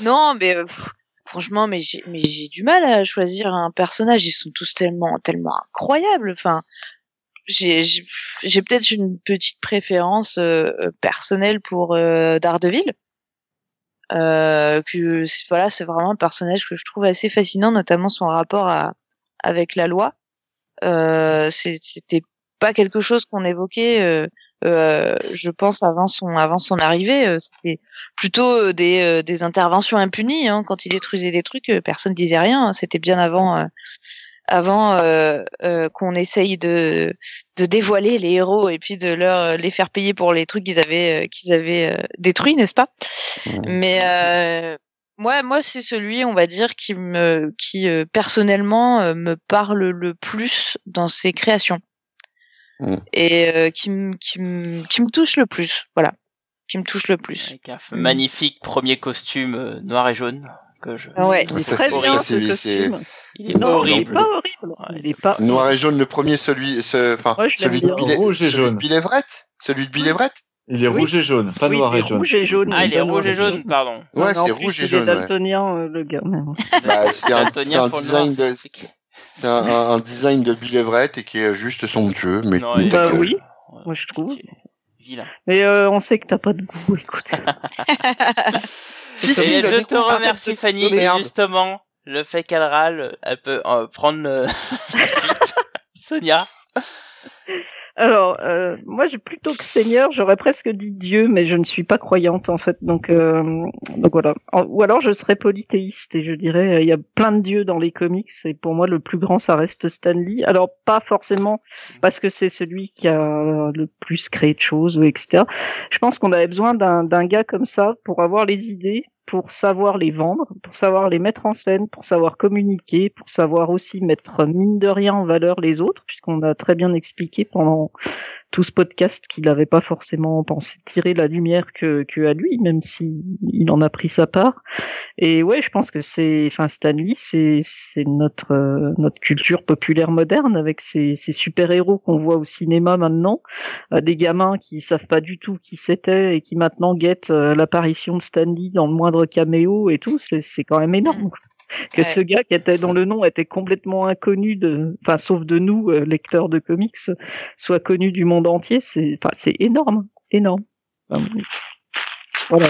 non mais, euh, pff, franchement, mais j'ai, du mal à choisir un personnage. Ils sont tous tellement, incroyables. Enfin, j'ai, peut-être une petite préférence euh, euh, personnelle pour euh, Daredevil. Euh, voilà, c'est vraiment un personnage que je trouve assez fascinant, notamment son rapport avec la loi. Euh, c'est- c'était pas quelque chose qu'on évoquait, euh, je pense avant son avant son arrivée. euh, C'était plutôt euh, des euh, des interventions impunies. Hein, quand il détruisait des trucs, personne disait rien. hein, C'était bien avant euh, avant euh, euh, qu'on essaye de de dévoiler les héros et puis de leur les faire payer pour les trucs qu'ils avaient qu'ils avaient euh, détruits, n'est-ce pas? Mais euh, moi, moi, c'est celui, on va dire, qui me, qui euh, personnellement euh, me parle le plus dans ses créations Mm. et euh, qui, me- qui, me- qui me touche le plus, voilà, qui me touche le plus. Avec un f- Mm. magnifique premier costume euh, noir et jaune que je. Ouais. Il est très c'est- bien c'est- ce c'est- costume. Il est Non, il est horrible. pas horrible. Ouais. Il est pas. Noir et jaune, le premier, celui, ce, enfin, Ouais, celui de. Bill, Rouge et celui jaune. de Bill Everett, celui de Bill Everett? Il est Oui. rouge et jaune, pas Oui, noir c'est et jaune. rouge et jaune. Ah, il est rouge et jaune, pardon. Ouais, c'est rouge et jaune. ouais. daltonien, euh, le gars. Bah, c'est un, c'est un pour le design noir. de, c'est un, un- un design de Bill Everett et qui est juste somptueux, mais Non, il Bah oui. Ouais, Moi, je trouve. Vilain. Mais euh, on sait que t'as pas de goût, écoute. Si, si, Et je te remercie de- Fanny, justement, le fait qu'elle râle, elle peut euh, prendre le... Sonia. Alors, euh, moi, j'ai plutôt que Seigneur, j'aurais presque dit Dieu, mais je ne suis pas croyante en fait, donc euh, donc voilà. Ou alors je serais polythéiste et je dirais euh, il y a plein de dieux dans les comics et pour moi le plus grand ça reste Stanley. Alors pas forcément parce que c'est celui qui a le plus créé de choses ou etc. Je pense qu'on avait besoin d'un gars comme ça pour avoir les idées, pour savoir les vendre, pour savoir les mettre en scène, pour savoir communiquer, pour savoir aussi mettre mine de rien en valeur les autres, puisqu'on a très bien expliqué pendant tout ce podcast qu'il n'avait pas forcément pensé tirer la lumière que, que à lui, même si il en a pris sa part. Et ouais, je pense que c'est, enfin Stanley, c'est c'est notre euh, notre culture populaire moderne avec ces, ces super héros qu'on voit au cinéma maintenant, Euh, des gamins qui savent pas du tout qui c'était et qui maintenant guettent euh, l'apparition de Stanley dans le moindre caméo et tout. C'est c'est quand même énorme. Que Ouais. ce gars qui était dont le nom était complètement inconnu de, enfin sauf de nous euh, lecteurs de comics, soit connu du monde entier, c'est, enfin c'est énorme, énorme. Voilà.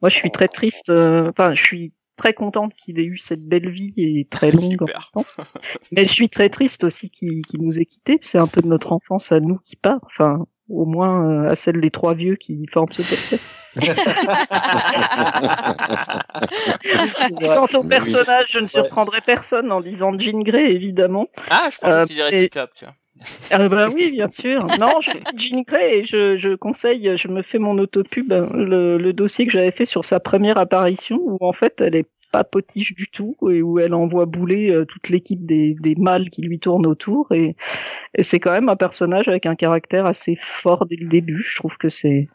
Moi, je suis très triste. euh, Enfin, je suis très contente qu'il ait eu cette belle vie et très longue en temps. Mais je suis très triste aussi qu'il qu'il nous ait quittés. C'est un peu de notre enfance à nous qui part. Enfin, au moins euh, à celle des trois vieux qui forment ce podcast. Quant au personnage, je ne surprendrai personne en disant Jean Grey, évidemment. Ah, je pensais Euh, que tu dirais et- Cyclope, tu vois. Ah bah oui, bien sûr. Non, je dis Jean Grey et je, je conseille, je me fais mon autopub, le, le dossier que j'avais fait sur sa première apparition, où en fait elle est pas potiche du tout et où elle envoie bouler euh, toute l'équipe des, des mâles qui lui tournent autour et, et c'est quand même un personnage avec un caractère assez fort dès le début. Je trouve que c'est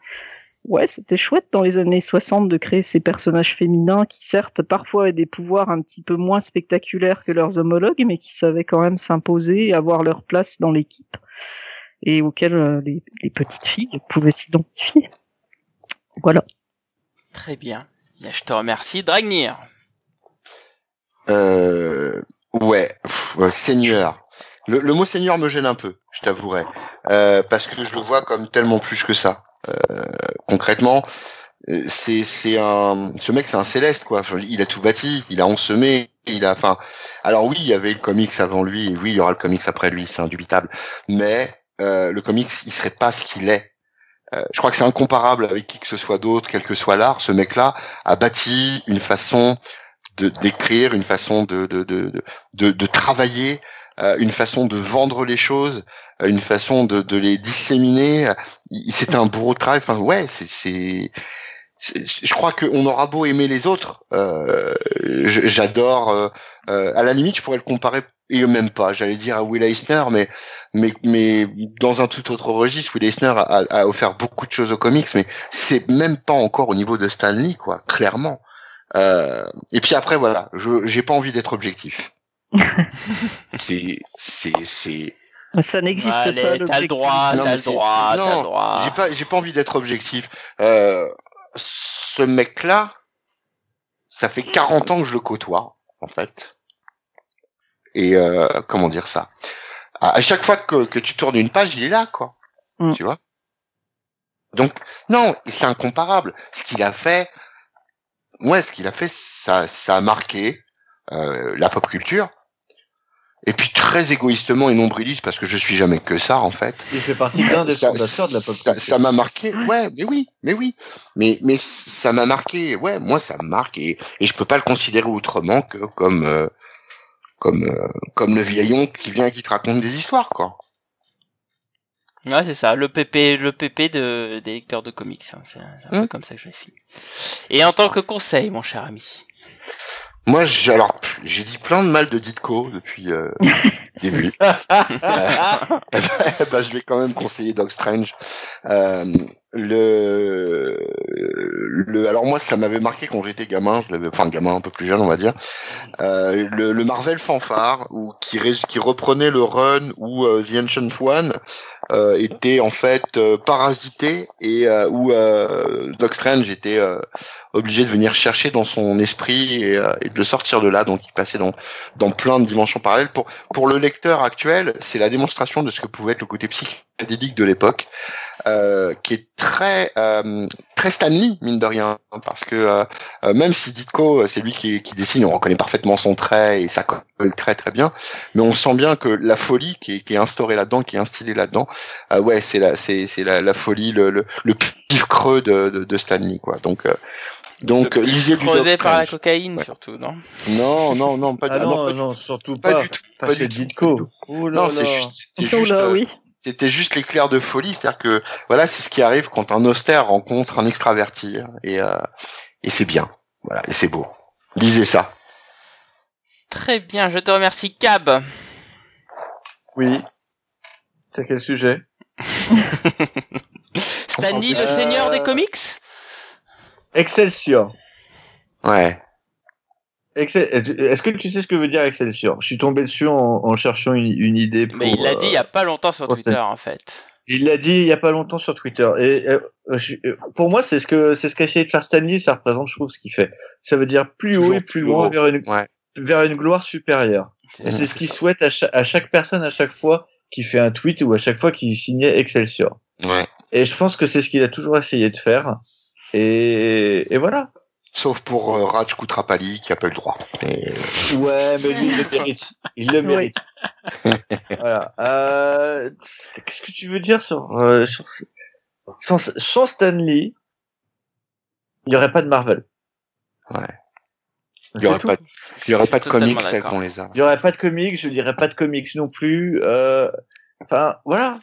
ouais, c'était chouette dans les années 60 de créer ces personnages féminins qui certes parfois avaient des pouvoirs un petit peu moins spectaculaires que leurs homologues, mais qui savaient quand même s'imposer et avoir leur place dans l'équipe et auxquels euh, les, les petites filles pouvaient s'identifier. Voilà. Très. Bien, Je te remercie. Dragnir. Euh, ouais, ouais, Seigneur. Le, le mot Seigneur me gêne un peu, je t'avouerai, euh, parce que je le vois comme tellement plus que ça. Euh, concrètement, euh, c'est c'est un, ce mec c'est un céleste quoi. Il a tout bâti, il a ensemé, il a, enfin, alors oui, il y avait le comics avant lui, et oui, il y aura le comics après lui, c'est indubitable. Mais euh, le comics, il serait pas ce qu'il est. Euh, je crois que c'est incomparable avec qui que ce soit d'autre, quel que soit l'art. Ce mec-là a bâti une façon d'écrire, une façon de de de de, de, travailler, euh, une façon de vendre les choses, euh, une façon de de les disséminer. C'était un bourreau de travail. Enfin ouais, c'est c'est c'est- je crois qu'on aura beau aimer les autres, euh, j'adore. euh, euh, à la limite, je pourrais le comparer et même pas. J'allais dire à Will Eisner, mais mais mais dans un tout autre registre. Will Eisner a, a, offert beaucoup de choses aux comics, mais c'est même pas encore au niveau de Stan Lee, quoi. Clairement. Euh, et puis après, voilà, je j'ai pas envie d'être objectif. c'est c'est c'est Ça n'existe pas. t'as le droit, t'as le droit, t'as non, le droit. j'ai pas j'ai pas envie d'être objectif. Euh, ce mec-là, ça fait 40 ans que je le côtoie, en fait. Et euh, comment dire ça? À, à chaque fois que, que tu tournes une page, il est là, quoi. Mm. Tu vois? Donc non, c'est incomparable. Ce qu'il a fait, ouais, ce qu'il a fait, ça ça a marqué euh, la pop culture. Et puis très égoïstement et nombriliste parce que je suis jamais que ça en fait. Il fait partie d'un des fondateurs de la pop culture. Ça m'a marqué, ouais, mais oui, mais oui, mais mais ça m'a marqué, ouais, moi ça me marque et, et je peux pas le considérer autrement que comme euh, comme euh, comme le vieillon qui vient et qui te raconte des histoires quoi. Ouais, c'est ça, le PP, le PP de, des lecteurs de comics. hein. C'est c'est un peu Hum. comme ça que je l'ai fait. Et en tant que conseil, mon cher ami. Moi, j'ai alors j'ai dit plein de mal de Ditko depuis euh, le début. Eh ben, bah, je vais quand même conseiller Doc Strange. Euh, le, le, alors moi, ça m'avait marqué quand j'étais gamin, je l'avais, enfin gamin un peu plus jeune, on va dire. Euh, le, le Marvel fanfare, ou qui, ré- qui reprenait le run où euh, The Ancient One euh, était en fait euh, parasité et euh, où euh, Doc Strange était euh, obligé de venir chercher dans son esprit et, euh, et de le sortir de là. Donc il passait dans dans plein de dimensions parallèles. Pour pour le lecteur actuel, c'est la démonstration de ce que pouvait être le côté psychédélique de l'époque, qui est très très Stanley mine de rien, hein, parce que euh, euh, même si Ditko euh, c'est lui qui, qui dessine, on reconnaît parfaitement son trait et ça colle très très bien, mais on sent bien que la folie qui est, qui est instaurée là-dedans, qui est instillée là-dedans, euh, ouais c'est la c'est c'est la, la folie, le le, le pif creux de, de, de Stanley quoi. Donc euh, donc lisez du Doc Creusé par la cocaïne, Ouais. surtout, non? Non non non pas Ah du- non, pas non, du- surtout pas pas. du tout. Pas pas chez du tout, Ditko. Ouh là Non, c'est juste, c'est juste, là, oui. C'était juste l'éclair de folie, c'est-à-dire que voilà, c'est ce qui arrive quand un austère rencontre un extraverti et euh, et c'est bien, voilà, et c'est beau. Lisez ça. Très bien, je te remercie, Cab. Oui. C'est quel sujet? Stanley, le Euh, seigneur des comics? Excelsior. Ouais. Excel- Est-ce que tu sais ce que veut dire Excelsior? Je suis tombé dessus en, en cherchant une, une idée pour. Mais il l'a dit il y a pas longtemps sur Twitter, en fait. Il l'a dit il y a pas longtemps sur Twitter. Et euh, je- euh, pour moi, c'est ce que c'est ce qu'a essayé de faire Stanley. Ça représente, je trouve, ce qu'il fait. Ça veut dire plus haut et plus plus loin haut. vers une Ouais. vers une gloire supérieure. Et c'est ce qu'il souhaite à chaque, à chaque personne à chaque fois qui fait un tweet ou à chaque fois qu'il signait Excelsior. Ouais. Et je pense que c'est ce qu'il a toujours essayé de faire. Et, et voilà. Sauf pour euh, Raj Kutrapali qui a pas eu le droit. Et- Ouais, mais lui, il le mérite. Il le mérite. voilà. Euh, Qu'est-ce que tu veux dire sur, euh, sur sans, sans Stanley, il n'y aurait pas de Marvel. Ouais. Il y C'est aurait pas, aurait de comics tels qu'on les a. Il y aurait pas de comics, je dirais pas de comics non plus. Euh, Enfin, voilà.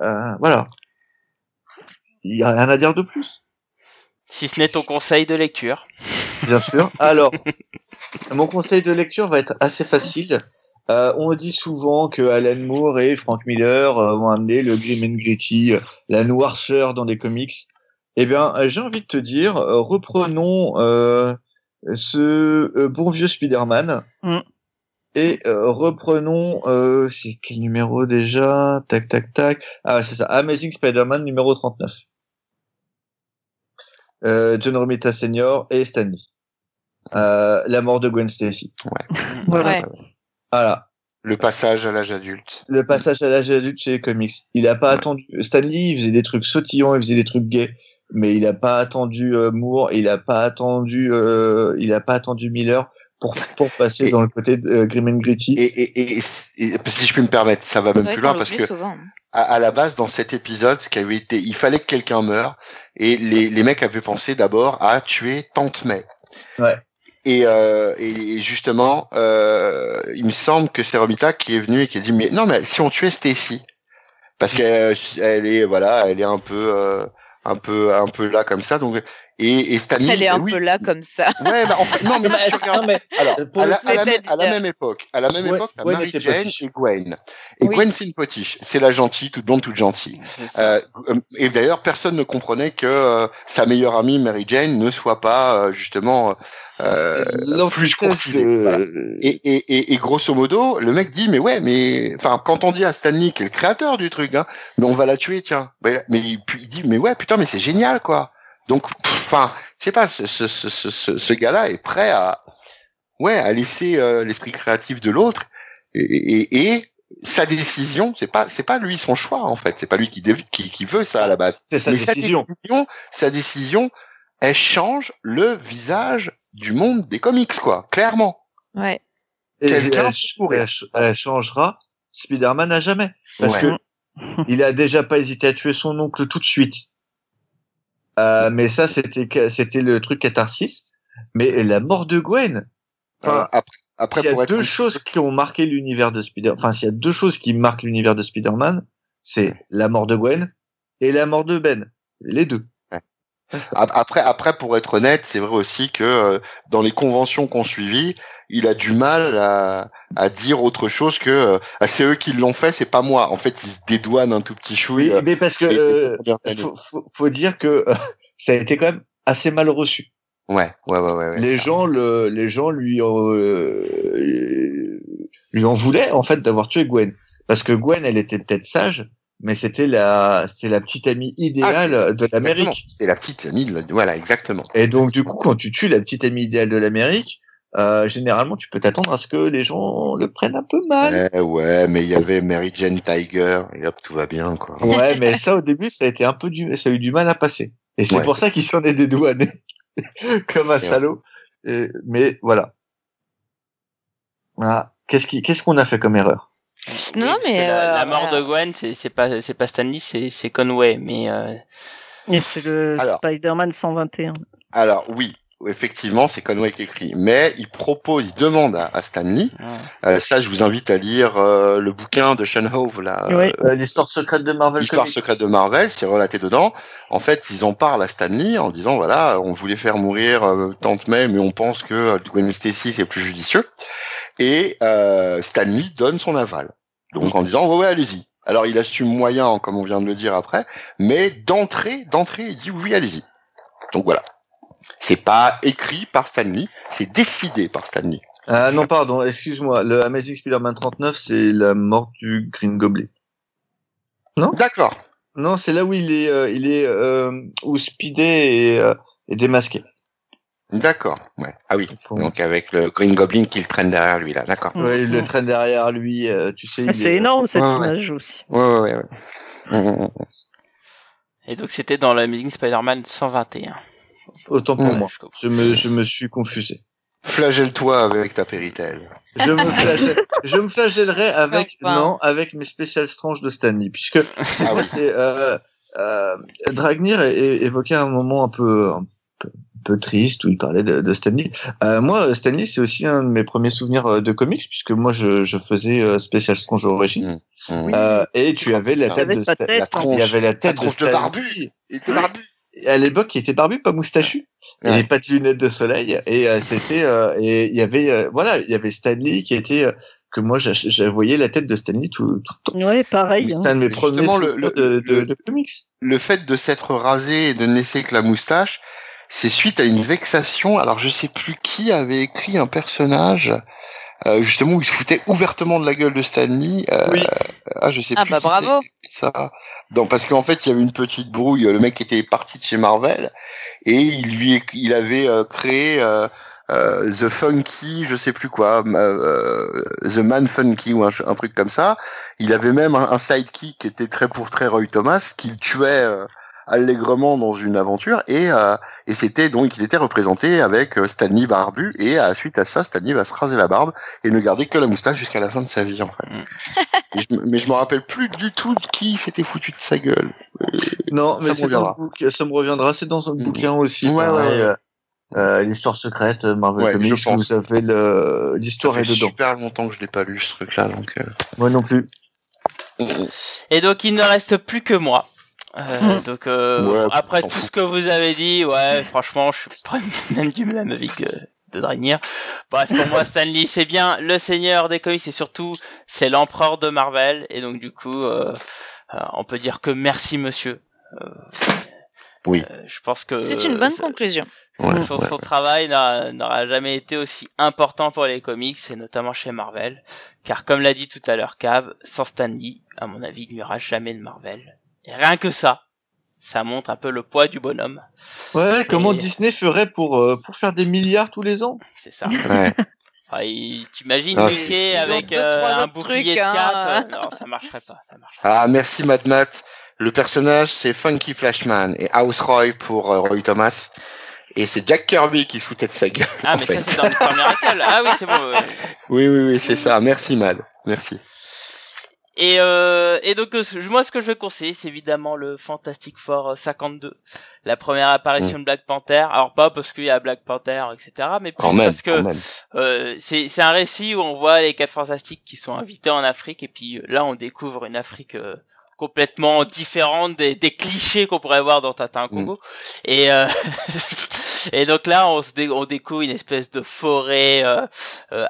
Euh, voilà. Il y a rien à dire de plus. Si ce n'est ton conseil de lecture. Bien sûr. Alors, mon conseil de lecture va être assez facile. Euh, on dit souvent que Alan Moore et Frank Miller euh, ont amené le grim and gritty, euh, la noirceur dans les comics. Eh bien, euh, j'ai envie de te dire, euh, reprenons euh, ce euh, bon vieux Spider-Man Mm. et euh, reprenons, euh, c'est quel numéro déjà? Tac, tac, tac. Ah, c'est ça, Amazing Spider-Man numéro 39. Euh, John Romita Senior et Stanley. Euh, la mort de Gwen Stacy. Voilà. Ouais. Voilà. Le passage à l'âge adulte. Le passage à l'âge adulte chez les comics. Il a pas Ouais. attendu. Stanley, il faisait des trucs sautillants, il faisait des trucs gays, mais il a pas attendu euh, Moore, il a pas attendu, euh, il a pas attendu Miller pour pour passer Et- dans le côté de, euh, grim and gritty. Et, et, et, et- si je puis me permettre, ça va même plus loin parce que souvent. à, à la base, dans cet épisode, ce qui avait été, il fallait que quelqu'un meure et les, les mecs avaient pensé d'abord à tuer Tante May. Ouais. Et, euh, et justement, euh, il me semble que c'est Romita qui est venu et qui a dit mais non mais si on tuait Stacy parce qu'elle elle est voilà, elle est un peu euh, un peu un peu là comme ça donc et, et Stanley Elle est un oui, peu là comme ça. Ouais, bah, en fait, non mais est-ce- regardes- non, mais alors, à la, à la même, à la c'est-à-dire- même époque, à la même époque, Mary Jane potiche. et Gwen. Et Oui. Gwen, c'est une potiche. C'est la gentille, toute blonde, toute gentille. Euh, et d'ailleurs, personne ne comprenait que euh, sa meilleure amie, Mary Jane, ne soit pas, euh, justement, euh, plus voilà. Et, et, et, et grosso modo, le mec dit, mais ouais, mais, enfin, quand on dit à Stanley, qui est le créateur du truc, hein, mais on va la tuer, tiens. Mais, mais il, il dit, mais ouais, putain, mais c'est génial, quoi. Donc, enfin, je sais pas, ce, ce, ce, ce, ce gars-là est prêt à, ouais, à laisser euh, l'esprit créatif de l'autre et, et, et sa décision, c'est pas, c'est pas lui son choix en fait, c'est pas lui qui, qui, qui veut ça à la base. C'est sa décision, sa décision, elle change le visage du monde des comics, quoi, clairement. Ouais. Et Quelqu'un elle, elle ch- elle changera Spider-Man à jamais. Parce Ouais. que il a déjà pas hésité à tuer son oncle tout de suite. Euh, mais ça, c'était c'était le truc catharsis. Mais la mort de Gwen. Enfin, Euh, après, après s'il y a être deux choses qui ont marqué l'univers de Spider, enfin s'il y a deux choses qui marquent l'univers de Spider-Man, c'est la mort de Gwen et la mort de Ben. Les deux. Ap- Après, après, pour être honnête, c'est vrai aussi que euh, dans les conventions qu'on suivit, il a du mal à, à dire autre chose que euh, Ah, c'est eux qui l'ont fait, c'est pas moi. En fait, il se dédouane un tout petit chouille. Oui, euh, mais parce que euh, faut, faut, faut dire que euh, ça a été quand même assez mal reçu. Ouais, ouais, ouais, ouais. ouais. les gens le les gens lui en, euh, lui en voulaient en fait d'avoir tué Gwen parce que Gwen elle était peut-être sage mais c'était la c'était la petite amie idéale Ah, de l'Amérique C'est la petite amie de la- Voilà, exactement. et donc du coup quand tu tues la petite amie idéale de l'Amérique euh, généralement tu peux t'attendre à ce que les gens le prennent un peu mal Eh ouais, mais il y avait Mary Jane Tiger, et hop, tout va bien, quoi. ouais mais ça au début ça a été un peu du ça a eu du mal à passer et c'est Ouais. pour ça qu'il s'en est dédouané comme un Et ouais. salaud Et- mais voilà voilà qu'est-ce qui qu'est-ce qu'on a fait comme erreur? Non, mais, la, euh, la mort voilà. de Gwen, c'est c'est pas c'est pas Stanley, c'est c'est Conway, mais euh, Et c'est le Alors. Spider-Man 121. Alors, oui, effectivement, c'est Conway qui écrit. Mais il propose, il demande à, à Stanley, ouais. euh, ça, je vous invite à lire euh, le bouquin de Sean Hove, là, Oui. euh, l'histoire secrète de Marvel L'histoire secrète de Marvel, c'est relaté dedans. En fait, ils en parlent à Stanley en disant voilà, on voulait faire mourir euh, Tante May, mais on pense que Gwen Stacy c'est plus judicieux. Et euh, Stanley donne son aval. Donc en disant ouais ouais allez-y. Alors il assume moyen, comme on vient de le dire après, mais d'entrée, d'entrée, il dit oui allez-y. Donc voilà. C'est pas écrit par Stanley, c'est décidé par Stanley. Ah non, pardon, excuse-moi. Le Amazing Spider-Man 39, c'est la mort du Green Goblin. D'accord. Non, c'est là où il est, euh, il est euh, où Speedy est, euh, est démasqué. D'accord. Ouais. Ah oui. Donc avec le Green Goblin qui le traîne derrière lui là. D'accord. Ouais, il le Mm. traîne derrière lui, euh, tu sais. Ah, C'est est- énorme cette Ouais, image aussi. Ouais ouais ouais. Mm, mm, mm. Et donc c'était dans l'Amazing Spider-Man 121. Autant pour Ouais. moi. Je me, je me suis confusé. Flagelle-toi avec ta Péritel. Je me, flagelle- je me flagellerai avec, non, avec mes spéciales stranges de Stanley, puisque Ah oui. euh, euh, Dragnir évoquait un moment un peu, un peu, triste où il parlait de, de Stanley. Euh, moi, Stanley, c'est aussi un de mes premiers souvenirs euh, de comics, puisque moi, je, je faisais euh, Spécial Strange Origin. Mmh. Euh, et tu avais la tête de sa Stan- tête, La hein. tronche. Il avait la tête de tronche de Stanley. barbu. Il était barbu. À l'époque, il était barbu, pas moustachu. Il Ouais. avait pas de lunettes de soleil. Et euh, c'était, euh, et il y avait, euh, voilà, il y avait Stanley qui était, euh, que moi, j'ai voyé la tête de Stanley tout, tout le temps. Ouais, pareil. hein. C'est un de mes premiers le- souvenirs le- de, de, le- de comics. le fait de s'être rasé et de ne laisser que la moustache, c'est suite à une vexation. Alors je sais plus qui avait écrit un personnage euh, justement où il se foutait ouvertement de la gueule de Stanley. Euh, Oui. Ah, je sais Ah plus. bah qui bravo. ça. Donc parce qu'en fait il y avait une petite brouille. Le mec était parti de chez Marvel et il lui il avait euh, créé. euh, euh, The Funky, je sais plus quoi, euh, euh, The Man Funky ou un, truc comme ça. Il avait même un, un sidekick qui était très pour très Roy Thomas, qu'il tuait euh, allègrement dans une aventure et, euh, et c'était donc il était représenté avec euh, Stanley barbu et à suite à ça Stanley va se raser la barbe et ne garder que la moustache jusqu'à la fin de sa vie en fait. Mm. Je me- mais je me rappelle plus du tout de qui s'était foutu de sa gueule. Non, Ça mais me dans le reviendra. book, ça me reviendra. C'est dans un Mhm. bouquin aussi. Ouais, ouais, ouais. euh, euh, l'histoire secrète euh, Marvel Ouais, Comics. le Ça l'histoire est fait dedans. super longtemps que je l'ai pas lu ce truc là donc. euh, Moi non plus. Et donc il ne reste plus que moi. Euh, Mm. donc euh, Ouais, après tout ce que vous avez dit, ouais, franchement, je suis pas même du même avis que de Dragnir. Bref, pour moi, Stanley, c'est bien le seigneur des comics et surtout, c'est l'empereur de Marvel. Et donc du coup, euh, euh, on peut dire que merci, monsieur. Euh, Oui. euh, je pense que C'est une bonne conclusion. ouais, son, ouais. son travail n'a- n'aura jamais été aussi important pour les comics et notamment chez Marvel, car comme l'a dit tout à l'heure Cave, sans Stanley, à mon avis, il n'y aura jamais de Marvel. Et rien que ça, ça montre un peu le poids du bonhomme. Ouais, comment Et- Disney ferait pour euh, pour faire des milliards tous les ans? C'est ça. Ouais. Enfin, il- T'imagines Ah, Mickey avec deux, euh, un bouclier trucs, de hein. cap euh, Non, ça marcherait pas. Ça marcherait pas. Ah, merci Mad Matt. Le personnage, c'est Funky Flashman et House Roy pour euh, Roy Thomas. Et c'est Jack Kirby qui se foutait de sa gueule. Ah, mais fait. ça, c'est dans Mister Miracle. Ah oui, c'est bon. ouais. Oui, oui, oui, c'est ça. Merci Mad. Merci. Et, euh, et donc euh, moi ce que je vais conseiller c'est évidemment le Fantastic Four euh, 52, la première apparition de Black Panther. Alors pas parce qu'il y a Black Panther etc, mais plus Quand même. parce que euh, c'est un récit où on voit les quatre fantastiques qui sont invités en Afrique et puis euh, là on découvre une Afrique euh, complètement différente des, des clichés qu'on pourrait voir dans Tata Congo et euh, et donc là on se dé- on découvre une espèce de forêt euh,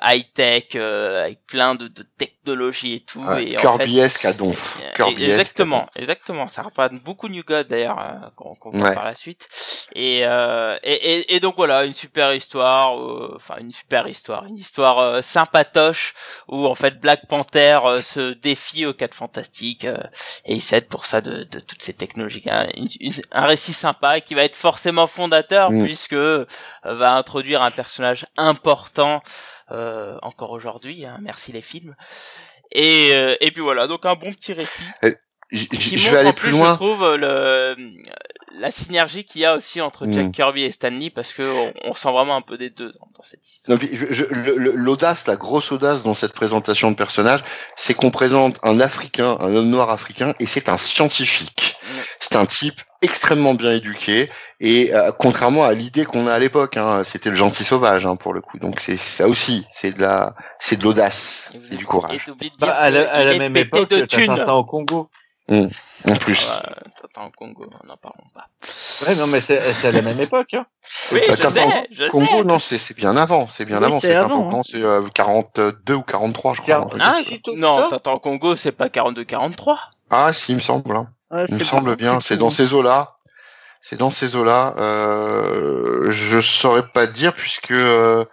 high tech avec plein de, de technologie et tout Ouais, et en fait, Kirbyesque à donf. euh, à Exactement, exactement. Ça représente beaucoup New God d'ailleurs euh, qu'on Ouais. par la suite. Et, euh, et, et, et donc voilà, une super histoire, euh, enfin une super histoire, une histoire euh, sympatoche où en fait Black Panther se défie aux quatre fantastiques euh, et il s'aide pour ça de, de toutes ces technologies. Un, une- une- un récit sympa qui va être forcément fondateur Mm. puisque va introduire un personnage important encore aujourd'hui. hein, merci les films. Et, euh, et puis voilà, donc un bon petit récit. J- qui j- Je vais aller en plus Je loin. trouve euh, le, la synergie qu'il y a aussi entre Jack Mm. Kirby et Stanley parce que on, on sent vraiment un peu des deux dans, dans cette histoire. Je- je- L'audace, la grosse audace dans cette présentation de personnage, c'est qu'on présente un Africain, un homme noir africain, et c'est un scientifique. C'est un type extrêmement bien éduqué, et euh, contrairement à l'idée qu'on a à l'époque, hein, c'était le gentil sauvage hein, pour le coup. Donc c'est ça aussi, c'est de la, c'est de l'audace, Et c'est du Et courage. dire Bah, à la, à la même époque, de t'as au Congo. En plus. Ouais, Tintin au Congo, n'en parlons pas. Ouais, non, mais c'est à la même époque. Hein. Oui, Bah, je Tintin sais, je Congo, sais. non, c'est c'est bien avant, c'est bien Oui, avant. c'est avant, Tintin hein. Congo, c'est euh, 42 ou 43, je crois. Ah, non, Tintin au Congo, c'est pas 42-43. Ah, si, il me semble. hein. Ouais, Il me semble bien, c'est dans ces eaux-là. C'est dans ces eaux-là. Euh, je saurais pas te dire puisque euh,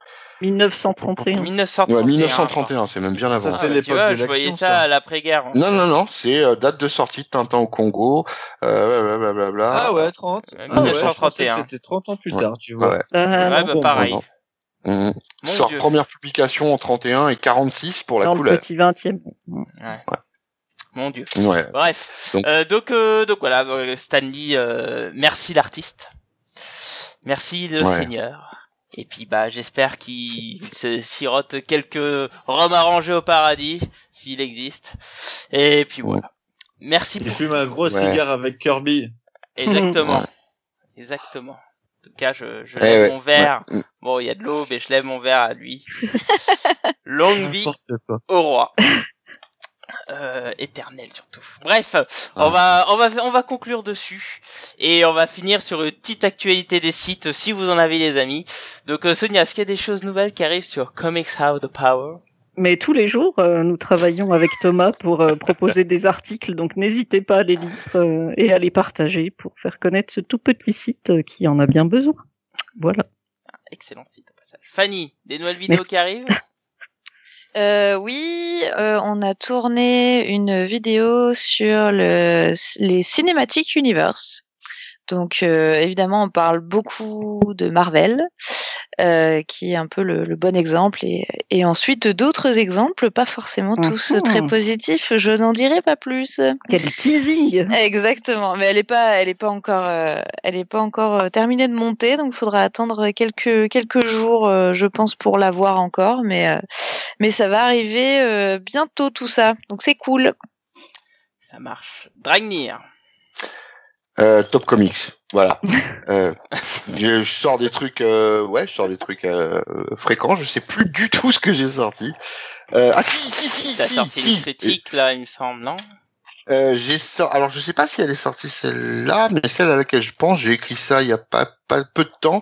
1931. 1931. ouais, 1931, c'est même bien avant. Ça, Ah, c'est bah, l'époque de je voyais l'action, ça, ça. à l'après-guerre. hein. Non, non, non, c'est euh, date de sortie de Tintin au Congo. Euh, blablabla. Ah ouais, 30. Euh, Ah ouais, 1931. C'était 30 ans plus Ouais. tard, tu vois. Ouais. Euh, Ouais, bah, bon, pareil. Mon Sort Dieu. première publication en 31 et 46 pour la dans le couleur. petit 20e. Mon dieu. Ouais. Bref. Donc- Euh, donc, euh, donc voilà, euh, Stanley, euh, merci l'artiste. Merci le Ouais. Seigneur. Et puis bah j'espère qu'il se sirote quelques rhums arrangés au paradis, s'il existe. Et puis voilà. Merci Il fume un gros Ouais. cigare avec Kirby. Exactement. Ouais. Exactement. En tout cas, je, je Eh lève ouais, mon verre. ouais. Bon, il y a de l'eau, mais je lève mon verre à lui. Longue vie au roi. Euh, éternel surtout. Bref, Ah. on va on va on va conclure dessus et on va finir sur une petite actualité des sites si vous en avez les amis. Donc euh, Sonia, est-ce qu'il y a des choses nouvelles qui arrivent sur Comics How the Power? Mais tous les jours, euh, nous travaillons avec Thomas pour euh, proposer des articles, donc n'hésitez pas à les lire euh, et à les partager pour faire connaître ce tout petit site euh, qui en a bien besoin. Voilà. Excellent site au passage. Fanny, des nouvelles vidéos Merci. qui arrivent? Euh, oui, euh, on a tourné une vidéo sur le, les Cinematic Universe. Donc euh, évidemment, on parle beaucoup de Marvel, euh, qui est un peu le, le bon exemple, et, et ensuite d'autres exemples, pas forcément tous très positifs. Je n'en dirai pas plus. Quel teasing Exactement, mais elle est pas, elle est pas encore, euh, elle est pas encore euh, terminée de monter, donc il faudra attendre quelques quelques jours, euh, je pense, pour la voir encore, mais euh, mais ça va arriver euh, bientôt tout ça, donc c'est cool. Ça marche. Dragnir. Euh, Top Comics, voilà. euh, je, je sors des trucs, euh, ouais, je sors des trucs euh, fréquents. Je sais plus du tout ce que j'ai sorti. Euh, ah si, si, si, T'as si, sorti si. une critique là, il me semble, non? Euh, j'ai sor- Alors je sais pas si elle est sortie celle-là, mais celle à laquelle je pense, j'ai écrit ça il y a pas, pas peu de temps,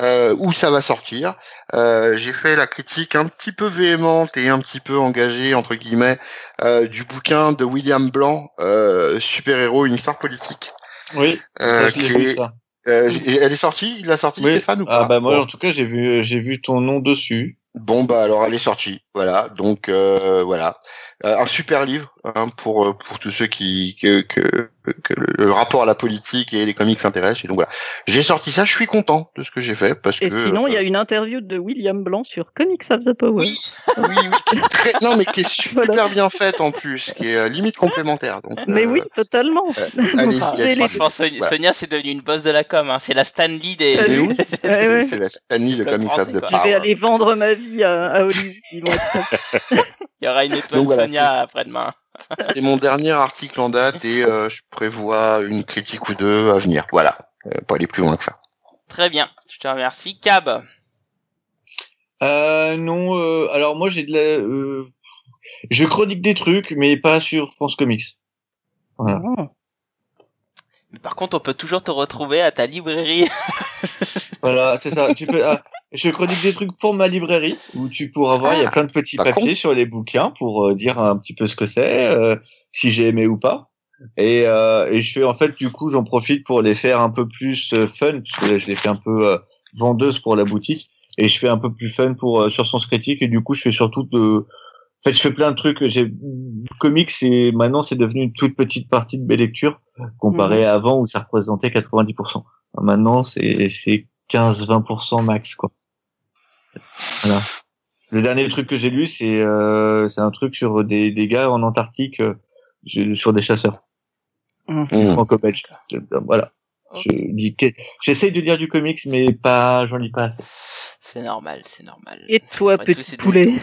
euh, où ça va sortir. Euh, j'ai fait la critique un petit peu véhémente et un petit peu engagée entre guillemets euh, du bouquin de William Blanc, euh, super héros, une histoire politique. Oui, Euh, ça, je l'ai qui vu, est- ça. euh, elle est sortie, il l'a sorti Oui. Stéphane ou pas? Ah bah moi Bon. en tout cas j'ai vu j'ai vu ton nom dessus. Bon bah alors elle est sortie, voilà. Donc euh, voilà, Euh, un super livre hein, pour euh, pour tous ceux qui que, que que le rapport à la politique et les comics s'intéressent. Et donc voilà, j'ai sorti ça, je suis content de ce que j'ai fait parce Et que sinon, il y a euh, une interview de William Blanc sur Comics of the Power. oui, oui, oui, qui est très- non mais qui est super Voilà. bien faite en plus, qui est euh, limite complémentaire. Donc Mais euh, oui, totalement. les- Franchement, Sonia, Voilà. Sonia, c'est devenu une boss de la com. Hein. C'est la Stanley des. Et Ouais, ouais. C'est la Stanley de Comics of the quoi. Je vais Power. aller vendre ma vie à, à Olivier. Il y aura une étoile Donc voilà, Sonia après-demain. C'est mon dernier article en date et euh, je prévois une critique ou deux à venir. Voilà, euh, pas aller plus loin que ça. Très bien, je te remercie. Cab, Euh, non, euh, alors moi j'ai de la, euh, je chronique des trucs, mais pas sur France Comics. Voilà. Ah. Mais par contre, on peut toujours te retrouver à ta librairie. Voilà, c'est ça. Tu peux, ah, je chronique des trucs pour ma librairie où tu pourras voir. Il y a plein de petits papiers sur les bouquins pour euh, dire un petit peu ce que c'est, euh, si j'ai aimé ou pas. Et, euh, et je fais en fait du coup j'en profite pour les faire un peu plus euh, fun parce que là je les fais un peu euh, vendeuse pour la boutique et je fais un peu plus fun pour euh, sur Sens Critique et du coup je fais surtout de en fait je fais plein de trucs j'ai comics et maintenant c'est devenu une toute petite partie de mes lectures comparé à avant où ça représentait 90%. Maintenant c'est c'est 15-20% max quoi. Voilà. Le dernier truc que j'ai lu c'est euh, c'est un truc sur des des gars en Antarctique euh, sur des chasseurs Mmh. franco-belges. Euh, Voilà. Je dis que j'essaye de lire du comics, mais pas, j'en lis pas assez. C'est normal, c'est normal. Et toi, petit poulet?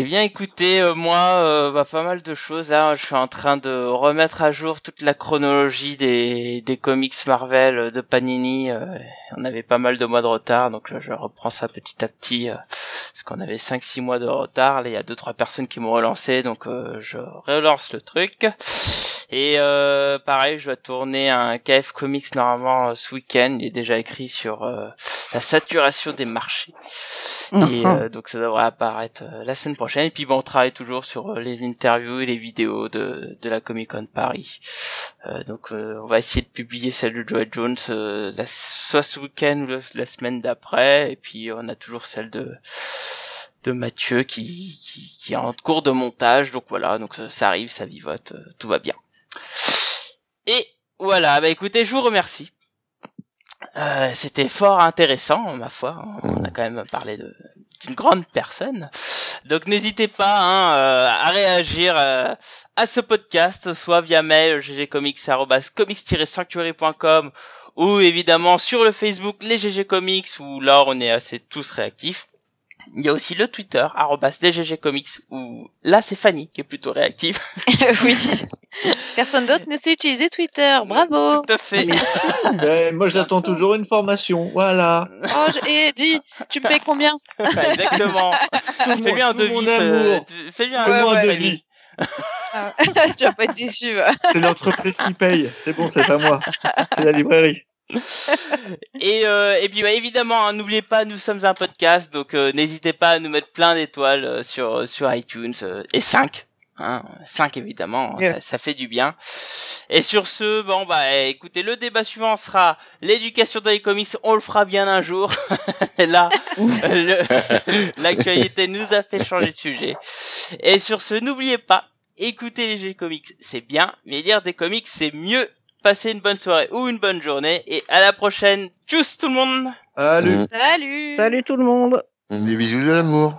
Eh bien, écoutez, euh, moi, euh, bah, pas mal de choses. Là, je suis en train de remettre à jour toute la chronologie des, comics Marvel euh, de Panini. euh, on avait pas mal de mois de retard, donc je reprends ça petit à petit. parce qu'on avait 5-6 mois de retard. Là, il y a deux trois personnes qui m'ont relancé, donc je relance le truc. Et euh, pareil, je dois tourner un KF Comics normalement euh, ce week-end. Il est déjà écrit sur euh, la saturation des marchés. Et Mhm. euh, donc ça devrait apparaître euh, la semaine prochaine. Et puis bon, on travaille toujours sur euh, les interviews et les vidéos de, de la Comic Con Paris. Euh, donc euh, on va essayer de publier celle de Joe Jones euh, la, soit ce week-end ou la semaine d'après. Et puis on a toujours celle de de Mathieu qui, qui, qui est en cours de montage. Donc voilà, donc ça, ça arrive, ça vivote, euh, tout va bien. Et voilà, bah écoutez, je vous remercie. Euh, C'était fort intéressant, ma foi. On a quand même parlé d'une grande personne. Donc n'hésitez pas hein, euh, à réagir euh, à ce podcast, soit via mail ggcomics@comics-sanctuary.com ou évidemment sur le Facebook les GG Comics où là on est assez tous réactifs. Il y a aussi le Twitter @lesggcomics où là c'est Fanny qui est plutôt réactive. oui. Personne d'autre ne sait utiliser Twitter. Bravo. Tout à fait. Ben, moi, j'attends toujours une formation. Voilà. Oh, je- et dis, tu me payes combien Exactement. Fais-lui un devis. amour. euh, Fais-lui un Fanny. devis. Ah, Tu vas pas être déçu. va. C'est l'entreprise qui paye. C'est bon, c'est pas moi. C'est la librairie. Et, euh, et puis bah, évidemment, hein, n'oubliez pas, nous sommes un podcast, donc euh, n'hésitez pas à nous mettre plein d'étoiles euh, sur sur iTunes euh, et 5. Hein, 5 évidemment, Yeah. ça, ça fait du bien. Et sur ce, bon bah écoutez, le débat suivant sera l'éducation dans les comics, on le fera bien un jour. Là, l'actualité nous a fait changer de sujet. Et sur ce, n'oubliez pas, écouter les jeux comics, c'est bien, mais lire des comics, c'est mieux. Passez une bonne soirée ou une bonne journée et à la prochaine. Tchuss tout le monde Salut. Salut. Salut tout le monde. Des bisous de l'amour.